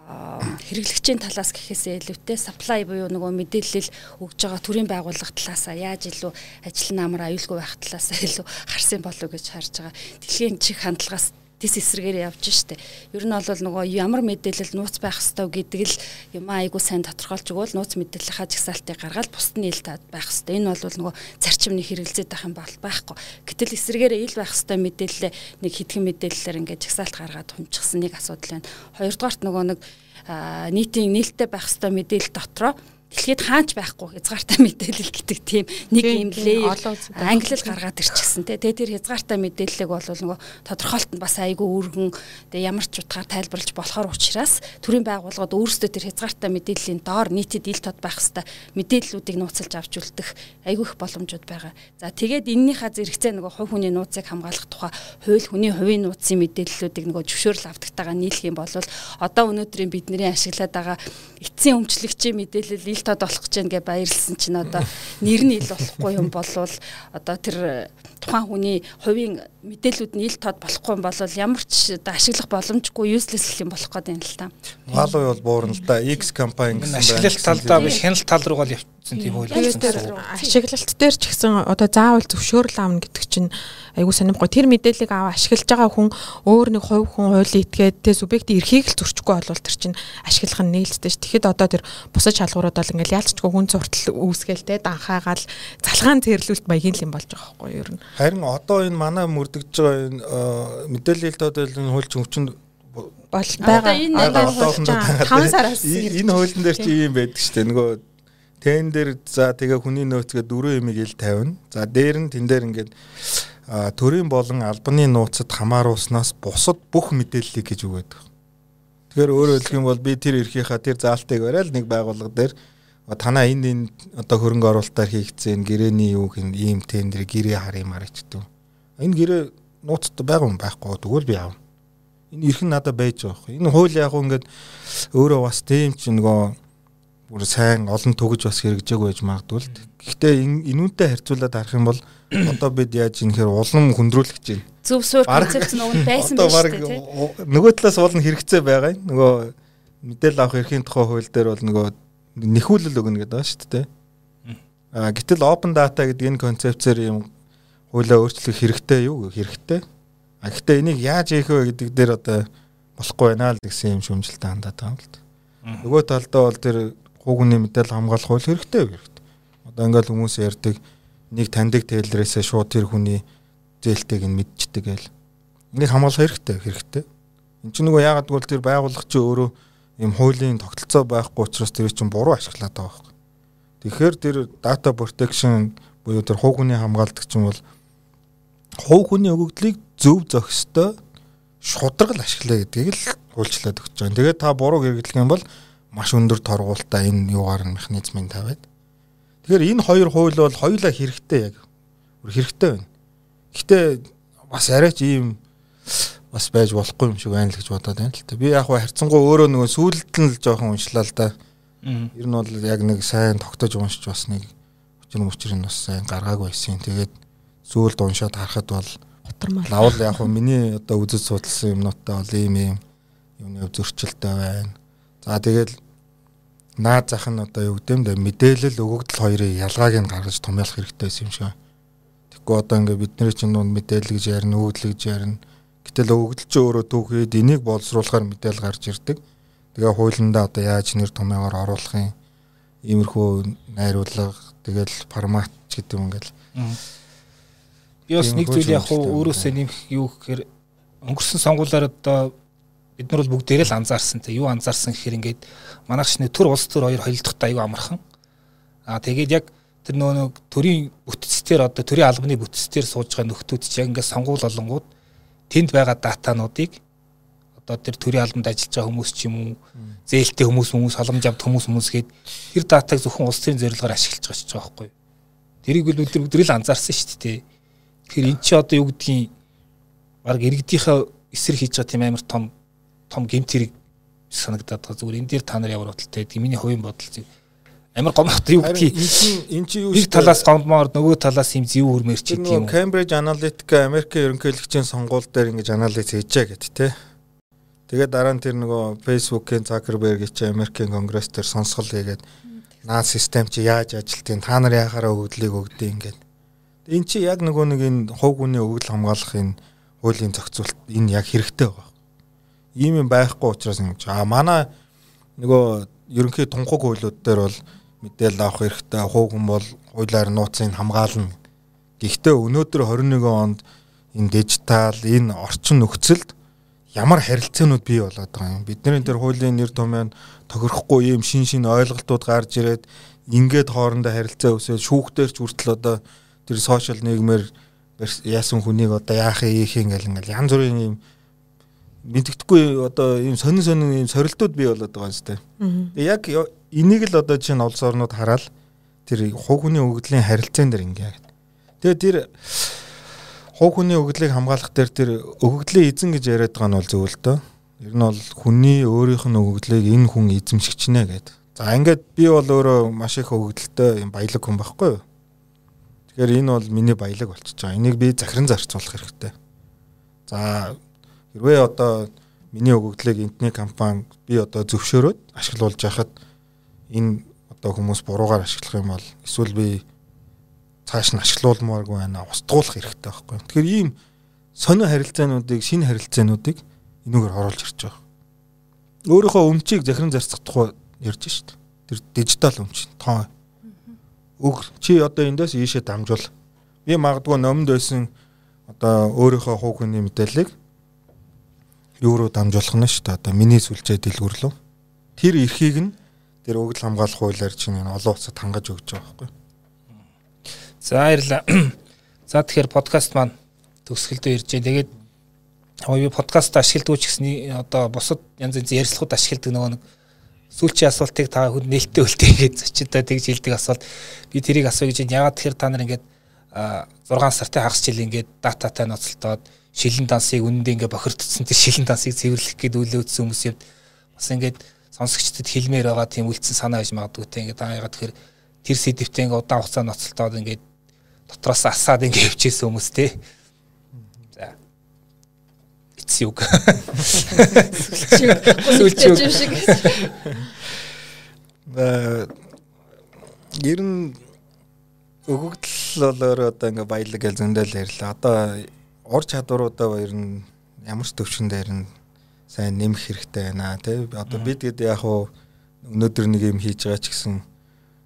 хэрэглэгчийн талаас гэхээсээ илүүтэй supply буюу нөгөө мэдээлэл өгж байгаа төрийн байгууллага талаасаа яаж илүү ажил намар аюулгүй байх талаасаа илүү <laughs> харсан болов гэж харж байгаа. Дэлхийн чих хандлагаас тис эсрэгээр явж штэ. Ер нь бол нөгөө ямар мэдээлэл нууц байх ёстой гэдэг л юм айгу сайн тодорхойлж өгвөл нууц мэдээллийнхаа жагсаалтыг гаргаад бусд нь ил байх ёстой. Энэ бол нөгөө зарчимны хэрэгэлзээд байх юм бол байхгүй. Гэтэл эсрэгээр ил байх ёстой мэдээлэлээ нэг хитгэн мэдээллээр ингээд жагсаалт гаргаад хумчихсан нэг асуудал байна. Хоёрдугаарт нөгөө нэг нийтийн нээлттэй байх ёстой мэдээлэл дотроо дэлхийд хаач байхгүй хязгаартай мэдээлэл гэдэг тийм нэг юм лээ. англиэл гаргаад ирчихсэн те. Тэгээ тэр хязгаартай мэдээллийг бол нөгөө тодорхойлт нь бас айгүй өргөн тэгээ ямар ч утгаар тайлбарлаж болохоор учраас төрийн байгууллагууд өөрсдөө тэр хязгаартай мэдээллийн доор нийтэд ил тод байх хэвээр мэдээллүүдийг нууцлж авч үлдэх айгүй их боломжууд байгаа. За тэгээд эннийхээ зэрэгцээ нөгөө хувь хүний нууцыг хамгаалах тухай хууль хүний хувийн нууцын мэдээллүүдийг нөгөө зөвшөөрөл авдагтайгаа нийлэх юм бол одоо өнөөдрийн бидний ашиглаад байгаа эцсийн өмчлөгчийн мэдээлэл ил тод болох гэж байна гэж баярлсан чинь одоо нэр нь ил болохгүй юм болвол одоо тэр тухайн хүний хувийн мэдээлүүд нь ил тод болохгүй юм бол ямар ч ашиглах боломжгүй useless гэх юм болох гэдэг юм л та. Huawei бол буурна л да. X компани гэсэн байна. Ашиглалт талдаа биш хяналт тал руу гал явчихсан тийм үйл ажиллагаа. Ашиглалт дээр ч гэсэн одоо заавал зөвшөөрөл авна гэдэг чинь айгуу сонирхолтой. Тэр мэдээллийг аваа ашиглаж байгаа хүн өөр нэг хувь хүн хуулийн этгээд тэ субъектийн эрхийг л зөрчихгүй болвол тэр чинь ашиглах нь нээлттэй ш. Тэгэхэд одоо тэр бусад шалгуурууд бол ингээл яалцчгүй хүн зуртал үүсгээл тэ данхаагаал залгаан цэрлүүлэлт маягийн л юм болж байгаа байхгүй юу ер нь. Харин одоо энэ манай мөрдөгж байгаа энэ мэдээлэл тоодол энэ хуульч өвчин бол байгаа. Энэ 5 сараас энэ хуулийн дээр чи юм байдаг шүү дээ. Нөгөө тэн дээр за тэгээ хүний нөөцгээ дөрөв имийг ил тавина. За дээр нь тэн дээр ингээд төрийн болон албаны нууцад хамааруулснаас бусад бүх мэдээллийг гэж өгöd. Тэгэхээр өөрөөр хэлэх юм бол би тэр эрхийнхаа тэр заалтыг барайл нэг байгууллага дээр танаа энд энэ одоо хөрөнгө оруулалтаар хийгдсэн гэрээний юу гин ийм тендер гэрээ хар юм арчдаг. Энэ гэрээ нууцтай байгаа юм байхгүй тэгвэл би аав. Энэ нь надад байж байгаа. Энэ хууль яг ингээд өөрөө бас тийм ч нөгөө бүр сайн олон төгөж бас хэрэгжээгүй байж магадгүй л. Гэхдээ энүүнтэй харьцуулаад харах юм бол одоо бид яаж юм хэр улам хөндрүүлж байна. Зөв суурь концепц нөгөө байсан байх дээ. Нөгөө талаас уул нь хэрэгцээ байгаа юм. Нөгөө мэдээлэл авах эрхийн тухай хууль дээр бол нөгөө нэхүүлэл өгнө гэдэг байна шүү дээ. А гэтэл open data гэдэг энэ концепцээр юм хуулиа өөрчлөх хэрэгтэй юу хэрэгтэй. А гэхдээ энийг яаж хийх вэ гэдэг дээр одоо болохгүй байна л гэсэн юм шүмжэлтэй хандаад байгаа юм л. Нөгөө талдаа бол тэр хүүгний мэдээлэл хамгаалах хууль хэрэгтэй хэрэгтэй. Одоо ингээл хүмүүс ярьдаг нэг таньдаг тэлрээсээ шууд тэр хүний зээлтэйг нь мэдчихдэг гээл. Энийг хамгаалах хэрэгтэй хэрэгтэй. Энд чинь нөгөө яагаад гэвэл тэр байгууллага чи өөрөө ийм хуулийн тогтолцоо байхгүй учраас тэр чинь буруу ашиглаад байгаа байхгүй. Тэгэхээр тэр data protection буюу тэр хувь хүний хамгаалдаг чинь бол хувь хүний өгөгдлийг зөв зохистой шударгал ашиглаа гэдгийг л хуульчлаад өгч байгаа. Тэгээд та буруу хэрэглэх юм бол маш өндөр торгуултаа энэ юугаар нь механизмыг тавиад. Тэгэхээр энэ хоёр хууль бол хоёулаа хэрэгтэй яг. Хэрэгтэй байна. Гэхдээ бас арайч ийм бас байж болохгүй юм шиг байна л гэж бодоод байна л та. Би яг харьцангуй өөрөө нөгөө сүүлд нь л жоохон уншлаа л да. Ер нь бол яг нэг сайн тогтож уншиж бас нэг учир мөчрийг бас сайн гаргаагүй байсан. Тэгээд сүүлд уншаад харахад бол лавл яг хөө миний одоо үзэж судалсан юмнуудтай бол ийм ийм юуны зөрчилтэй байна. За тэгээд наад зах нь одоо юу гэдэм дэ мэдээлэл өгөгдөл хоёрын ялгааг нь гаргаж томьёолох хэрэгтэй байсан юм шиг. тэгэхгүй одоо ингээ бидний чинь нүн мэдээлэл гэж ярина, өгдөл гэж ярина. Гэтэл өгдөл чи өөрөө түүхэд энийг боловсруулахаар мэдээлэл гарч ирдэг. Тэгээ хуулиндаа одоо яаж нэр томьёогоор оруулах юм иймэрхүү найруулга тэгэл формат ч гэдэг юм ингээл. Би бас нэг зүйл яг өөрөөсөө нэмэх юу гэхээр өнгөрсөн сонгуулиар одоо бид нар бол бүгдээрээ л анзаарсан те юу анзаарсан гэхээр ингээд манайх шинэ төр улс төр хоёр холилдохтой аюу амархан. Аа тэгээд яг тэр нөгөө төрийн бүтцээр одоо төрийн албаны бүтцээр сууж байгаа нөхдүүд чинь ингээд сонгуул олонгууд тэнд байгаа датануудыг одоо тэр төрийн албанд ажиллаж байгаа хүмүүс ч юм уу зээлтэй хүмүүс хүмүүс халамж авт хүмүүс хүмүүс гээд тэр датаг зөвхөн улс төрийн зорилгоор ашиглаж байгаа ч байгаа байхгүй. Тэрийг бол өдөр өдрөл анзаарсан шүү дээ. Тэгэхээр эн чинь одоо юу гэдгийг баг иргэдийнхээ эсрэг хийж байгаа тийм амар том том гэмт хэрэг санагдаад байгаа зүгээр энэ дээр та нар ямар бодолтой гэдэг миний хувийн бодол зүг амар гомдох юу гэдгийг эн чи юу нэг талаас гомдмоор нөгөө талаас юм зэв үрмэр ч гэдэг юм. Cambridge Analytica Америкийн ерөнхийлөгчийн сонгуул дээр ингэж анализ хийжээ гэд тэ. Тэгээд дараа нь тэр нөгөө Facebook-ийн Zuckerberg чи Америкийн конгресс дээр сонсгол хийгээд наад систем чи яаж ажилтгийг та нар яхаараа өгдлийг өгдөө ингээд. Эн чи яг нөгөө нэг энэ хувь хүний өгдөл хамгаалахын хуулийн зохицуулт энэ яг хэрэгтэй байгаа. Ийм юм байхгүй учраас ингэж аа манай нөгөө ерөнхий тунхаг хуулиуд дээр бол мэдээлэл авах хэрэгтэй. Хуу хүн бол хуулиар нууцыг хамгаална. Гэхдээ өнөөдөр 21 онд энэ дижитал энэ орчин нөхцөлд ямар харилцаанууд бий болоод байгаа юм. Бидний тэр хуулийн нэр томьёо тохирохгүй юм шин шин ойлголтууд гарч ирээд ингээд хоорондоо харилцаа өсөөл шүүхтэр ч хүртэл одоо тэр сошиал нийгмээр яасан хүнийг одоо яах ийх ингээл ингээл янз бүрийн юм мэддэхгүй одоо ийм сонин сонин ийм сорилтууд бий болоод байгаа юм сте. Яг энийг л одоо чинь олс орнууд хараад тэр хувь хүний өгдлийн харилцаан дээр ингээ. Тэгээ тэр хувь хүний өгдлийг хамгаалах дээр тэр өгөгдлийн эзэн гэж яриад байгаа нь бол зөв л дөө. Ер нь бол хүний өөрийнх нь өгдлийг энэ хүн эзэмшигчнэ гэдэг. За ингээд би бол өөрөө маш их өгдөлтэй юм баялаг хүн байхгүй юу? Тэгэхээр энэ бол миний баялаг болчихж байгаа. Энийг би захиран зарцуулах хэрэгтэй. За Хэрвээ одоо миний өгөгдлийг интернет компани би одоо зөвшөөрөөд ашиглуулж яхад энэ одоо хүмүүс буруугаар ашиглах юм бол эсвэл би цааш нь ашиглуулмааргүй байна устгуулах хэрэгтэй байхгүй. Тэгэхээр ийм сонио харилцаануудыг шинэ харилцаануудыг энүүгээр оруулж ирж байгаа. Өөрийнхөө өмчийг захиран зарцах тухай ярьж шít. Тэр дижитал өмч тоо. Өг чи одоо эндээс ийшээ дамжуул. Би магадгүй номонд байсан одоо өөрийнхөө хувь хүний мэдээллийг юу руу дамжуулах нь дээ. Одоо миний сүлжээ дэлгүрлөө. Тэр эрхийг нь тэр өгөл хамгаалах хуулиар чинь олон улсад хангаж өгч байгаа байхгүй. За баярлалаа. <clears throat> За тэгэхээр подкаст маань төгсгөлдөө ирж байна. Тэгээд хаваа подкаст ашигладаг ч гэсэн одоо бусад янз янз ярилцлагууд ашигладаг нөгөө нэг сүүлчийн асуултыг та хүн нээлттэй үлдээ гэж зочиндоо тэгж хэлдэг асуулт би тэрийг асууя гэж яагаад тэгэхээр та нар ингээд 6 сартай хагас жил ингээд дататай ноцолтоод шилэн дансыг үнэндээ ингээ бохирдсон тэр шилэн дансыг цэвэрлэх гээд үйлөөдсөн хүмүүс явд бас ингээд сонсогчдод хэлмээр байгаа тийм үлдсэн санаа байж магадгүй те. Ингээд аа ягаад тэгэхээр тэр сэдвтээ ингээ удаан хугацаа ноцолтоод ингээд дотроос асаад ингээ явчихсан хүмүүс те. За. Сүлчиг шиг. Э ер нь өгөгдөл бол одоо ингээ баялаг гэж зөндөл ярьлаа. Одоо ур чадваруудаа ер нь ямар ч төвшин дээр нь сайн нэмэх хэрэгтэй байна тий. Одоо бид гээд яг хуу өнөөдөр нэг юм хийж байгаа ч гэсэн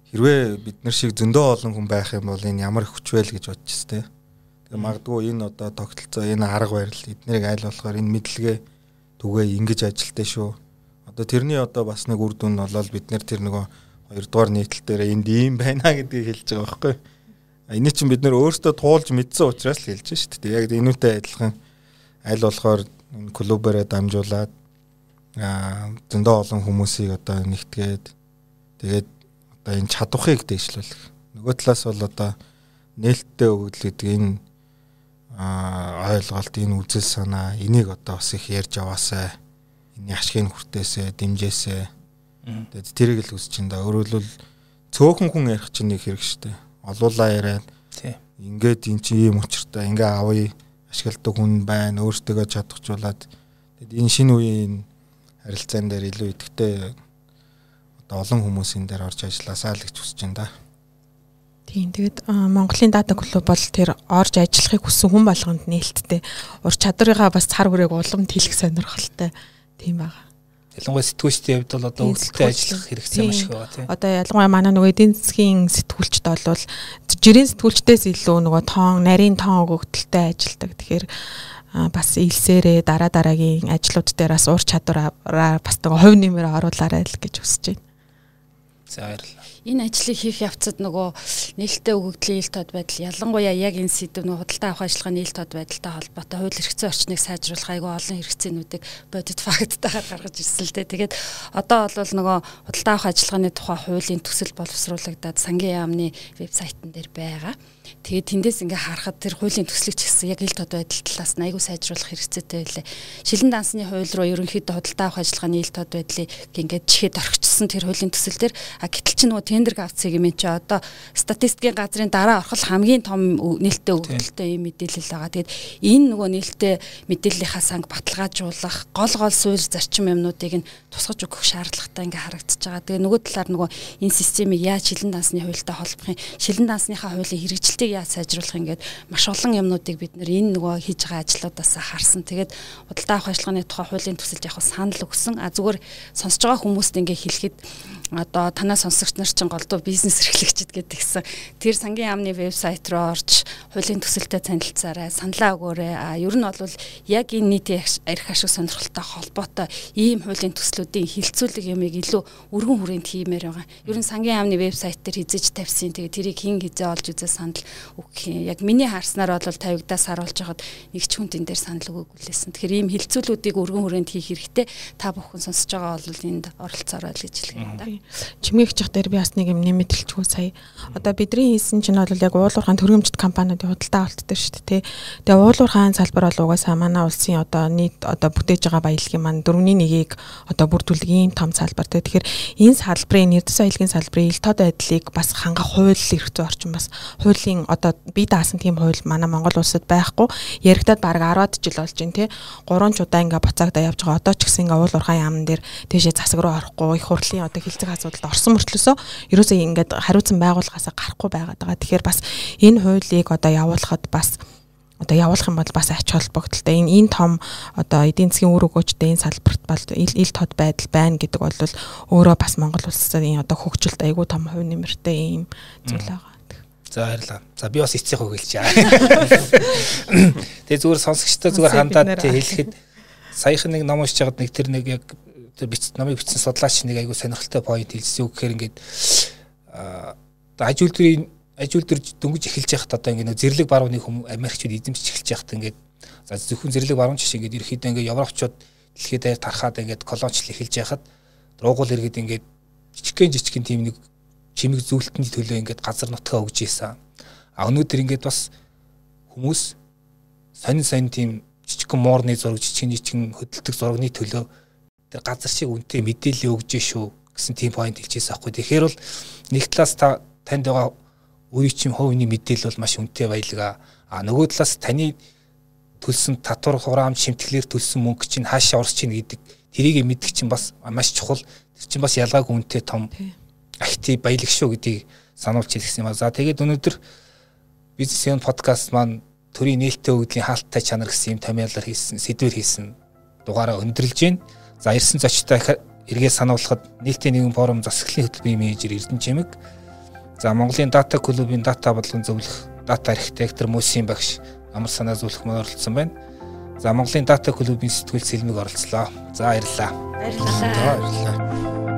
хэрвээ бид нар шиг зөндөө олон хүн байх юм бол энэ ямар хүч вэ гэж бодчихс тий. Тэгээ магадгүй энэ одоо тогтолцоо энэ арга барил эднэрийг айл болохоор энэ мэдлэгээ түгээ ингэж ажилтаа шүү. Одоо тэрний одоо бас нэг үр дүн нь болол бид нэр тэр нөгөө хоёрдугаар нийтлэл дээр энд ийм байна гэдгийг хэлж байгаа байхгүй Эний чинь бид нөр өөрсдөө туулж мэдсэн учраас л хэлж шүү дээ. Яг энүүтэй адилхан аль болохоор энэ клубээрээ дамжуулаад аа зөндөө олон хүмүүсийг одоо нэгтгээд тэгээд одоо энэ чадвахыг дэвшлүүлэх. Нөгөө талаас бол одоо нээлттэй гэдэг энэ аа ойлголт энэ үзэл санаа энийг одоо бас их ярьж яваасаа энэ ашгийг хүртээсээ дэмжээсээ. Тэгээд тэрийг л үсэж чинь да. Өөрөлдвөл цөөхөн хүн ярих чинь нэг хэрэг шүү дээ олуулаа яриад ингээд эн чинь ийм учиртай ингээ авъя ашигладаг хүн байна өөртөө чадахжуулаад тэгэд энэ шинэ үеийн харилцаан дээр илүү идэвхтэй одоо олон хүмүүсийн дээр орж ажилласаа л гэж хүсэж байна да. Тийм тэгээд Монголын дата клуб бол тэр орж ажиллахыг хүссэн хүн болгонд нээлттэй ур чадварыгаа бас цар хүрээг уламд хийх сонирхолтой тийм байгаа. Ялангуяа сэтгүүлчдийн хувьд бол одоо өвдөлтөй ажиллах хэрэгцээ маш их байгаа тийм. Одоо ялангуяа манай нөгөө эдийн засгийн сэтгүүлчд бол жирийн сэтгүүлчдээс илүү нөгөө тоон, нарийн тоон өгөгдөлтэй ажилдаг. Тэгэхээр бас илсээрээ дараа дараагийн ажлууд дээр бас ур чадвараа бас нөгөө хувь нэмэр оруулаарай л гэж хүсэж байна. За баярлалаа энэ ажлыг хийх явцад нөгөө нээлттэй өгөгдлийн ил тод байдал ялангуяа яг энэ сэдв нөгөө худалдаа авах ажиллагааны ил тод байдалтай холбоотой хууль эрхцэн орчныг сайжруулах айгүй олон хэрэгцээнүүдийг бодит факттайгаар гаргаж ирсэн л дээ. Тэгээд одоо бол нөгөө худалдаа авах ажиллагааны тухай хуулийн төсөл боловсруулагдаад сангийн яамны вебсайтн дээр байгаа. Тэгээд тэндээс ингээ харахад тэр хуулийн төслөгч гэсэн яг ил тод байдал талаас нь айгүй сайжруулах хэрэгцээтэй байлаа. Шилэн дансны хууль руу ерөнхийдөө худалдаа авах ажиллагааны ил тод байдлыг ингээд чихэд орхичсон тэр хуулийн төсөл дээр а гэтэл чи нөгөө тендер авцыг юм чи одоо статистикийн газрын дараа орхол хамгийн том нээлттэй өгөгдөлтэй юм мэдээлэл байгаа. Тэгээд энэ нөгөө нээлттэй мэдээллийнхаа санг баталгаажуулах гол гол суурь зарчим юмнуудыг нь тусгаж өгөх шаардлагатай ингээ харагдаж байгаа. Тэгээ нөгөө талаар нөгөө энэ системийг яаж шилэн дансны хуультай холбох юм? Шилэн дансныхаа хуулийн хэрэгжилтийг мэдлэгийг яаж сайжруулах ингээд маш олон юмнуудыг бид нэр энэ нөгөө хийж байгаа ажлуудаас харсан. Тэгээд худалдаа авах ажиллагааны тухай хуулийн төсөлд яг санал өгсөн. А зүгээр сонсож байгаа хүмүүст ингээд хэлэхэд одоо танаа сонсогч нар чинь голдуу бизнес эрхлэгчд гэдгийгсэн тэр сангийн яамны вебсайт руу орж хуулийн төсөлтэй танилцаарай саналаа өгөөрэй. А ер нь бол яг энэ нийтийн арх ашиг сонирхолтой холбоотой ийм хуулийн төслүүдийн хилцүүлэг юмыг илүү өргөн хүрээнд хиймээр байгаа. Ер нь сангийн яамны вебсайт дээр хизэж тавьсан. Тэгээ тэрийг хин хизээ олж үзээ санал өгөх юм? Яг миний харснаар бол тавигдаас харуулж хагаад нэг ч хүн тэн дээр санал өгөөгүй лээсэн тэгэхээр ийм хилцүүлүүдийг өргөн хүрээнд хийх хэрэгтэй та бүхэн сонсож байгаа бол энд оролцоорой л гэж хэлэх юм да чимээгчих дээр би бас нэг юм нэмэтэлчгүй сая. Одоо бидний хийсэн чинь бол яг уулуурхаан төрөмжт компаниудын худалдаа авалт дээр шүү дээ. Тэгээ уулуурхаан салбар бол угаасаа манай улсын одоо нийт одоо бүтээж байгаа баялагын маань дөрөвний нэгийг одоо бүрдүүлдэг ийм том салбар. Тэгэхээр энэ салбарын нэрдэс аялагын салбарын ил тод байдлыг бас хангах хууль эрх зүйн орчин бас хуулийн одоо би даасан тийм хууль манай Монгол улсад байхгүй. Яригдаад баг 10-ад жил болж байна тий. Гурван чудаа ингээ буцаагдаа явж байгаа. Одоо ч гэсэн ингээ уулуурхаан яамн дээр тийшээ засаг руу орохгүй их хурлын одоо хилцэг асуудалд орсон мөртлөөсөө ерөөсөө ингээд хариуцсан байгууллагаасаа гарахгүй байгаад байгаа. Тэгэхээр бас энэ хуулийг одоо явуулахад бас одоо явуулах юм бол бас ач холбогдолтой энэ энэ том одоо эдийн засгийн үр өгөөжтэй энэ салбарт бол ил тод байдал байна гэдэг бол өөрөө бас Монгол улсын одоо хөгжилд айгүй том хувь нэмэртэй ийм зүйл байгаа. За баярлалаа. За би бас эцсийн хөглөж чаа. Тэгээ зүгээр сонсогчтой зүгээр хандаад хэлэхэд саяхан нэг ном уншиж байгаад нэг тэр нэг яг тэр биц намыг бичсэн судлаач нэг айгу сонирхолтой point хэлсэн үг гэхээр ингээд аж үйлдвэрийн аж үйлдвэр дөнгөж эхэлж яхад одоо ингээд зэрлэг барууны хүм Америкчууд эзэмшиж эхэлж яхад ингээд за зөвхөн зэрлэг баруун жишээ ингээд ерөөхдөө ингээд Европчууд дэлхийд даяар тархаад ингээд колоничлол эхэлж яхад дургуул иргэд ингээд жижигхэн жижигхэн тийм нэг чимэг зүйлтний төлөө ингээд газар нутгаа өгж ийсэн. А өнөөдөр ингээд бас хүмүүс сонин сонин тийм жижигхэн муурны зураг жижигхэн жижигхэн хөдөлтөг зурагны төлөө тэр газар шиг үнэтэй мэдээлэл өгж шүү гэсэн тийм point хэлчихсэн аахгүй. Тэгэхээр бол нэг талаас та танд байгаа өөрийн чинь хувийн мэдээлэл бол маш үнэтэй баялгаа. А нөгөө талаас таны төлсөн татвар хураам шимтгэлээр төлсөн мөнгө чинь хаашаа орж чинь гэдэг тэрийг мэддэг чинь бас маш чухал. Тэр чинь бас ялгаагүй үнэтэй том актив баялаг шүү гэдгийг сануулж хэлсэн юм а. За тэгээд өнөөдөр бизнес юм подкаст маань төрийн нээлттэй өгдлийн хаалттай чанар гэсэн юм томьёолоор хийсэн сэдвэр хийсэн дугаараа өндөрлж байна. За ирсэн зочтой эргээ сануулхад нийтийн нэгэн форум засаглалын хөтөлбөрийн менежер Эрдэнэ Чимэг за Монголын дата клубын дата бодлогын зөвлөх дата архитектор Мөсийн багш амар санаа зөвлөх мөн оролцсон байна. За Монголын дата клубын сэтгүүл Сэлмиг оролцлоо. За баярлалаа. Баярлалаа. баярлалаа.